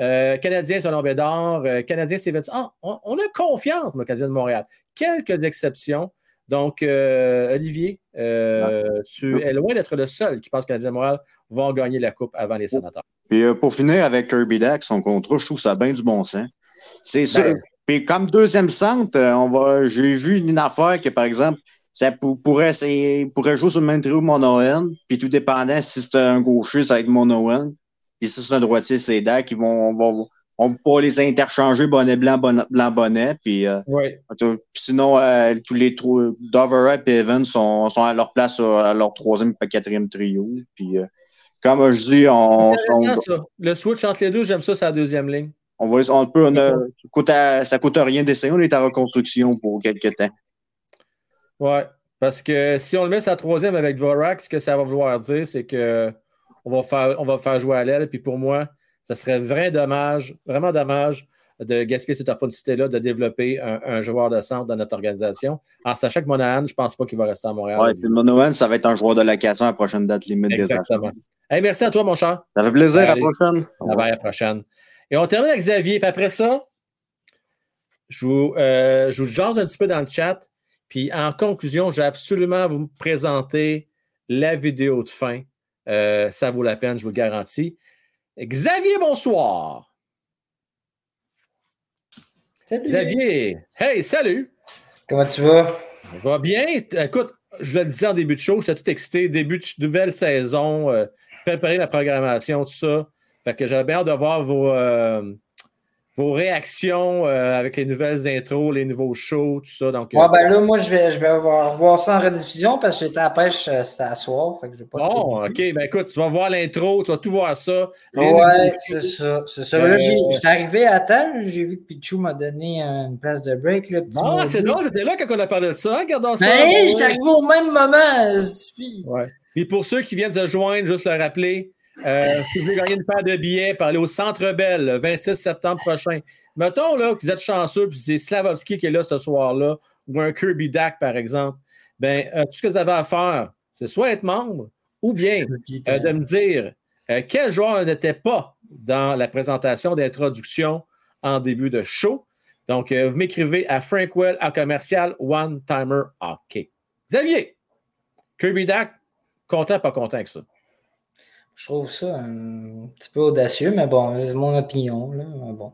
Euh, Canadien, Solon Bédard. Euh, Canadien, Steven. Ah, on, on a confiance, le Canadien de Montréal. Quelques exceptions. Donc, euh, Olivier, euh, tu es loin d'être le seul qui pense que le Canadien de Montréal va gagner la Coupe avant les sénateurs. Puis euh, pour finir avec Kirby Dack, son contrat, je trouve ça bien du bon sens. C'est sûr. Puis comme deuxième centre, euh, on va, j'ai vu une affaire que, par exemple, ça pour- pourrait, pourrait jouer sur le même trio Monoen, puis tout dépendant si c'est un gaucher, ça va être Monoen. Puis si c'est un droitier, c'est Dack. Ils vont, on va, on va pouvoir les interchanger bonnet blanc, bonnet blanc, bonnet. Puis euh, sinon, euh, tous les trois, Dover et Evans sont, sont à leur place à leur troisième et quatrième trio. Puis, euh, comme je dis, on, ça. Le switch entre les deux, j'aime ça, c'est la deuxième ligne. On va, on peut, on a- ça coûte à- ça coûte rien d'essayer. On est en reconstruction pour quelques temps. Oui. Parce que si on le met sa troisième avec Dvorak, ce que ça va vouloir dire, c'est que on va faire, on va faire jouer à l'aile. Puis pour moi, ça serait vraiment dommage, vraiment dommage de gaspiller cette opportunité-là de développer un, un joueur de centre dans notre organisation. En sachant que Monahan, je ne pense pas qu'il va rester à Montréal. Ouais, c'est Monohan, ça va être un joueur de location à la prochaine date limite des achats. Hey, merci à toi, mon cher. Ça fait plaisir. À la prochaine. Bye bye, à la prochaine. Et on termine avec Xavier. Puis après ça, je vous, euh, je vous jase un petit peu dans le chat. Puis en conclusion, je vais absolument vous présenter la vidéo de fin. Euh, ça vaut la peine, je vous le garantis. Xavier, bonsoir. Salut. Xavier, hey, salut. Comment tu vas? Ça va bien? Écoute, je le disais en début de show, j'étais tout excité. Début de nouvelle saison, euh, préparer la programmation, tout ça. Fait que j'avais hâte de voir vos, euh, vos réactions euh, avec les nouvelles intros, les nouveaux shows, tout ça. Donc, euh, Ouais, ben là, moi, je vais, je vais voir, voir ça en rediffusion parce que j'étais à la pêche, à soir. Fait que j'ai pas bon, tout- OK. Ben écoute, tu vas voir l'intro, tu vas tout voir ça. Ouais, c'est ça. C'est ça. Euh, Là, j'étais arrivé à temps. J'ai vu que Pichou m'a donné une place de break. Là, petit Ah, c'est drôle, t'es là quand on a parlé de ça. hein? Regardons ça. Ben, hey, j'étais arrivé au même moment. Ouais. Puis pour ceux qui viennent se joindre, juste le rappeler, euh, si vous voulez gagner une paire de billets, parlez au Centre Bell le 26 septembre prochain. Mettons là, que vous êtes chanceux, puis c'est Slavovski qui est là ce soir-là, ou un Kirby Dak, par exemple. Ben, euh, tout ce que vous avez à faire, c'est soit être membre, ou bien euh, de me dire quel joueur n'était pas dans la présentation d'introduction en début de show. Donc, vous m'écrivez à Frankwell à commercial One Timer Hockey. Xavier, Kirby Dak, content, pas content avec ça? Je trouve ça un petit peu audacieux, mais bon, c'est mon opinion. Là. mais Bon.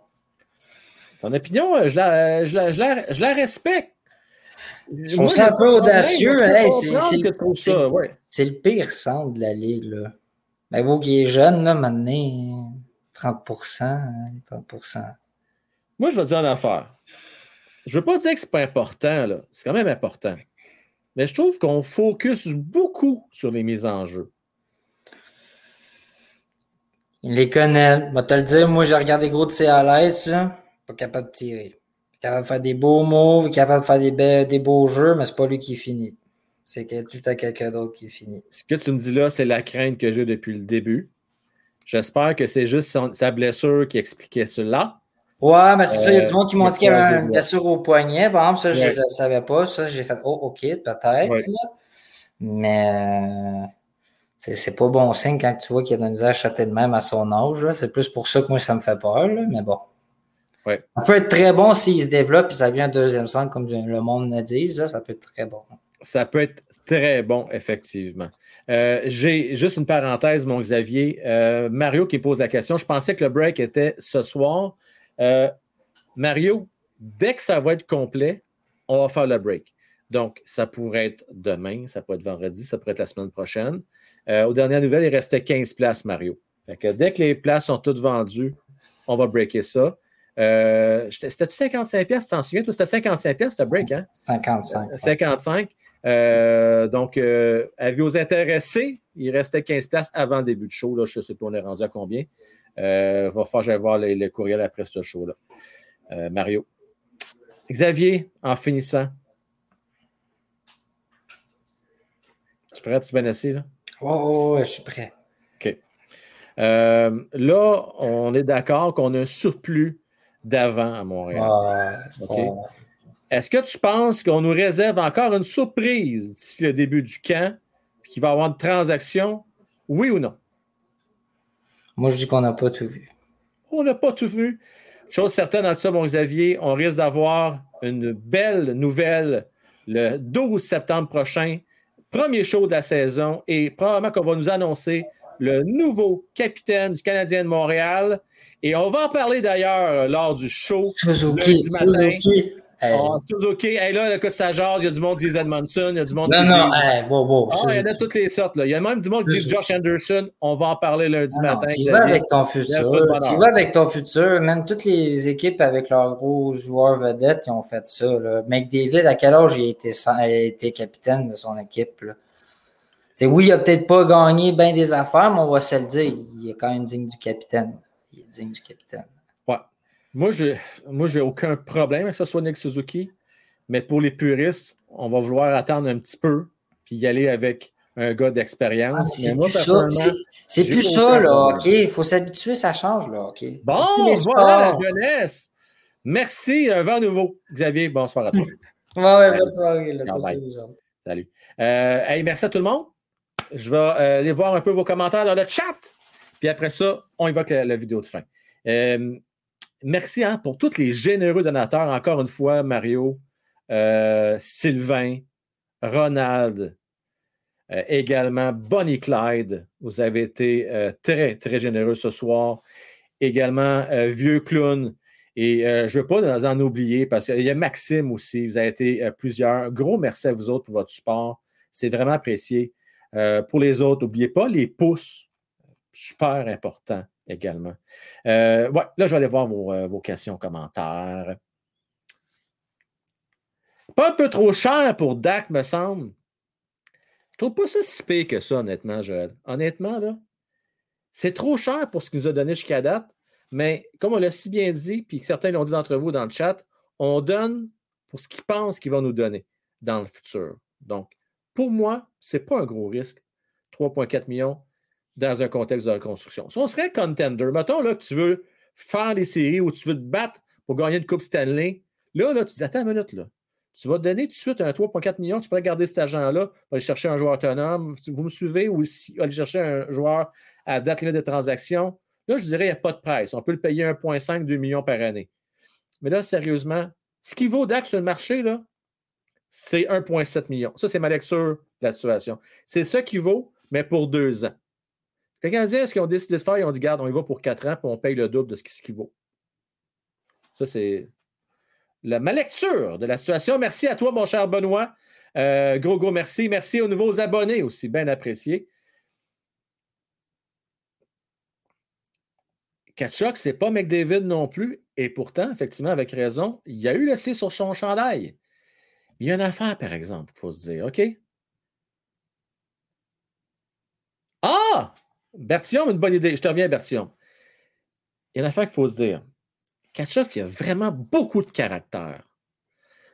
Ton opinion, euh, je la, je la, je la, je la respecte. Je trouve ça un peu audacieux. Hey, c'est- ouais. Le pire centre de la ligue. Là. Ben, vous qui est jeune, là, maintenant, 30%, hein, 30%. Moi, je vais te dire une affaire. Je ne veux pas dire que c'est pas important, là. C'est quand même important. Mais je trouve qu'on focus beaucoup sur les mises en jeu. Il les connaît. Je vais te le dire, moi, j'ai regardé gros de CLS, là. Pas capable de tirer. Capable de faire des beaux moves, capable de faire des, be- des beaux jeux, mais c'est pas lui qui finit. C'est que tout à quelqu'un d'autre qui finit. Ce que tu me dis là, c'est la crainte que j'ai depuis le début. J'espère que c'est juste sa blessure qui expliquait cela. Ouais, mais c'est ça, il y a du Euh, monde qui m'ont dit qu'il y avait une blessure au poignet. Par exemple, ça, je ne le savais pas. Ça, j'ai fait, oh, OK, peut-être. Ouais. Mais euh, c'est pas bon signe quand tu vois qu'il y a de la misère à de même à son âge. C'est plus pour ça que moi, ça me fait peur. là, Mais bon. Ouais. Ça peut être très bon s'il se développe et ça devient un deuxième centre, comme le monde le dit. Ça, ça peut être très bon. Ça peut être très bon, effectivement. Euh, J'ai juste une parenthèse, mon Xavier. Euh, Mario qui pose la question. Je pensais que le break était ce soir. Euh, Mario, dès que ça va être complet, on va faire le break. Donc, ça pourrait être demain, ça pourrait être vendredi, ça pourrait être la semaine prochaine. Euh, aux dernières nouvelles, il restait 15 places, Mario. Fait que dès que les places sont toutes vendues, on va breaker ça. Euh, C'était-tu 55 pièces, tu t'en souviens? C'était 55 pièces, le break, hein? 55. 55. Euh, donc, euh, avis aux intéressés, il restait 15 places avant le début de show. Là, je ne sais pas, on est rendu à combien. Euh, va falloir que j'aille voir les, les courriels après ce show-là. Mario. Xavier, en finissant. Tu prêt? Bien assis, là? Oh, je suis prêt. OK. Euh, là, on est d'accord qu'on a un surplus d'avant à Montréal. Est-ce que tu penses qu'on nous réserve encore une surprise d'ici le début du camp, qu'il va y avoir une transaction, Oui ou non? Moi, je dis qu'on n'a pas tout vu. On n'a pas tout vu. Chose certaine, dans ça, mon Xavier, on risque d'avoir une belle nouvelle le 12 septembre prochain. Premier show de la saison et probablement qu'on va nous annoncer le nouveau capitaine du Canadien de Montréal. Et on va en parler d'ailleurs lors du show. Suzuki. Suzuki. Hey. Ah, Suzuki, hey, là, écoute, ça jase, il y a du monde qui dit Edmondson, il y a du monde Non, qui non, dit- hey, wow, wow, Ah, il y en a toutes les sortes. Là. Il y a même du monde qui dit. Josh Anderson. On va en parler lundi Ah matin. Tu vas avec ton futur. Tu vas avec ton futur. Même toutes les équipes avec leurs gros joueurs vedettes, ils ont fait ça. Là. McDavid, à quel âge il a été, sans- a été capitaine de son équipe? Là? Oui, il a peut-être pas gagné bien des affaires, mais on va se le dire. Il est quand même digne du capitaine. Il est digne du capitaine. Moi, je moi, j'ai aucun problème avec que ce soit Nick Suzuki. Mais pour les puristes, on va vouloir attendre un petit peu puis y aller avec un gars d'expérience. Ah, C'est plus ça. C'est- plus ça, là. OK? Il faut s'habituer, ça change, là. OK? Bon, voilà la jeunesse. Merci, un vent nouveau. Xavier, bonsoir à toi. Ouais, bonne soirée. Là. Salut. Euh, hey, merci à tout le monde. Je vais euh, aller voir un peu vos commentaires dans le chat. Puis après ça, on évoque la, la vidéo de fin. Euh, merci hein, pour tous les généreux donateurs. Encore une fois, Mario, euh, Sylvain, Ronald, euh, également Bonnie Clyde. Vous avez été euh, très, très généreux ce soir. Également, Vieux Clown. Et je ne veux pas en oublier parce qu'il y a Maxime aussi. Vous avez été plusieurs. Gros merci à vous autres pour votre support. C'est vraiment apprécié. Pour les autres, n'oubliez pas les pouces. Super important également. Euh, ouais, là, je vais aller voir vos, euh, vos questions, commentaires. Pas un peu trop cher pour Dak, me semble. Je trouve pas ça si pire que ça, honnêtement, Joël. Honnêtement, là, c'est trop cher pour ce qu'il nous a donné jusqu'à date. Mais comme on l'a si bien dit, puis certains l'ont dit d'entre vous dans le chat, on donne pour ce qu'ils pensent qu'il va nous donner dans le futur. Donc, pour moi, ce n'est pas un gros risque. 3,4 millions dans un contexte de reconstruction. Si on serait contender, mettons là, que tu veux faire des séries ou tu veux te battre pour gagner une Coupe Stanley, là, là tu dis attends une minute, là. Tu vas donner tout de suite un 3,4 millions, tu pourrais garder cet argent-là pour aller chercher un joueur autonome. Vous me suivez ou aller chercher un joueur à date limite de transaction. Là, je dirais qu'il n'y a pas de presse. On peut le payer 1,5, 2 millions par année. Mais là, sérieusement, ce qui vaut DAC sur le marché, là, c'est 1,7 million. Ça, c'est ma lecture de la situation. C'est ça qui vaut, mais pour deux ans. Les Canadiens, ce qu'ils ont décidé de faire, ils ont dit, garde, on y va pour quatre ans, puis on paye le double de ce qui, vaut. Ça, c'est la, ma lecture de la situation. Merci à toi, mon cher Benoît. Euh, gros, gros merci. Merci aux nouveaux abonnés aussi, bien apprécié. Kachuk, c'est pas McDavid non plus. Et pourtant, effectivement, avec raison, il y a eu le C sur son chandail. Il y a une affaire, par exemple, il faut se dire, OK? Ah! Bertium, une bonne idée. Je te reviens, Bertium. Il y a une affaire qu'il faut se dire. Kachuk, il a vraiment beaucoup de caractère.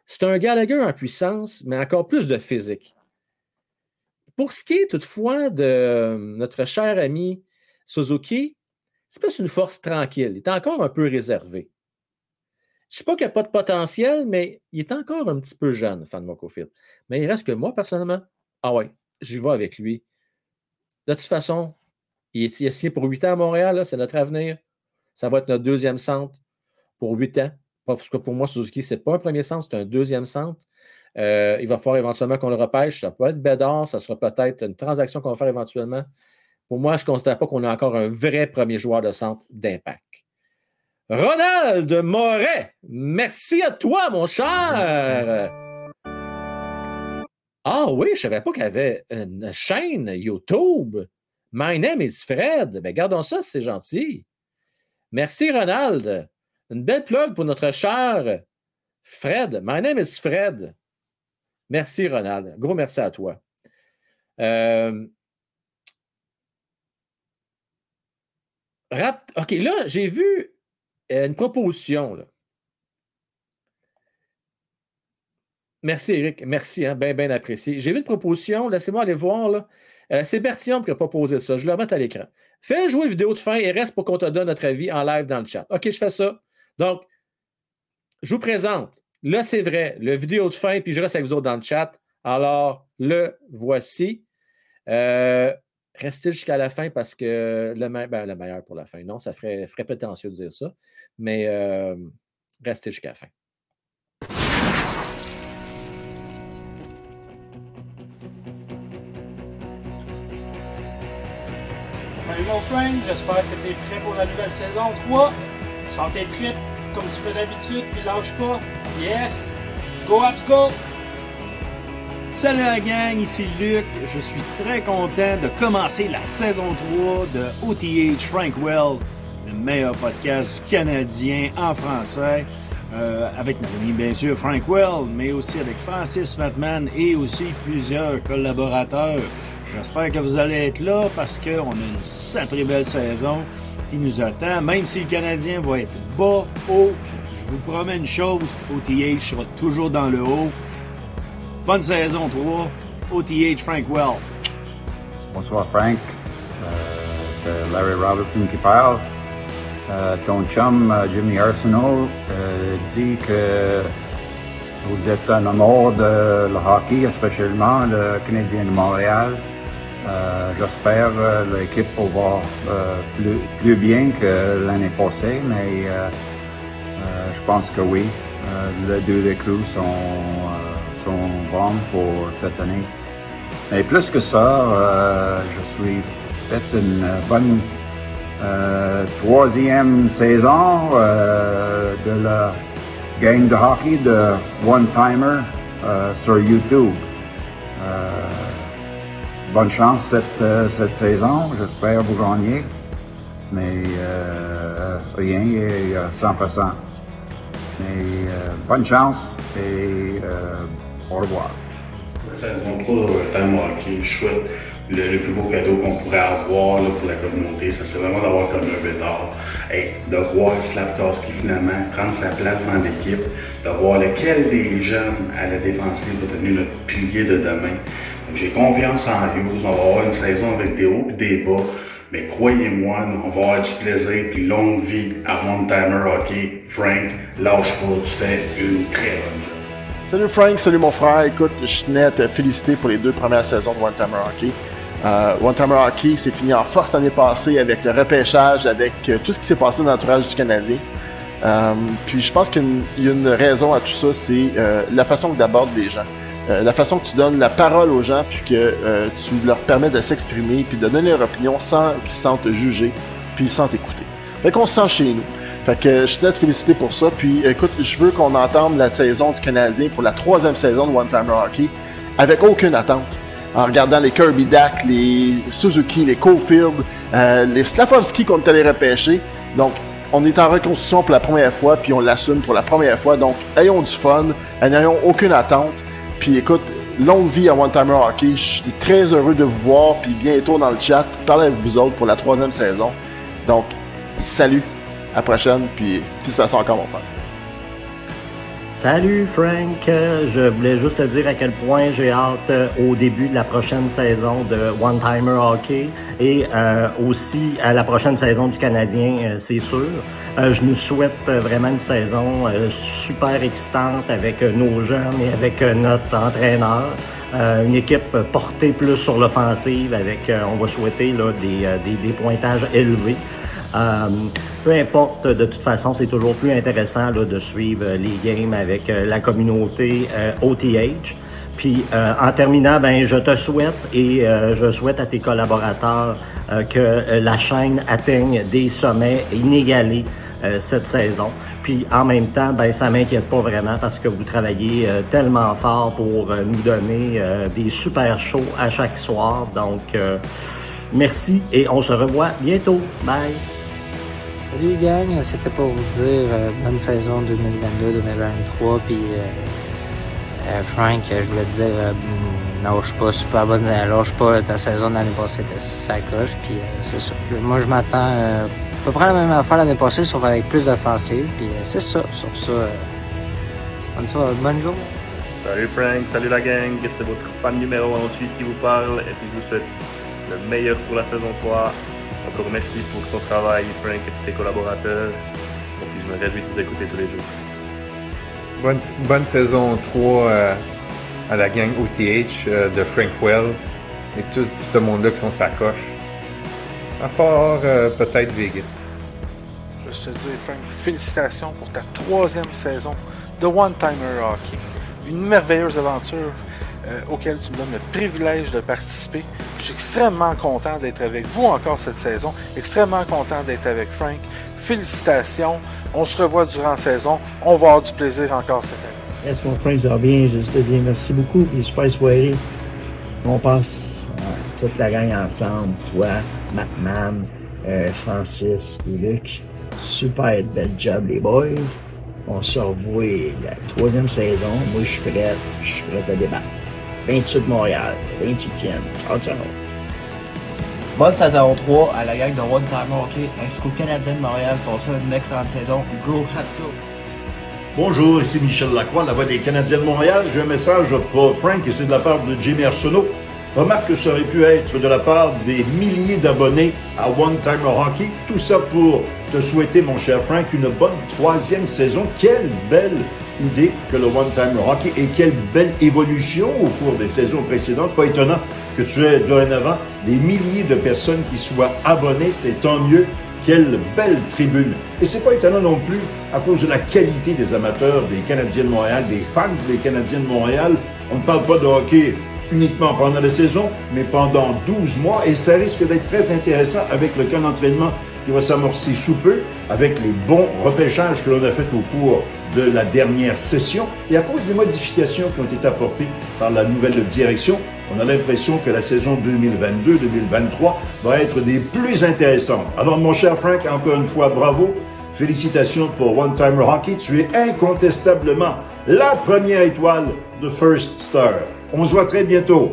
C'est un Gallagher en puissance, mais encore plus de physique. Pour ce qui est toutefois de notre cher ami Suzuki, c'est plus une force tranquille. Il est encore un peu réservé. Je ne sais pas qu'il n'y a pas de potentiel, mais il est encore un petit peu jeune, Fan Mokofit. Mais il reste que moi, personnellement, ah ouais, j'y vais avec lui. De toute façon, il est, il est signé pour 8 ans à Montréal, c'est notre avenir. Ça va être notre deuxième centre pour 8 ans. Parce que pour moi, Suzuki, ce n'est pas un premier centre, c'est un deuxième centre. Euh, il va falloir éventuellement qu'on le repêche. Ça peut être Bédard, ça sera peut-être une transaction qu'on va faire éventuellement. Pour moi, je ne considère pas qu'on a encore un vrai premier joueur de centre d'impact. Ronald Moret, merci à toi, mon cher. Ah oui, je ne savais pas qu'il y avait une chaîne YouTube. My name is Fred. Ben, gardons ça, c'est gentil. Merci, Ronald. Une belle plug pour notre cher Fred. My name is Fred. Merci, Ronald. Gros merci à toi. Euh, Rap... OK, là, j'ai vu une proposition. Merci, Eric. Merci, hein, bien, bien apprécié. J'ai vu une proposition, laissez-moi aller voir. Là. Euh, c'est Bertillon qui a proposé ça. Je le remets à l'écran. Fais jouer vidéo de fin et reste pour qu'on te donne notre avis en live dans le chat. OK, je fais ça. Donc, je vous présente. Là, c'est vrai, le vidéo de fin, puis je reste avec vous autres dans le chat. Alors, le voici. Euh, restez jusqu'à la fin parce que ben, le meilleur pour la fin. Non, ça ferait, ferait prétentieux de dire ça. Mais euh, restez jusqu'à la fin? Frank, j'espère que tu es prêt pour la nouvelle saison 3. Sors tes tripes comme tu fais d'habitude, puis lâche pas. Yes! Go Abs Go! Salut la gang, ici Luc. Je suis très content de commencer la saison 3 de OTH Frankwell, le meilleur podcast du Canadien en français. Euh, avec notre ami, bien sûr, Frankwell, mais aussi avec Francis Matman et aussi plusieurs collaborateurs. J'espère que vous allez être là parce qu'on a une sacrée belle saison qui nous attend. Même si le Canadien va être bas, haut, je vous promets une chose, OTH sera toujours dans le haut. Bonne saison 3, OTH Frankwell. Bonsoir Frank, Euh, c'est Larry Robinson qui parle. Euh, ton chum euh, Jimmy Arsenault euh, dit que vous êtes un amour de le hockey, spécialement le Canadien de Montréal. Euh, J'espère que l'équipe va euh, plus, plus bien que l'année passée, mais euh, euh, je pense que oui. Euh, les deux recrues sont, euh, sont bons pour cette année. Mais plus que ça, euh, je suis peut-être une bonne euh, troisième saison euh, de la game de hockey de One Timer euh, sur YouTube. Bonne chance cette, euh, cette saison. J'espère vous gagner. Mais euh, rien est à 100%. Mais euh, bonne chance et euh, au revoir. Saison 3 de Time Hockey, souhaite le, plus beau cadeau qu'on pourrait avoir pour la communauté, ça serait vraiment d'avoir comme un bédard. Et de voir Slavkowski finalement prendre sa place dans l'équipe, de voir lequel des jeunes à la défensive va devenir notre pilier de demain. J'ai confiance en Hughes, on va avoir une saison avec des hauts et des bas. Mais croyez-moi, on va avoir du plaisir puis longue vie à One Timer Hockey. Frank, lâche pas, tu fais une très bonne job. Salut Frank, salut mon frère. Écoute, je tenais à te féliciter pour les deux premières saisons de One Timer Hockey. Euh, One Timer Hockey s'est fini en force l'année passée avec le repêchage, avec euh, tout ce qui s'est passé dans l'entourage du Canadien. Euh, puis je pense qu'il y a une- raison à tout ça, c'est la façon que tu abordes les gens. Euh, la façon que tu donnes la parole aux gens, puis que euh, tu leur permets de s'exprimer, puis de donner leur opinion sans qu'ils se sentent jugés, puis ils se sentent. Fait qu'on se sent chez nous. Fait que je tenais à te féliciter pour ça. Puis écoute, je veux qu'on entende la saison du Canadien pour la troisième saison de One Timer Hockey avec aucune attente. En regardant les Kirby Dak, les Suzuki, les Cofield, euh, les Slavovski qu'on est allé repêcher. Donc, on est en reconstruction pour la première fois, puis on l'assume pour la première fois. Donc, ayons du fun, n'ayons aucune attente. Puis écoute, longue vie à One Timer Hockey. Je suis très heureux de vous voir, puis bientôt dans le chat, parler avec vous autres pour la troisième saison. Donc, salut, à la prochaine, puis félicitations encore, mon frère. Salut Frank, Euh, je voulais juste te dire à quel point j'ai hâte euh, au début de la prochaine saison de One Timer Hockey et euh, aussi à la prochaine saison du Canadien, c'est sûr. Je nous souhaite vraiment une saison super excitante avec nos jeunes et avec notre entraîneur. Une équipe portée plus sur l'offensive avec, on va souhaiter là, des, des pointages élevés. Peu importe, de toute façon, c'est toujours plus intéressant de suivre euh, les games avec euh, la communauté OTH. Puis euh, en terminant, ben je te souhaite et je souhaite à tes collaborateurs que la chaîne atteigne des sommets inégalés cette saison. Puis en même temps, ben ça m'inquiète pas vraiment parce que vous travaillez tellement fort pour nous donner des super shows à chaque soir. Donc merci et on se revoit bientôt. Bye. Salut gang, c'était pour vous dire euh, bonne saison 2022-2023. Puis euh, euh, Frank, je voulais te dire, euh, mm, lâche pas, super bonne, lâche pas ta saison l'année passée, était sa coche. Puis c'est ça. Moi, je m'attends à peu près la même affaire l'année passée, sauf avec plus d'offensive. Puis c'est ça, sur ça. bonne, soirée, bonne journée. Salut Frank, salut la gang, c'est votre fan numéro 1 en Suisse qui vous parle et puis je vous souhaite le meilleur pour la saison 3. Encore merci pour ton travail Frank et tes collaborateurs. Et puis je me réjouis de vous écouter tous les jours. Bonne, bonne saison 3 euh, à la gang OTH euh, de Frankwell. et tout ce monde-là qui sont sa coche. À part euh, peut-être Vegas. Je vais te dire, Frank, félicitations pour ta troisième saison de One Timer Hockey. Une merveilleuse aventure euh, auquel tu me donnes le privilège de participer. Je suis extrêmement content d'être avec vous encore cette saison. Extrêmement content d'être avec Frank. Félicitations. On se revoit durant la saison. On va avoir du plaisir encore cette année. Yes, mon Frank, ça va bien. Je te dis merci beaucoup. Puis super soirée. On passe euh, toute la gang ensemble. Toi, Matman, euh, Francis et Luc. Super bel job, les boys. On se revoit la troisième saison. Moi, je suis prêt. Je suis prêt à débattre. 28 Montréal, 28e. Ciao, ciao. Bonne saison 3 à la gang de One Time Hockey ainsi qu'au Canadien de Montréal pour ça une excellente saison. Go, let's go! Bonjour, ici Michel Lacroix, la voix des Canadiens de Montréal. J'ai un message pour Frank et c'est de la part de Jimmy Arsenault. Remarque que ça aurait pu être de la part des milliers d'abonnés à One Timer Hockey. Tout ça pour te souhaiter, mon cher Frank, une bonne troisième saison. Quelle belle idée que le One Timer Hockey et quelle belle évolution au cours des saisons précédentes. Pas étonnant que tu aies dorénavant des milliers de personnes qui soient abonnées. C'est tant mieux. Quelle belle tribune. Et c'est pas étonnant non plus à cause de la qualité des amateurs des Canadiens de Montréal, des fans des Canadiens de Montréal. On ne parle pas de hockey uniquement pendant la saison, mais pendant 12 mois. Et ça risque d'être très intéressant avec le camp d'entraînement qui va s'amorcer sous peu, avec les bons repêchages que l'on a fait au cours de la dernière session. Et à cause des modifications qui ont été apportées par la nouvelle direction, on a l'impression que la saison 2022-2023 va être des plus intéressantes. Alors, mon cher Frank, encore une fois, bravo. Félicitations pour One Timer Hockey. Tu es incontestablement la première étoile de First Star. On se voit très bientôt.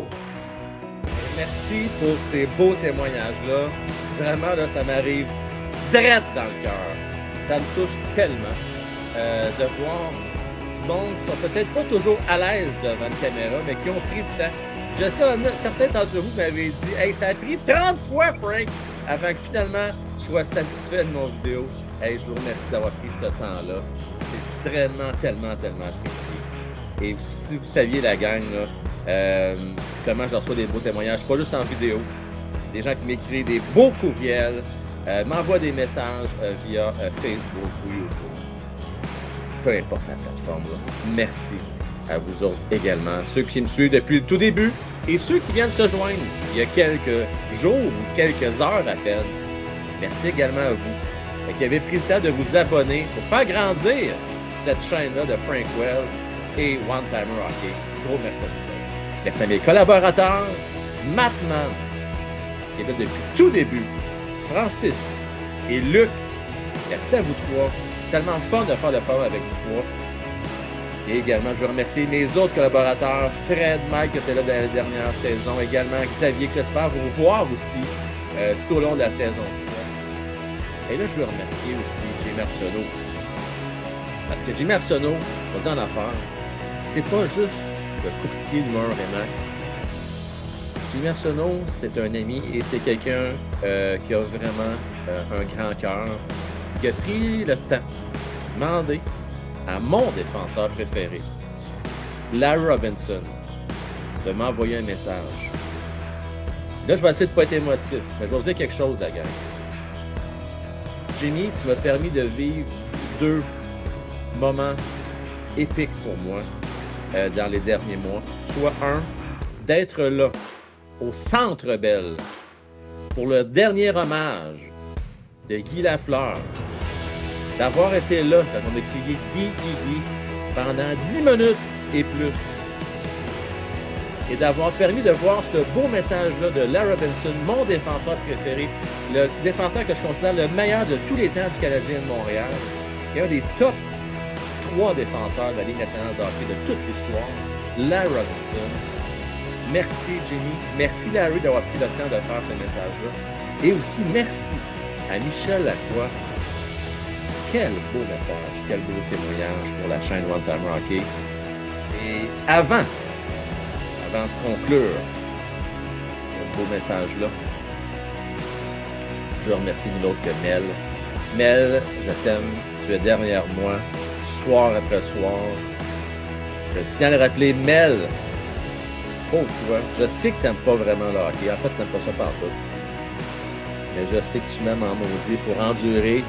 Merci pour ces beaux témoignages-là. Vraiment, là, ça m'arrive direct dans le cœur. Ça me touche tellement euh, de voir du monde qui sont peut-être pas toujours à l'aise devant une caméra, mais qui ont pris le temps. Je sais, certains d'entre vous m'avaient dit Hey, ça a pris 30 fois, Frank, avant que finalement je sois satisfait de mon vidéo. Hey, je vous remercie d'avoir pris ce temps-là. C'est tellement, tellement, tellement apprécié. Et si vous saviez, la gang, là, euh, comment je reçois des beaux témoignages, pas juste en vidéo, des gens qui m'écrivent des beaux courriels, euh, m'envoient des messages euh, via euh, Facebook ou YouTube. Peu importe la plateforme. là. Merci à vous autres également, ceux qui me suivent depuis le tout début et ceux qui viennent se joindre il y a quelques jours ou quelques heures à peine. Merci également à vous qui avez pris le temps de vous abonner pour faire grandir cette chaîne-là de Frank Well et One Timer Hockey. Gros merci à vous. Merci à mes collaborateurs, Mattman, qui est là depuis tout début, Francis et Luc. Merci à vous trois. Tellement fun de faire le fort avec vous trois. Et également, je veux remercier mes autres collaborateurs, Fred, Mike, qui était là dans la dernière saison, également Xavier, que j'espère vous revoir aussi euh, tout au long de la saison. Et là, je veux remercier aussi Jimmy Arsenault. Parce que Jimmy Arsenault, on dire en affaire, c'est pas juste le courtier d'humeur Remax. Jimmy Arsenault, c'est un ami et c'est quelqu'un euh, qui a vraiment euh, un grand cœur, qui a pris le temps de demander à mon défenseur préféré, Larry Robinson, de m'envoyer un message. Là, je vais essayer de ne pas être émotif, mais je vais vous dire quelque chose, la gang. Jimmy, tu m'as permis de vivre deux moments épiques pour moi euh, dans les derniers mois. Soit un, d'être là, au Centre Bell, pour le dernier hommage de Guy Lafleur. D'avoir été là quand on a Guy, Guy, Guy pendant 10 minutes et plus. Et d'avoir permis de voir ce beau message-là de Larry Robinson, mon défenseur préféré, le défenseur que je considère le meilleur de tous les temps du Canadien de Montréal, et un des top trois défenseurs de la Ligue nationale de de toute l'histoire, Larry Robinson. Merci Jimmy, merci Larry d'avoir pris le temps de faire ce message-là. Et aussi merci à Michel Lacroix. Quel beau message, quel beau témoignage pour la chaîne One Time Hockey. Et avant, avant de conclure ce beau message-là, je remercie nul autre que Mel. Mel, je t'aime, tu es derrière moi, soir après soir. Je tiens à le rappeler, Mel, je sais que t'aimes pas vraiment le hockey. En fait, t'aimes pas ça partout. Mais je sais que tu m'aimes en maudit pour endurer.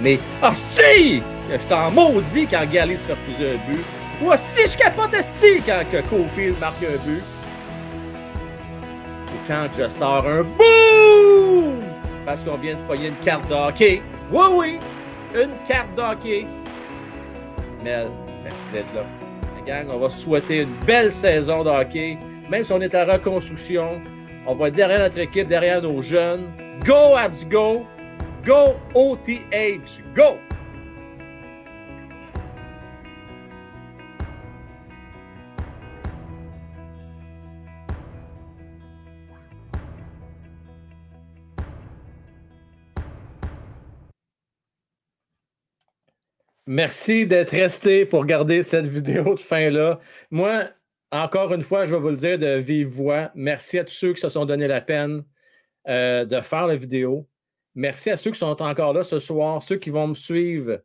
Mais, hostie! Je t'en maudis quand Gally se refusait un but. Ou hostie, je capote hostie quand que Cofield marque un but. Et quand je sors un boum! Parce qu'on vient de pogner une carte de hockey. Oui, oui! Une carte de hockey. Mel, merci d'être là. La gang, on va souhaiter une belle saison de hockey. Même si on est en reconstruction, on va être derrière notre équipe, derrière nos jeunes. Go, Abs, go! Go, OTH, go! Merci d'être resté pour regarder cette vidéo de fin-là. Moi, encore une fois, je vais vous le dire de vive voix. Merci à tous ceux qui se sont donné la peine euh, de faire la vidéo. Merci à ceux qui sont encore là ce soir, ceux qui vont me suivre,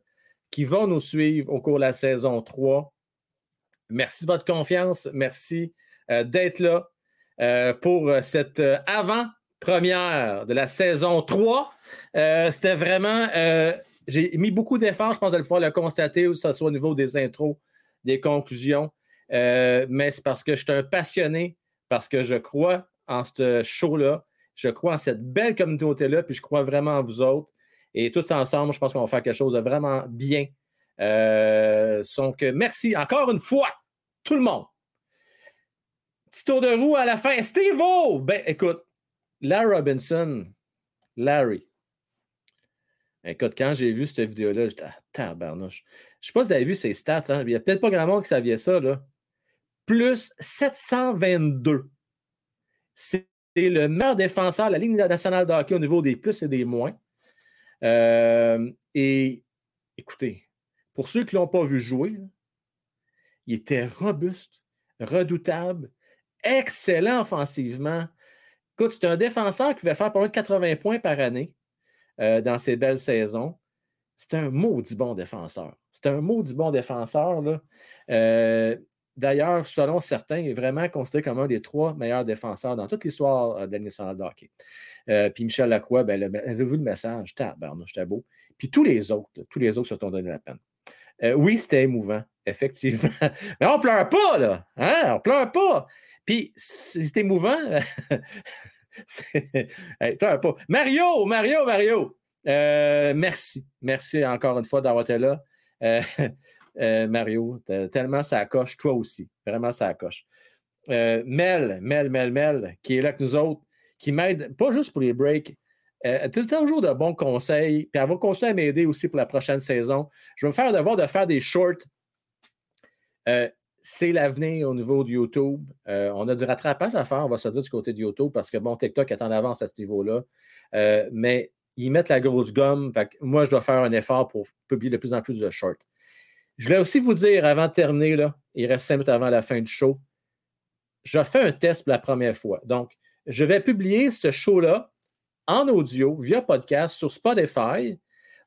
qui vont nous suivre au cours de la saison 3. Merci de votre confiance. Merci euh, d'être là euh, pour cette avant-première de la saison 3. Euh, C'était vraiment. J'ai mis beaucoup d'efforts, je pense, de le pouvoir le constater, que ce soit au niveau des intros, des conclusions. Euh, mais c'est parce que je suis un passionné, parce que je crois en ce show-là. Je crois en cette belle communauté-là, puis je crois vraiment en vous autres. Et tous ensemble, je pense qu'on va faire quelque chose de vraiment bien. Euh, donc, merci encore une fois, tout le monde. Petit tour de roue à la fin. Steve-O! Ben, écoute, Larry Robinson, Larry. Écoute, quand j'ai vu cette vidéo-là, j'étais ah, tabarnouche. Je ne sais pas si vous avez vu ses stats. hein. Il n'y a peut-être pas grand monde qui savait ça. Là. Plus 722. C'est le meilleur défenseur de la Ligue nationale de hockey au niveau des plus et des moins. Euh, et écoutez, pour ceux qui ne l'ont pas vu jouer, il était robuste, redoutable, excellent offensivement. Écoute, c'est un défenseur qui va faire loin de 80 points par année euh, dans ses belles saisons. C'est un maudit bon défenseur. C'est un maudit bon défenseur. là. Euh, D'ailleurs, selon certains, est vraiment considéré comme un des trois meilleurs défenseurs dans toute l'histoire euh, de la hockey. Euh, puis Michel Lacroix, ben, avez-vous le message? Tabarnouche, c'était beau. Puis tous les autres, tous les autres se sont donné la peine. Euh, oui, c'était émouvant, effectivement. Mais on pleure pas, là. Hein? On pleure pas. Puis c'est émouvant. Hey, pleure pas. Mario, Mario, Mario. Merci. Merci encore une fois d'avoir été là. Euh, Mario, tellement ça coche, toi aussi. Vraiment, ça coche. Euh, Mel, Mel, Mel, Mel, qui est là avec nous autres, qui m'aide, pas juste pour les breaks, euh, toujours de bons conseils, puis elle va continuer à m'aider aussi pour la prochaine saison. Je vais me faire devoir de faire des shorts. Euh, c'est l'avenir au niveau de YouTube. On a du rattrapage à faire, on va se dire, du côté de YouTube, parce que bon, TikTok est en avance à ce niveau-là. Mais ils mettent la grosse gomme. Moi, je dois faire un effort pour publier de plus en plus de shorts. Je voulais aussi vous dire, avant de terminer, là, il reste cinq minutes avant la fin du show, je fais un test pour la première fois. Donc, je vais publier ce show-là en audio via podcast sur Spotify.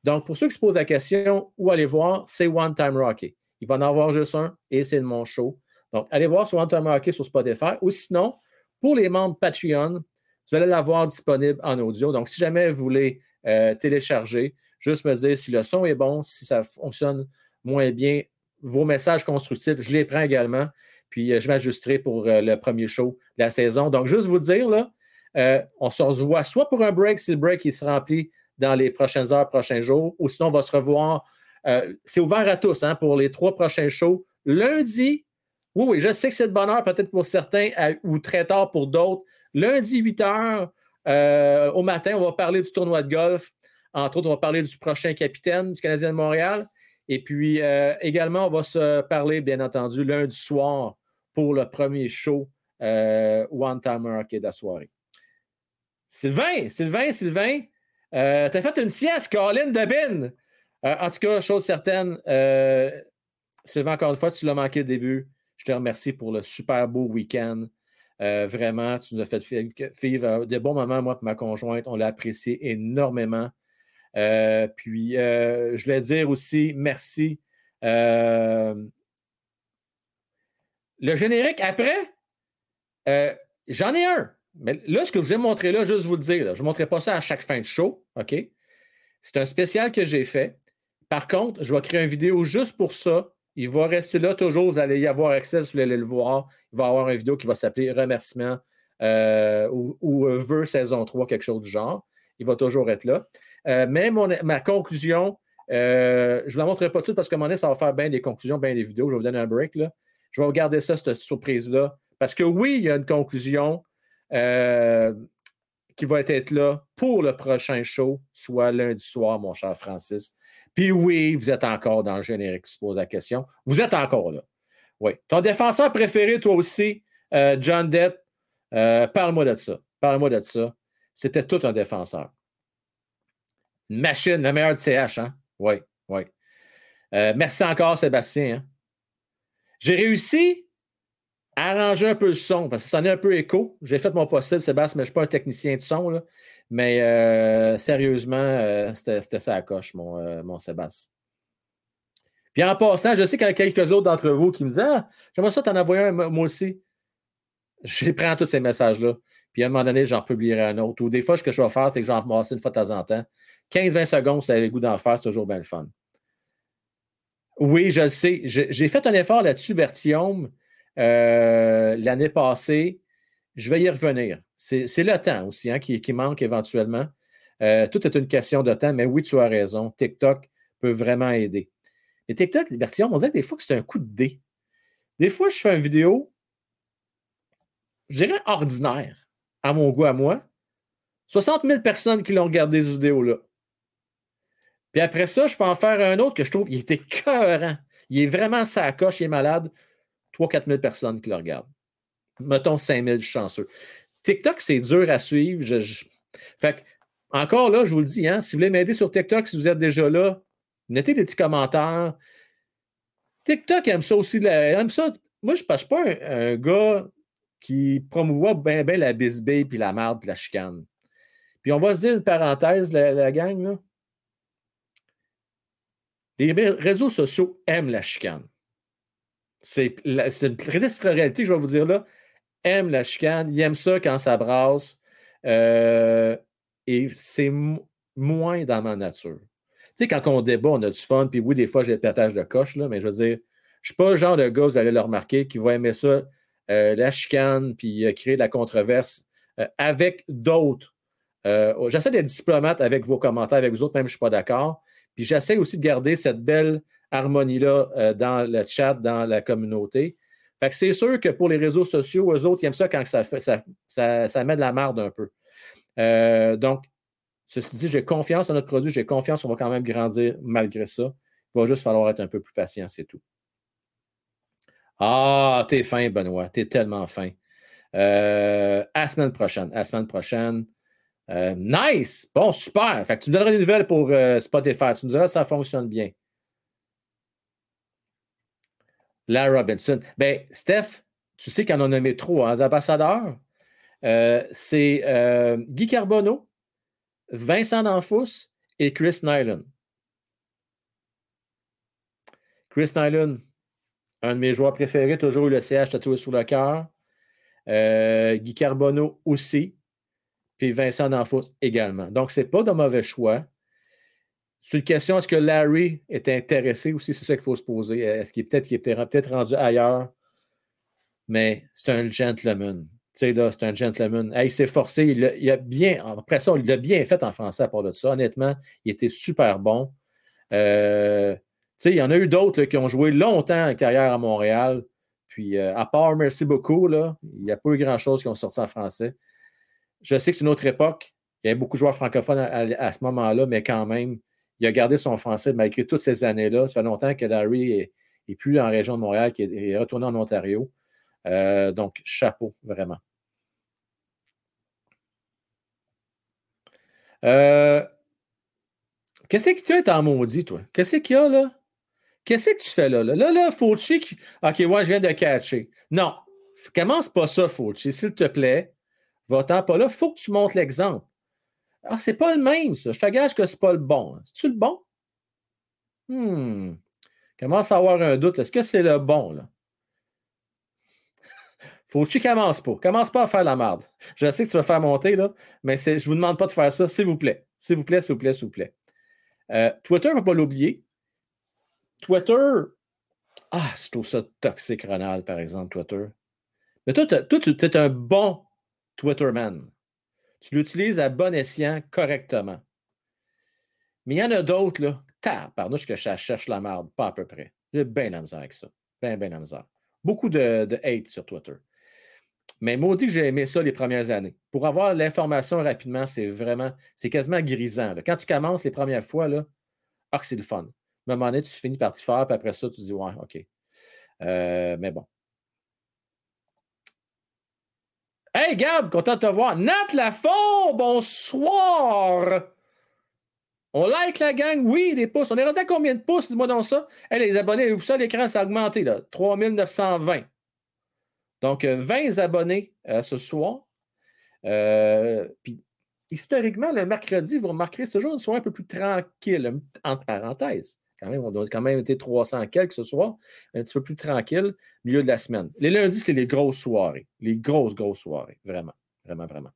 Donc, pour ceux qui se posent la question où aller voir, c'est One Time Rocky. Il va en avoir juste un et c'est mon show. Donc, allez voir sur One Time Rocky sur Spotify. Ou sinon, pour les membres Patreon, vous allez l'avoir disponible en audio. Donc, si jamais vous voulez euh, télécharger, juste me dire si le son est bon, si ça fonctionne moins bien, vos messages constructifs, je les prends également. Puis, euh, je m'ajusterai pour euh, le premier show de la saison. Donc, juste vous dire, là, euh, on se revoit soit pour un break, si le break il se remplit dans les prochaines heures, prochains jours, ou sinon on va se revoir. c'est ouvert à tous hein, pour les trois prochains shows. Lundi, oui, oui, je sais que c'est de bonne heure peut-être pour certains ou très tard pour d'autres. Lundi, 8 heures au matin, on va parler du tournoi de golf. Entre autres, on va parler du prochain capitaine du Canadien de Montréal. Et puis euh, également, on va se parler, bien entendu, lundi soir pour le premier show euh, One Timer Hockey de la soirée. Sylvain, Sylvain, Sylvain, euh, t'as fait une sieste, Colin de Bin. Euh, en tout cas, chose certaine, Sylvain, encore une fois, tu l'as manqué au début. Je te remercie pour le super beau week-end. Vraiment, tu nous as fait vivre des bons moments, moi et ma conjointe. On l'a apprécié énormément. Euh, puis, euh, je voulais dire aussi merci. Euh, le générique après, J'en ai un. Mais là, ce que je vais montrer là, juste vous le dire, là, je ne montrerai pas ça à chaque fin de show. OK? C'est un spécial que j'ai fait. Par contre, je vais créer une vidéo juste pour ça. Il va rester là toujours. Vous allez y avoir accès si vous voulez le voir. Il va y avoir une vidéo qui va s'appeler Remerciement euh, ou, ou Vœux saison 3, quelque chose du genre. Il va toujours être là. Euh, mais ma conclusion, euh, je ne la montrerai pas tout parce que à un moment donné, ça va faire bien des conclusions, bien des vidéos. Je vais vous donner un break. Là. Je vais regarder ça, cette surprise-là. Parce que oui, il y a une conclusion euh, qui va être là pour le prochain show, soit lundi soir, mon cher Francis. Puis oui, vous êtes encore dans le générique qui se pose la question. Vous êtes encore là. Oui. Ton défenseur préféré, toi aussi, John euh, parle-moi de ça. Parle-moi de ça. C'était tout un défenseur. Une machine, le meilleur du CH, hein? Oui, oui. Euh, merci encore, Sébastien. hein? J'ai réussi à arranger un peu le son parce que ça en est un peu écho. J'ai fait mon possible, Sébastien, mais je ne suis pas un technicien de son. Mais euh, sérieusement, euh, c'était ça à coche, mon, mon Sébastien. Puis en passant, je sais qu'il y a quelques autres d'entre vous qui me disent Ah, j'aimerais ça t'en envoyer un, moi aussi. Je prends tous ces messages-là. Puis à un moment donné, j'en publierai un autre. Ou des fois, ce que je vais faire, c'est que j'en ramasse une fois de temps en temps. 15-20 secondes, ça a le goût d'en faire, c'est toujours bien le fun. Oui, je le sais. J'ai fait un effort là-dessus, Bertium, euh, l'année passée. Je vais y revenir. C'est le temps aussi hein, qui, qui manque éventuellement. Euh, tout est une question de temps, mais oui, tu as raison. TikTok peut vraiment aider. Et TikTok, Bertium, on dirait des fois que c'est un coup de dé. Des fois, je fais une vidéo, je dirais ordinaire, à mon goût, à moi. 60 000 personnes qui l'ont regardé cette vidéo-là. Puis après ça, je peux en faire un autre que je trouve, il était cœurant. Il est vraiment sa coche, il est malade. 3-4 000 personnes qui le regardent. Mettons 5 000 chanceux. TikTok, c'est dur à suivre. Fait que, encore là, je vous le dis, hein, si vous voulez m'aider sur TikTok, si vous êtes déjà là, mettez des petits commentaires. TikTok aime ça aussi. aime ça. Moi, je ne suis pas un gars qui promouvoit bien ben la bisbille, puis la merde, puis la chicane. Puis on va se dire une parenthèse, la, gang, là. Les ré- réseaux sociaux aiment la chicane. C'est une triste réalité, je vais vous dire là. Aiment la chicane, ils aiment ça quand ça brasse. euh, et c'est mo- moins dans ma nature. Tu sais, quand on débat, on a du fun, puis oui, des fois, j'ai le pétage de coche, là, mais je veux dire, je ne suis pas le genre de gars, vous allez le remarquer, qui va aimer ça, la chicane, puis euh, créer de la controverse euh, avec d'autres. Euh, j'essaie d'être diplomate avec vos commentaires, avec vous autres, même je ne suis pas d'accord. Puis j'essaie aussi de garder cette belle harmonie-là euh, dans le chat, dans la communauté. Fait que c'est sûr que pour les réseaux sociaux, eux autres, ils aiment ça quand ça, ça, ça, ça met de la marde un peu. Euh, donc, ceci dit, j'ai confiance en notre produit, j'ai confiance qu'on va quand même grandir malgré ça. Il va juste falloir être un peu plus patient, c'est tout. Ah, t'es fin, Benoît. T'es tellement fin. Euh, à la semaine prochaine. À la semaine prochaine. Euh, nice! Bon, super. Fait que tu me donneras des nouvelles pour euh, Spotify. Tu me diras si ça fonctionne bien. La Robinson. Ben, Steph, tu sais qu'on en a nommé trois hein, ambassadeurs. C'est Guy Carbonneau, Vincent D'Anfous et Chris Nyland. Chris Nyland, un de mes joueurs préférés, toujours eu le CH tatoué sur le cœur. Euh, Guy Carbonneau aussi. Puis Vincent D'Anfous également. Donc, ce n'est pas de mauvais choix. C'est une question, est-ce que Larry est intéressé aussi? C'est ça qu'il faut se poser. Est-ce qu'il est peut-être peut-être rendu ailleurs? Mais c'est un gentleman. Tu sais, là, c'est un gentleman. Il s'est forcé. Il a, bien, après ça, il l'a bien fait en français à part de ça. Honnêtement, il était super bon. Euh, sais, il y en a eu d'autres qui ont joué longtemps en carrière à Montréal. Puis, euh, à part merci beaucoup, là, il n'y a pas eu grand-chose qui ont sorti en français. Je sais que c'est une autre époque. Il y avait beaucoup de joueurs francophones à, ce moment-là, mais quand même, il a gardé son français malgré toutes ces années-là. Ça fait longtemps que Larry est, est plus en région de Montréal, qu'il est, retourné en Ontario. Euh, donc, chapeau, vraiment. Euh, Qu'est-ce que tu es en maudit, toi? Qu'est-ce qu'il y a là? Qu'est-ce que tu fais là? Là, là, là Fauci, OK, moi, je viens de catcher. Non, commence pas ça, Fauci, s'il te plaît. Va-t'en pas là. faut que tu montres l'exemple. Ah, c'est pas le même, ça. Je te gage que c'est pas le bon. C'est-tu le bon? Hmm. Commence à avoir un doute. Est-ce que c'est le bon, là? Faut que tu commences pas. Commence pas à faire la merde. Je sais que tu vas faire monter, là, mais je vous demande pas de faire ça, s'il vous plaît. S'il vous plaît, s'il vous plaît, s'il vous plaît. Euh, Twitter, ne faut pas l'oublier. Twitter, ah, je trouve ça toxique, Ronald, par exemple, Twitter. Mais toi, tu es un bon Twitterman. Tu l'utilises à bon escient, correctement. Mais il y en a d'autres, là. Pardon, que je cherche la merde, pas à peu près. J'ai bien la misère avec ça. Bien, bien la misère. Beaucoup de, hate sur Twitter. Mais maudit que j'ai aimé ça les premières années. Pour avoir l'information rapidement, c'est vraiment, c'est quasiment grisant. Quand tu commences les premières fois, là, ah, c'est le fun. À un moment donné, tu finis par t'y faire, puis après ça, tu dis, ouais, OK. Euh, mais bon. Hey Gab, content de te voir. Nat Lafont, bonsoir. On like la gang, oui, des pouces. On est rendu à combien de pouces? Dis-moi donc ça. Hey, les abonnés, vous ça, l'écran, ça a augmenté, là. 3920. Donc, euh, 20 abonnés euh, ce soir. Euh, puis, historiquement, le mercredi, vous remarquerez, c'est toujours une soirée un peu plus tranquille, entre parenthèses. Quand même, on doit quand même été 300 quelques ce soir, un petit peu plus tranquille, milieu de la semaine. Les lundis, c'est les grosses soirées. Les grosses, grosses soirées. Vraiment, vraiment, vraiment.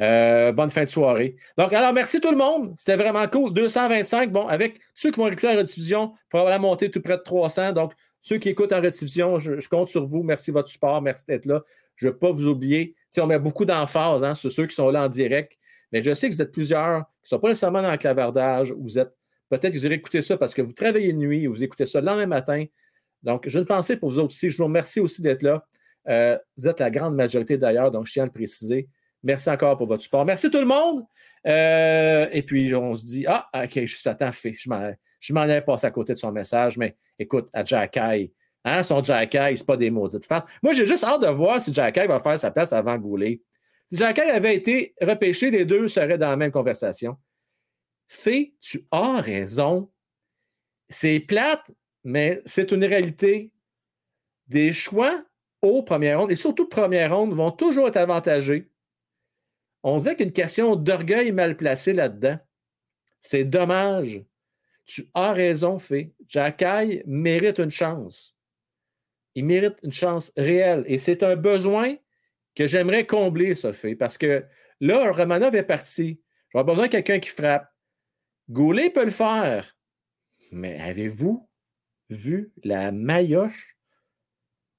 Euh, bonne fin de soirée. Donc, alors, merci tout le monde. C'était vraiment cool. 225. Bon, avec ceux qui vont écouter en rediffusion, probablement monter tout près de 300. Donc, ceux qui écoutent en rediffusion, je, compte sur vous. Merci de votre support. Merci d'être là. Je ne veux pas vous oublier. On met beaucoup d'emphase hein, sur ceux qui sont là en direct. Mais je sais que vous êtes plusieurs qui ne sont pas nécessairement dans le clavardage. Vous êtes peut-être que vous irez écouter ça parce que vous travaillez de nuit ou vous écoutez ça le lendemain matin. Donc, je ne pensais pour vous aussi. Je vous remercie aussi d'être là. Euh, vous êtes la grande majorité d'ailleurs, donc je tiens à le préciser. Merci encore pour votre support. Merci tout le monde. Euh, et puis, on se dit, ah, OK, je attends, fait. Je m'en, je m'en avais passé à côté de son message, mais écoute, à Jacky, hein, son Jacky, c'est pas des maudites faces. Moi, j'ai juste hâte de voir si Jacky va faire sa place avant Goulet. Si Jacky avait été repêché, les deux seraient dans la même conversation. Fé, tu as raison. C'est plate, mais c'est une réalité. Des choix aux premières rondes, et surtout première ronde, vont toujours être avantagés. On dirait qu'une question d'orgueil mal placé là-dedans. C'est dommage. Tu as raison, Fé. Jacky mérite une chance. Il mérite une chance réelle. Et c'est un besoin que j'aimerais combler, ça, Fé. Parce que là, Romanov est parti. J'aurais besoin de quelqu'un qui frappe. Goulet peut le faire. Mais avez-vous vu la maillotche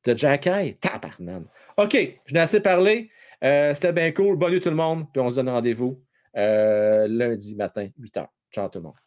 de Jacky? Tabarnane. OK, je n'ai assez parlé. Euh, C'était bien cool. Bonne nuit tout le monde. Puis on se donne rendez-vous euh, lundi matin, 8h. Ciao tout le monde.